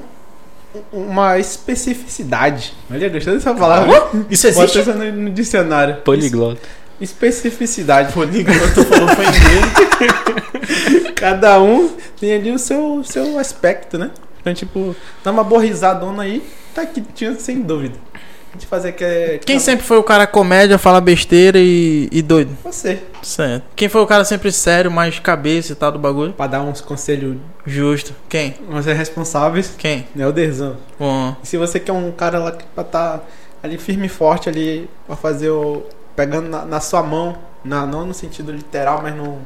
uma especificidade. Olha, gostou dessa palavra? Isso Bota existe? essa no, no dicionário. Poliglota. Especificidade. Poliglota, falou foi inglês. Cada um tem ali o seu, seu aspecto, né? Então, tipo, dá uma boa risadona aí, tá aqui, tinha sem dúvida. A gente fazer que é. Quem sempre foi o cara comédia, fala besteira e, e doido? Você. Certo. Quem foi o cara sempre sério, mais cabeça e tal do bagulho? Pra dar uns conselhos, Justo. Quem? uns responsáveis, Quem? né? O Derzão. Bom. E se você quer um cara lá que pra tá ali firme e forte ali, pra fazer o. pegando na, na sua mão, na, não no sentido literal, mas no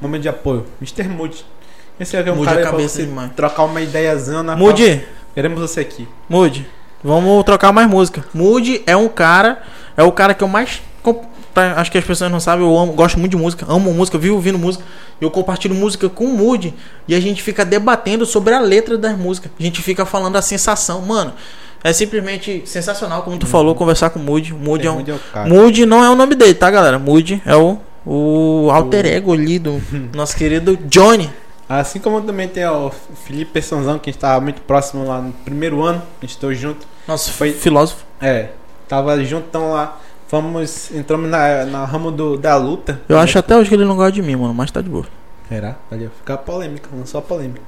momento de apoio. Mr. Moody. Esse é um Mude cara a pra cabeça demais. trocar uma ideiazana. Mude, Queremos você aqui. mude. Vamos trocar mais música. Mude é um cara, é o cara que eu mais. pra- Acho que as pessoas não sabem, eu amo, gosto muito de música, amo música, vivo ouvindo música. Eu compartilho música com o Moody e a gente fica debatendo sobre a letra das músicas. A gente fica falando a sensação. Mano, é simplesmente sensacional, como tu falou, conversar com o Moody. Moody é, um, Moody é o cara. Moody não é o nome dele, tá, galera? Moody é o, o alter ego ali do nosso querido Johnny. Assim como também tem o Felipe Pessanzão, que a gente tava muito próximo lá no primeiro ano, a gente estou junto. Nosso Foi- filósofo. É, tava juntão lá. Fomos, entramos na, na ramo do, da luta. Eu acho até hoje que ele não gosta de mim, mano, mas tá de boa. Será? Olha, fica polêmica, não só polêmica.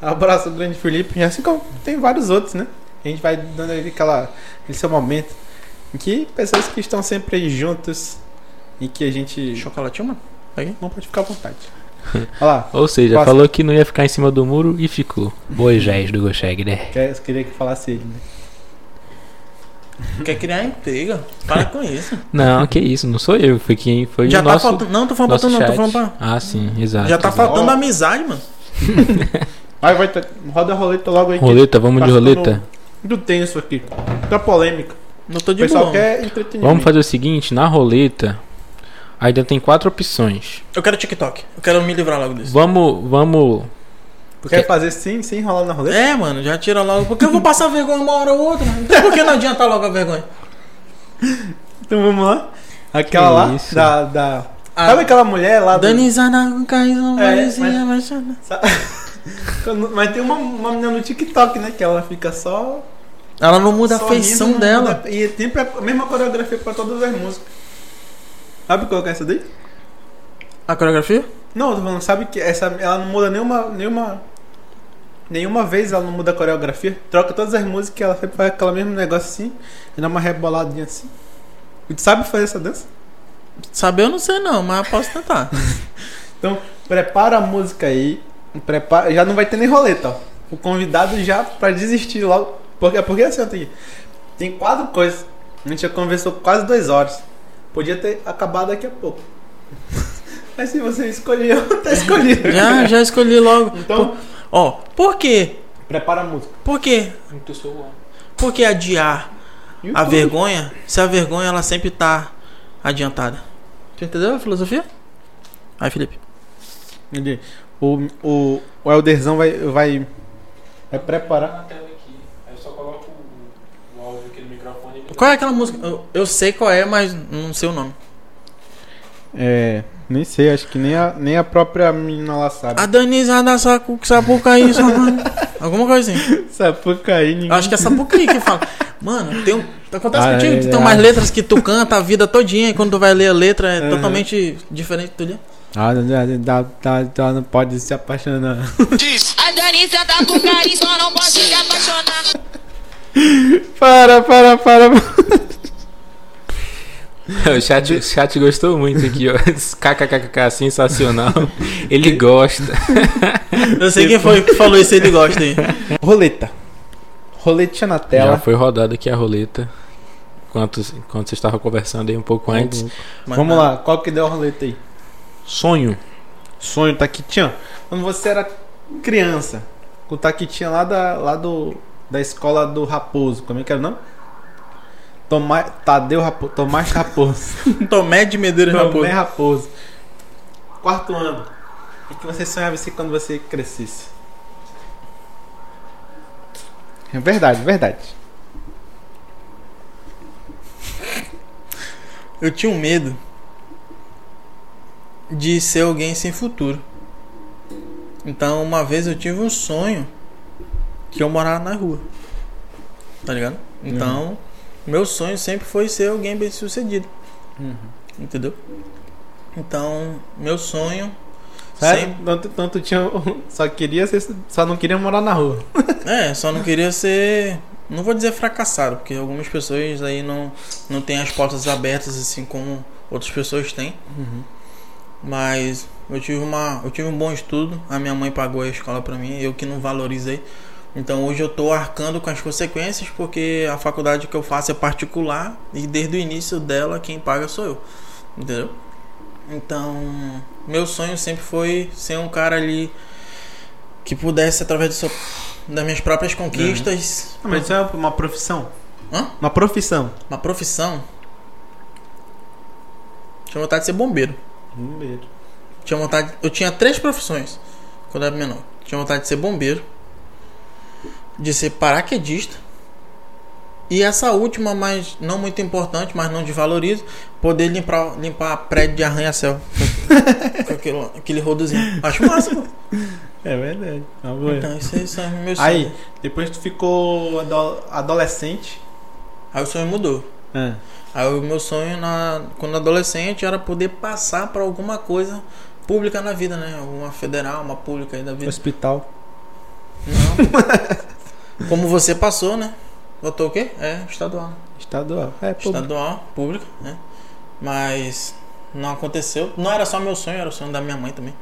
Abraço, grande Felipe. E assim como tem vários outros, né? A gente vai dando ali aquela, aquele seu momento. Em que pessoas que estão sempre aí juntas e que a gente. Chocolatinho, mano? Não pode ficar à vontade. Olha lá, Ou seja, Passa. falou que não ia ficar em cima do muro e ficou. Moisés do Gosheg, né? eu queria que falasse ele, né? Quer criar intriga? Para com isso. Não, que isso, não sou eu, foi quem foi Já o tá nosso, faltando. Não, tô falando nosso faltando, não, tô falando pra. Ah, sim, exato. Já tá exato. faltando Ó. amizade, mano. Vai, vai, tá- roda a roleta logo aí. Roleta, vamos tá de ficando roleta? Muito tenso aqui. Tá polêmica. Eu tô O de pessoal quer entretenimento. Vamos fazer o seguinte, na roleta, ainda tem quatro opções. Eu quero TikTok. Eu quero me livrar logo disso. Vamos, vamos. Quer fazer sim, sem enrolar na roleta? É, mano, já tira logo. Porque eu vou passar vergonha uma hora ou outra. Então por que não adianta logo a vergonha? Então vamos lá. Aquela Que lá, isso. da, da... Ah, Sabe aquela mulher lá do... Danizada com caído, É, apaixonada. Mas tem uma, uma menina no TikTok, né? Que ela fica só. Ela não muda a só rindo, feição não dela. muda- E tem pra- a mesma coreografia pra todas as músicas. Sabe qual que é essa daí? A coreografia? Não, eu tô falando, sabe que essa, ela não muda nenhuma. Nenhuma. Nenhuma vez ela não muda a coreografia. Troca todas as músicas e ela sempre faz aquele mesmo negócio assim. E dá uma reboladinha assim. E tu sabe fazer essa dança? Saber eu não sei não, mas eu posso tentar. Então, prepara a música aí. Prepara, já não vai ter nem roleta, ó. O convidado já pra desistir logo. Porque, porque assim, ó, tem, tem quatro coisas. A gente já conversou quase duas horas. Podia ter acabado daqui a pouco. Mas se você escolheu, tá escolhido. já, já escolhi logo. Então, Por- Ó, por quê? prepara a música. Por quê? Por que adiar a YouTube. vergonha se a vergonha ela sempre tá adiantada? Tu entendeu a filosofia? Aí, Felipe. Ele- O, o, o Elderzão vai, vai, vai preparar. na tela aqui. Aí eu só coloco o, áudio aqui no microfone. Qual é aquela música? Eu, eu sei qual é, mas não sei o nome. É, nem sei, acho que nem a, nem a própria menina lá sabe. A Danizada Sacu, Sapucaí. Alguma coisa assim. Sapucaí, ninguém. Acho que é Sapucaí que fala. Mano, tem um. Acontece Ah, contigo, é, tu tem é. umas letras que tu canta a vida todinha e quando tu vai ler a letra é Uhum. totalmente diferente do dia. Ah, dá, dá, dá, não pode se apaixonar. A Danissa tá com carisma, não pode se apaixonar. Para, para, para. O chat, o chat gostou muito aqui, ó. KKKK, sensacional. Ele gosta. Eu sei quem foi que falou isso, ele gosta aí. Roleta. Roletinha na Já tela. foi rodada aqui a roleta. Enquanto, enquanto você estava conversando aí um pouco antes. Mas Vamos não. lá, qual que deu a roleta aí? Sonho. Sonho, Taquitinha. Quando você era criança, com o Taquitinha lá, da, lá do, da escola do Raposo, como é que era o nome? Tadeu Raposo, Tomás Raposo. Tomé de Medeiros Raposo. Tomé Raposo. Quarto ano. O que você sonhava ser quando você crescesse? É verdade, verdade. Eu tinha um medo de ser alguém sem futuro. Então, uma vez eu tive um sonho que eu morava na rua. Tá ligado? Então, meu sonho sempre foi ser alguém bem sucedido. Entendeu? Então, meu sonho Sério? sempre. Tanto, tanto tinha, só queria ser, só não queria morar na rua. É, só não queria ser. Não vou dizer fracassado, porque algumas pessoas aí não, não têm as portas abertas assim como outras pessoas têm. Mas eu tive, uma, eu tive um bom estudo, a minha mãe pagou a escola pra mim, eu que não valorizei. Então hoje eu tô arcando com as consequências porque a faculdade que eu faço é particular e desde o início dela quem paga sou eu. Entendeu? Então, meu sonho sempre foi ser um cara ali que pudesse através do seu, das minhas próprias conquistas, Ah, mas isso é uma profissão. Hã? Uma profissão. uma profissão. Tinha vontade de ser bombeiro. Tinha vontade. Eu tinha três profissões quando eu era menor. Tinha vontade de ser bombeiro, de ser paraquedista. E essa última, mas não muito importante, mas não desvalorizo, poder limpar, limpar prédio de arranha-céu. Com aquele, aquele rodozinho. Acho massa, pô. É verdade. Boa. Então, isso, aí são meus Aí, sonhos. depois tu ficou ado- adolescente. Aí o sonho mudou. Ah. Aí o meu sonho na, quando adolescente era poder passar para alguma coisa pública na vida, né? Uma federal, uma pública aí da vida. Hospital. Não. Como você passou, né? Votou o quê? É, estadual. Estadual. É, pô. Estadual, pública, né? Mas não aconteceu. Não era só meu sonho, era o sonho da minha mãe também.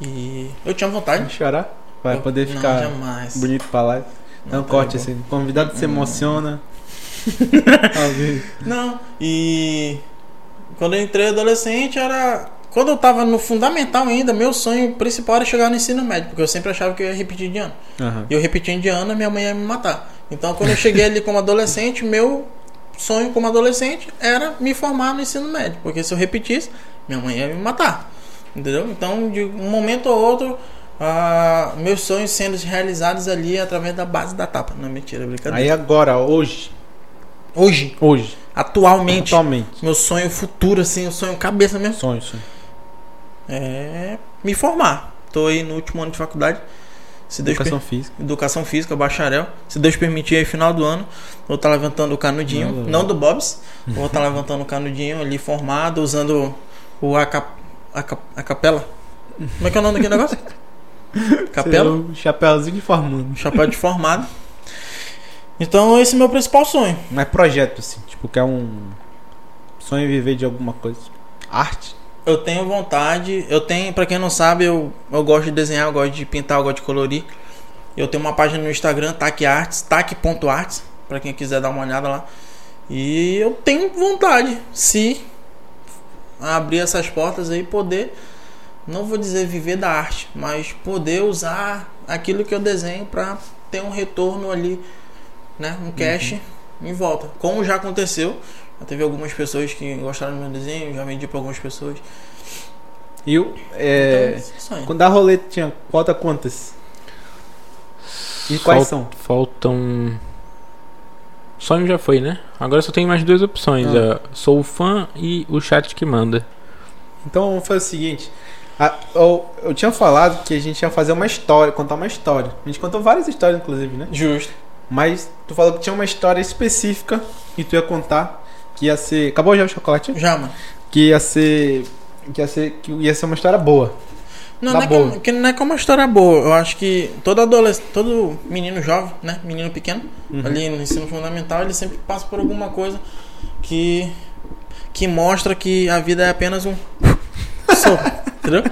E eu tinha Vai vontade. chorar? Vai Eu- poder não, ficar jamais. bonito pra lá. Não, tá corte bom. assim. Convidado se emociona. Não, e quando eu entrei adolescente era. Quando eu tava no fundamental ainda, meu sonho principal era chegar no ensino médio, porque eu sempre achava que eu ia repetir de ano. Aham. E eu repetindo de ano, minha mãe ia me matar. Então quando eu cheguei ali como adolescente, meu sonho como adolescente era me formar no ensino médio, porque se eu repetisse, minha mãe ia me matar. Entendeu? Então, de um momento ou outro, ah, meus sonhos sendo realizados ali através da base da tapa. Não, mentira, é brincadeira. Aí agora, hoje, Hoje, hoje, atualmente, atualmente, meu sonho futuro, assim, o sonho cabeça mesmo, sonho, sonho. é me formar. Tô aí no último ano de faculdade. Se Deus Educação física. Educação Física, bacharel. Se Deus permitir, aí final do ano, vou estar levantando o canudinho, Não, não, do Bobs, vou estar levantando o canudinho ali formado, usando o aca, aca, a capela. Como é que é o nome daquele negócio? Capela? Chapéuzinho de formando. Chapéu de formado. Então, esse é o meu principal sonho. Mas projeto, assim, tipo, que é um sonho viver de alguma coisa. Arte. Eu tenho vontade, eu tenho, pra quem não sabe, eu, eu gosto de desenhar, eu gosto de pintar, eu gosto de colorir. Eu tenho uma página no Instagram, Tac Arts, tac.arts, pra quem quiser dar uma olhada lá. E eu tenho vontade, se abrir essas portas aí, poder, não vou dizer viver da arte, mas poder usar aquilo que eu desenho pra ter um retorno ali, né, um cash em volta. Como já aconteceu, já teve algumas pessoas que gostaram do meu desenho, já vendi pra algumas pessoas. E o. É, Então, sonho. quando a roleta tinha. Falta quantas? E quais Fal- são? Faltam. Sonho já foi, né? Agora só tem mais duas opções: Ah. é, sou o fã e o chat que manda. Então vamos fazer o seguinte. a- eu, eu tinha falado que a gente ia fazer uma história, contar uma história. A gente contou várias histórias, inclusive, né? Justo. Mas tu falou que tinha uma história específica que tu ia contar. Que ia ser. Acabou já o chocolate? Já, mano. Que ia ser. Que ia ser, que ia ser uma história boa. Não, não é, boa. que, que não é que é uma história boa. Eu acho que todo adolescente, todo menino jovem, né? Menino pequeno, Uhum. ali no ensino fundamental, ele sempre passa por alguma coisa que que mostra que a vida é apenas um sopro, entendeu?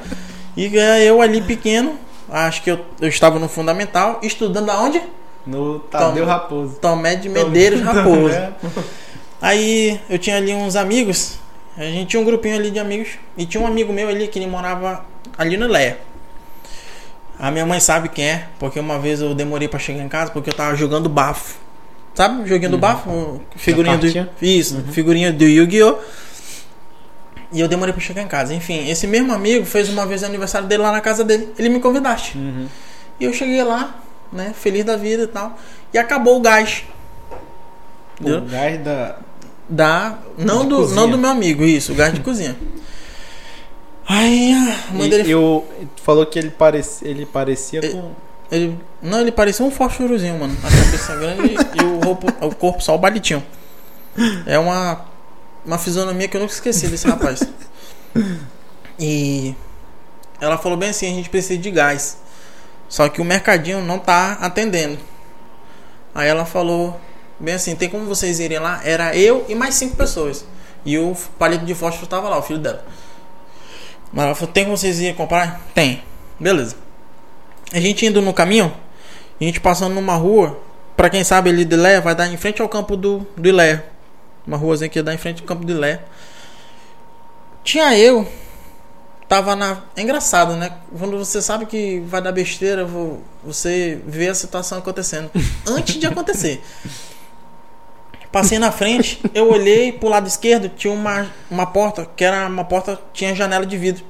E é, eu ali pequeno, acho que eu, eu estava no fundamental, estudando aonde? No Tadeu Tom- Raposo. Tomé de Medeiros Raposo. Aí eu tinha ali uns amigos, a gente tinha um grupinho ali de amigos, e tinha um amigo meu ali que ele morava ali no Leia. A minha mãe sabe quem é, porque uma vez eu demorei pra chegar em casa porque eu tava jogando bafo. Sabe? Joguinho do bafo? O Figurinha do. Isso, figurinha do Yu-Gi-Oh! E eu demorei pra chegar em casa. Enfim, esse mesmo amigo fez uma vez o aniversário dele lá na casa dele. Ele me convidaste. Uhum. E eu cheguei lá, né? Feliz da vida e tal. E acabou o gás. Entendeu? O gás da. Da. Não do, cozinha. não do meu amigo, isso, o gás de cozinha. Aí a mãe E, dele. eu, falou que ele, parec, ele parecia E- com. Ele, não, ele parecia um fósforozinho, mano. A cabeça grande e o, roupo, o corpo só o balitinho. É uma, uma fisionomia que eu nunca esqueci desse rapaz. E ela falou bem assim: a gente precisa de gás. Só que o mercadinho não tá atendendo. Aí ela falou bem assim: tem como vocês irem lá? Era eu e mais cinco pessoas. E o palito de fósforo tava lá, o filho dela. Mas ela falou: tem como vocês irem comprar? Tem. Beleza. A gente indo no caminho, a gente passando numa rua, pra quem sabe ali de Ilé, vai dar em frente ao campo do, do Ilé. Uma ruazinha que dá em frente ao campo do Ilé. Tinha eu, tava na. É engraçado, né? Quando você sabe que vai dar besteira, vo- você vê a situação acontecendo. Antes de acontecer. Passei na frente, eu olhei pro lado esquerdo, tinha uma, uma porta, que era uma porta, tinha janela de vidro.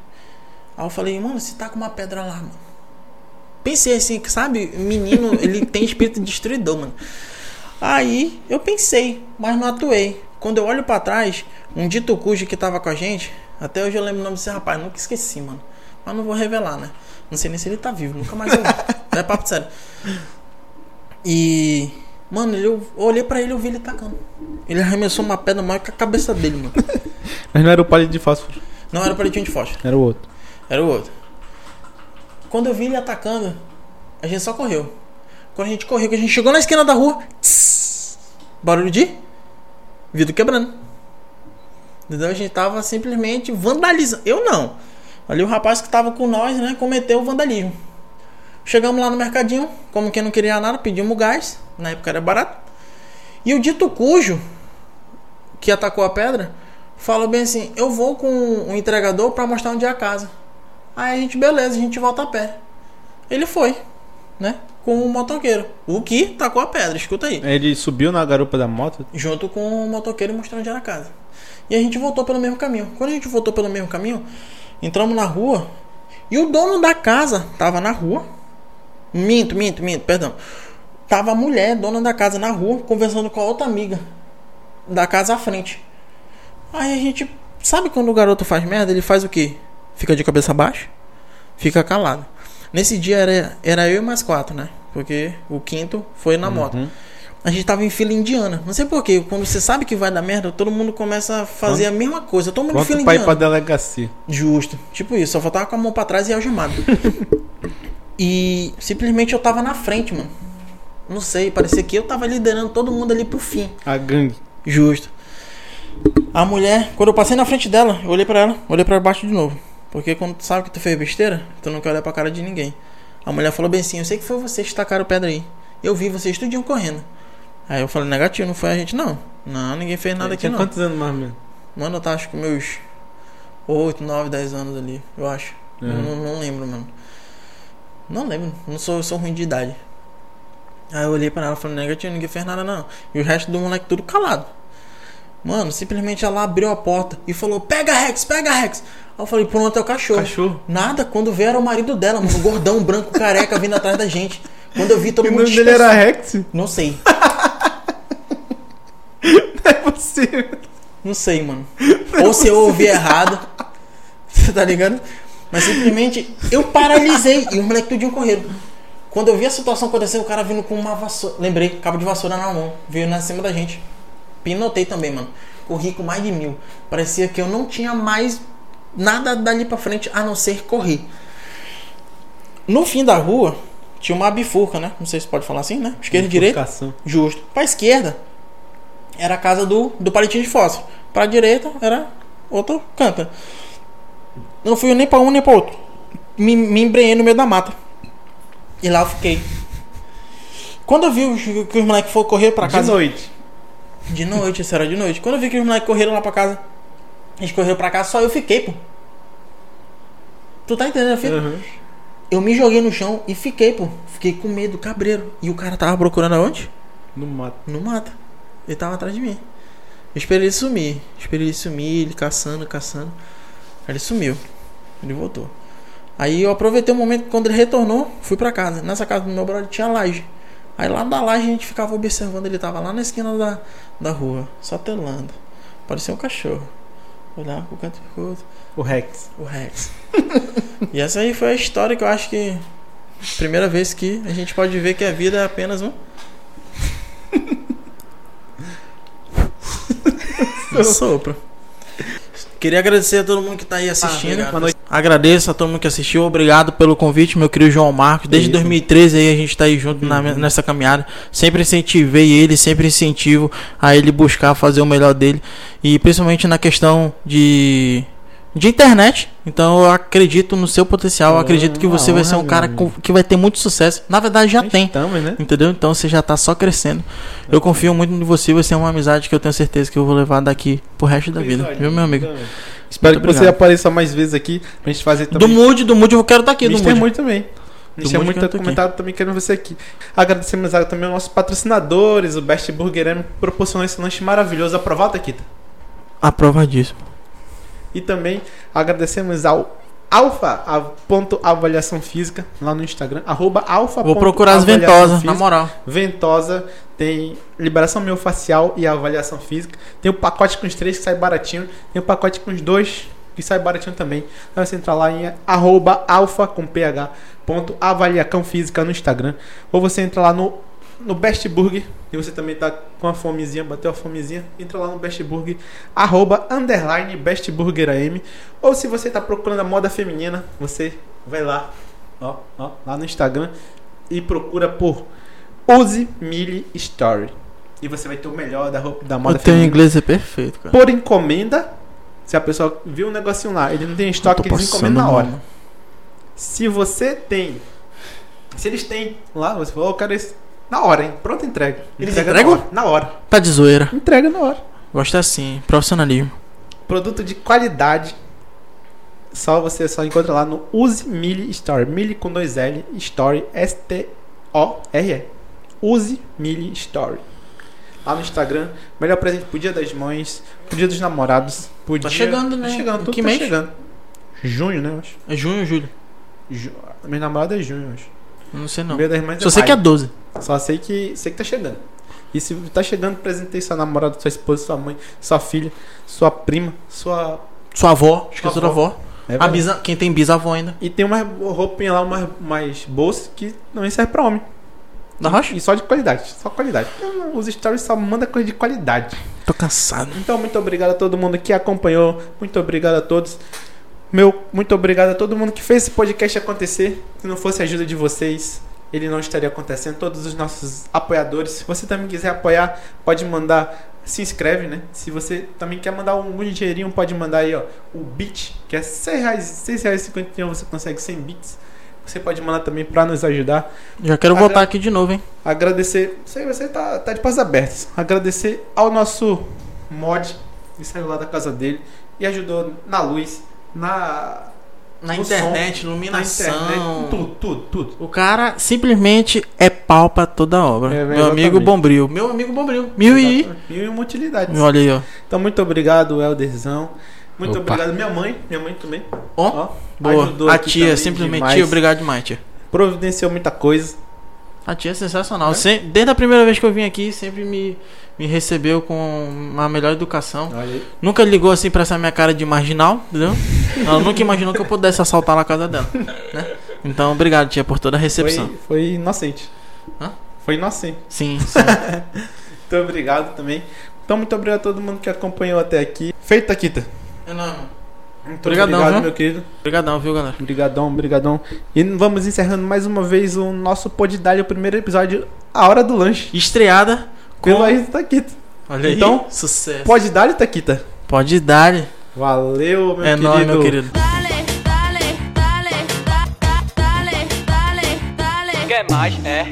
Aí eu falei, mano, você tá com uma pedra lá, mano. Pensei assim, que sabe, menino, ele tem espírito destruidor, mano. Aí eu pensei, mas não atuei. Quando eu olho pra trás, um dito cujo que tava com a gente, até hoje eu lembro o nome desse rapaz, nunca esqueci, mano. Mas não vou revelar, né? Não sei nem se ele tá vivo, nunca mais eu. É papo sério. E. Mano, eu olhei pra ele e eu vi ele tacando. Ele arremessou uma pedra maior que a cabeça dele, mano. Mas não era o palito de fósforo, Não era o palitinho de fósforo. era o outro. Era o outro. Quando eu vi ele atacando, a gente só correu. Quando a gente correu, que a gente chegou na esquina da rua, tss, barulho de vidro quebrando. Entendeu? A gente tava simplesmente vandalizando. Eu não. Ali o rapaz que tava com nós, né, cometeu o vandalismo. Chegamos lá no mercadinho, como quem não queria nada, pedimos gás. Na época era barato. E o dito cujo, que atacou a pedra, falou bem assim: Eu vou com o entregador pra mostrar onde é a casa. Aí a gente, beleza, a gente volta a pé. Ele foi, né? com o motoqueiro. O que tacou a pedra, escuta aí. Ele subiu na garupa da moto. Junto com o motoqueiro e mostrando onde era a casa. E a gente voltou pelo mesmo caminho. Quando a gente voltou pelo mesmo caminho, entramos na rua e o dono da casa tava na rua. Minto, minto, minto, perdão. Tava a mulher, dona da casa, na rua, conversando com a outra amiga da casa à frente. Aí a gente. Sabe quando o garoto faz merda? Ele faz o quê? Fica de cabeça baixa, fica calado. Nesse dia era, era eu e mais quatro, né? Porque o quinto foi na moto. A gente tava em fila indiana. Não sei porquê. Quando você sabe que vai dar merda, todo mundo começa a fazer a mesma coisa. Todo mundo em fila pra ir indiana. pra delegacia. Justo. Tipo isso, só faltava com a mão pra trás e algemado. e simplesmente eu tava na frente, mano. Não sei, parecia que eu tava liderando todo mundo ali pro fim. A gangue. Justo. A mulher, quando eu passei na frente dela, eu olhei pra ela, olhei pra baixo de novo. Porque quando tu sabe que tu fez besteira, tu não quer olhar pra cara de ninguém. A mulher falou bem assim, eu sei que foi vocês que tacaram pedra aí. Eu vi vocês tudinho correndo. Aí eu falei, negativo, não foi a gente não. Não, ninguém fez nada aqui não. quantos anos mais menos? Mano, eu tava acho que meus 8, 9, 10 anos ali, eu acho. Eu Uhum. Não, não lembro, mano. Não lembro, não sou, eu sou ruim de idade. Aí eu olhei pra ela e falei, negativo, ninguém fez nada não. E o resto do moleque tudo calado. Mano, simplesmente ela abriu a porta e falou, pega Rex, pega Rex. Aí eu falei, pronto, é o cachorro. Cachorro. Nada, quando veio era o marido dela, mano, gordão, branco, careca, vindo atrás da gente. Quando eu vi todo E o mundo nome dele era. Rex? Não sei, Não é possível. não sei, mano. Ou se eu ouvi errado. Você tá ligado? Mas simplesmente eu paralisei e os moleques tudinho correram. Quando eu vi a situação acontecer, o cara vindo com uma vassoura. Lembrei, cabo de vassoura na mão. Veio na cima da gente. Pinotei também, mano. Corri com mais de mil. Parecia que eu não tinha mais nada dali pra frente a não ser correr. No fim da rua, tinha uma bifurca, né? Não sei se pode falar assim, né? Esquerda e direita. Justo. Pra esquerda era a casa do, do palitinho de fósforo. Pra direita era outro canto. Não fui nem pra um nem pra outro. Me, me embrenhei no meio da mata. E lá eu fiquei. Quando eu vi os- que os moleques foram correr pra De casa. noite. De noite, isso era de noite. Quando eu vi que os moleques correram lá pra casa, eles correram pra casa, só eu fiquei, pô. Tu tá entendendo fita? Uhum. Eu me joguei no chão e fiquei, pô. Fiquei com medo, cabreiro. E o cara tava procurando aonde? No mato. No mato. Ele tava atrás de mim. Eu esperei ele sumir. Esperei ele sumir, ele caçando, caçando. Aí ele sumiu. Ele voltou. Aí eu aproveitei o momento quando ele retornou, fui pra casa. Nessa casa do meu brother tinha laje. Aí lá da laje a gente ficava observando, ele tava lá na esquina da, da rua, só telando. Parecia um cachorro. Olhava pro canto e pro outro. O Rex. O Rex. e essa aí foi a história que eu acho que. Primeira vez que a gente pode ver que a vida é apenas um. Um sopro. Queria agradecer a todo mundo que tá aí assistindo. noite. Agradeço a todo mundo que assistiu. Obrigado pelo convite, meu querido João Marcos. Desde Isso. 2013 aí a gente tá aí junto na- nessa caminhada. Sempre incentivei ele, sempre incentivo a ele buscar fazer o melhor dele. E principalmente na questão de de internet. Então eu acredito no seu potencial. Eu É, acredito que você vai ser um cara com- que vai ter muito sucesso. Na verdade já tem. Estamos, né? Entendeu? Então você já tá só crescendo. Eu confio muito em você, vai ser uma amizade que eu tenho certeza que eu vou levar daqui pro resto da vida. Viu, meu amigo? Espero Muito que você obrigado. apareça mais vezes aqui pra gente fazer Do também. Mood, do Mood eu quero estar aqui, do Mister Mood. muito também. Do Mood muito que eu tô documentado também querendo você aqui. Agradecemos a- também aos nossos patrocinadores, o Best Burger M, que proporcionou esse lanche maravilhoso. Aprovado, Kita. Aprovadíssimo. E também agradecemos ao Alfa, a ponto avaliação física, lá no Instagram, arroba alfa. Vou procurar as ventosas, na moral. Ventosa, tem liberação miofascial e avaliação física. Tem o pacote com os três que sai baratinho. Tem o pacote com os dois que sai baratinho também. Então você entrar lá em arroba alfa com ph ponto avaliação física no Instagram. Ou você entra lá no, no Best Burger e você também tá com a fomezinha, bateu a fomezinha, entra lá no Best Burger, arroba underline Best Burger AM. Ou se você tá procurando a moda feminina, você vai lá, ó, ó, lá no Instagram e procura por Use Mili Story. E você vai ter o melhor da, roupa, da O moda teu feminina. inglês é perfeito, cara. Por encomenda, se a pessoa viu um negocinho lá, ele não tem estoque, eles passando encomendam na hora. Se você tem. Se eles têm lá, você falou, eu quero esse. Na hora, hein? Pronto, entrega. Eles Entrega entregam? Na hora. Na hora. Tá de zoeira. Entrega na hora. Gosto assim, profissionalismo. Produto de qualidade. Só você só encontra lá no Use Mili Story. Mili com dois L, Story, O-R-E. Use Mili Story. Lá no Instagram, melhor presente pro dia das mães, pro dia dos namorados, pro Tá dia... chegando, né? Tá chegando, tudo Que tá mês? chegando. Junho, né, eu acho. É junho ou julho? Ju... Minha namorada é junho, eu acho. Não sei não. Dia das mães Só sei que é maio. 12. Só sei que, sei que tá chegando. E se tá chegando, presentei sua namorada, sua esposa, sua mãe, sua filha, sua prima, sua... Sua avó, esqueceu da avó. É A bisa... Quem tem bisavó ainda. E tem uma roupinha lá, umas mais bolsas que não serve pra homem. Da rocha? E só de qualidade, só qualidade. Os stories só mandam coisa de qualidade. Tô cansado. Então, muito obrigado a todo mundo que acompanhou. Muito obrigado a todos. Meu, muito obrigado a todo mundo que fez esse podcast acontecer. Se não fosse a ajuda de vocês, ele não estaria acontecendo. Todos os nossos apoiadores. Se você também quiser apoiar, pode mandar. Se inscreve, né? Se você também quer mandar um, um dinheirinho, pode mandar aí, ó. O bit, que é R$ 6,50 6,51 você consegue 100 bits. Você pode mandar também pra nos ajudar. Já quero Agra- voltar aqui de novo, hein? Agradecer. Sei, você tá, tá de paz abertos. Agradecer ao nosso mod que saiu lá da casa dele e ajudou na luz, na, Na No internet, na iluminação. internet, tudo, tudo, tudo. O cara simplesmente é pau pra toda a obra. É, Meu amigo Bombril. Meu amigo Bombril. Mil e. Mil e uma utilidades. Olha aí, ó. Então, muito obrigado, Elderzão. Muito Opa. obrigado, minha mãe. Minha mãe também. Ó, Ó, boa. A tia, simplesmente. demais. Tia, obrigado demais, tia. Providenciou muita coisa. A tia é sensacional. Sem- desde a primeira vez que eu vim aqui, sempre me, me recebeu com uma melhor educação. Nunca ligou assim pra essa minha cara de marginal, entendeu? Ela nunca imaginou que eu pudesse assaltar na casa dela. Né? Então, obrigado, tia, por toda a recepção. Foi, foi inocente. Hã? Foi inocente. Sim, sim. Muito obrigado também. Então, muito obrigado a todo mundo que acompanhou até aqui. Feito, Taquita. É Muito Obrigadão, obrigado, viu? meu querido. Obrigadão, viu, galera? Obrigadão, obrigadão. E vamos encerrando mais uma vez o nosso Podidalho, o primeiro episódio, A Hora do Lanche. Estreada com... Pelo Ayrton Taquita. Olha aí. Então, sucesso. Podidalho, Taquita. Pode dar. Valeu, meu É querido. nóis, meu querido. Dale, dale, dale, da- da- dale, dale, dale. Quer mais? É.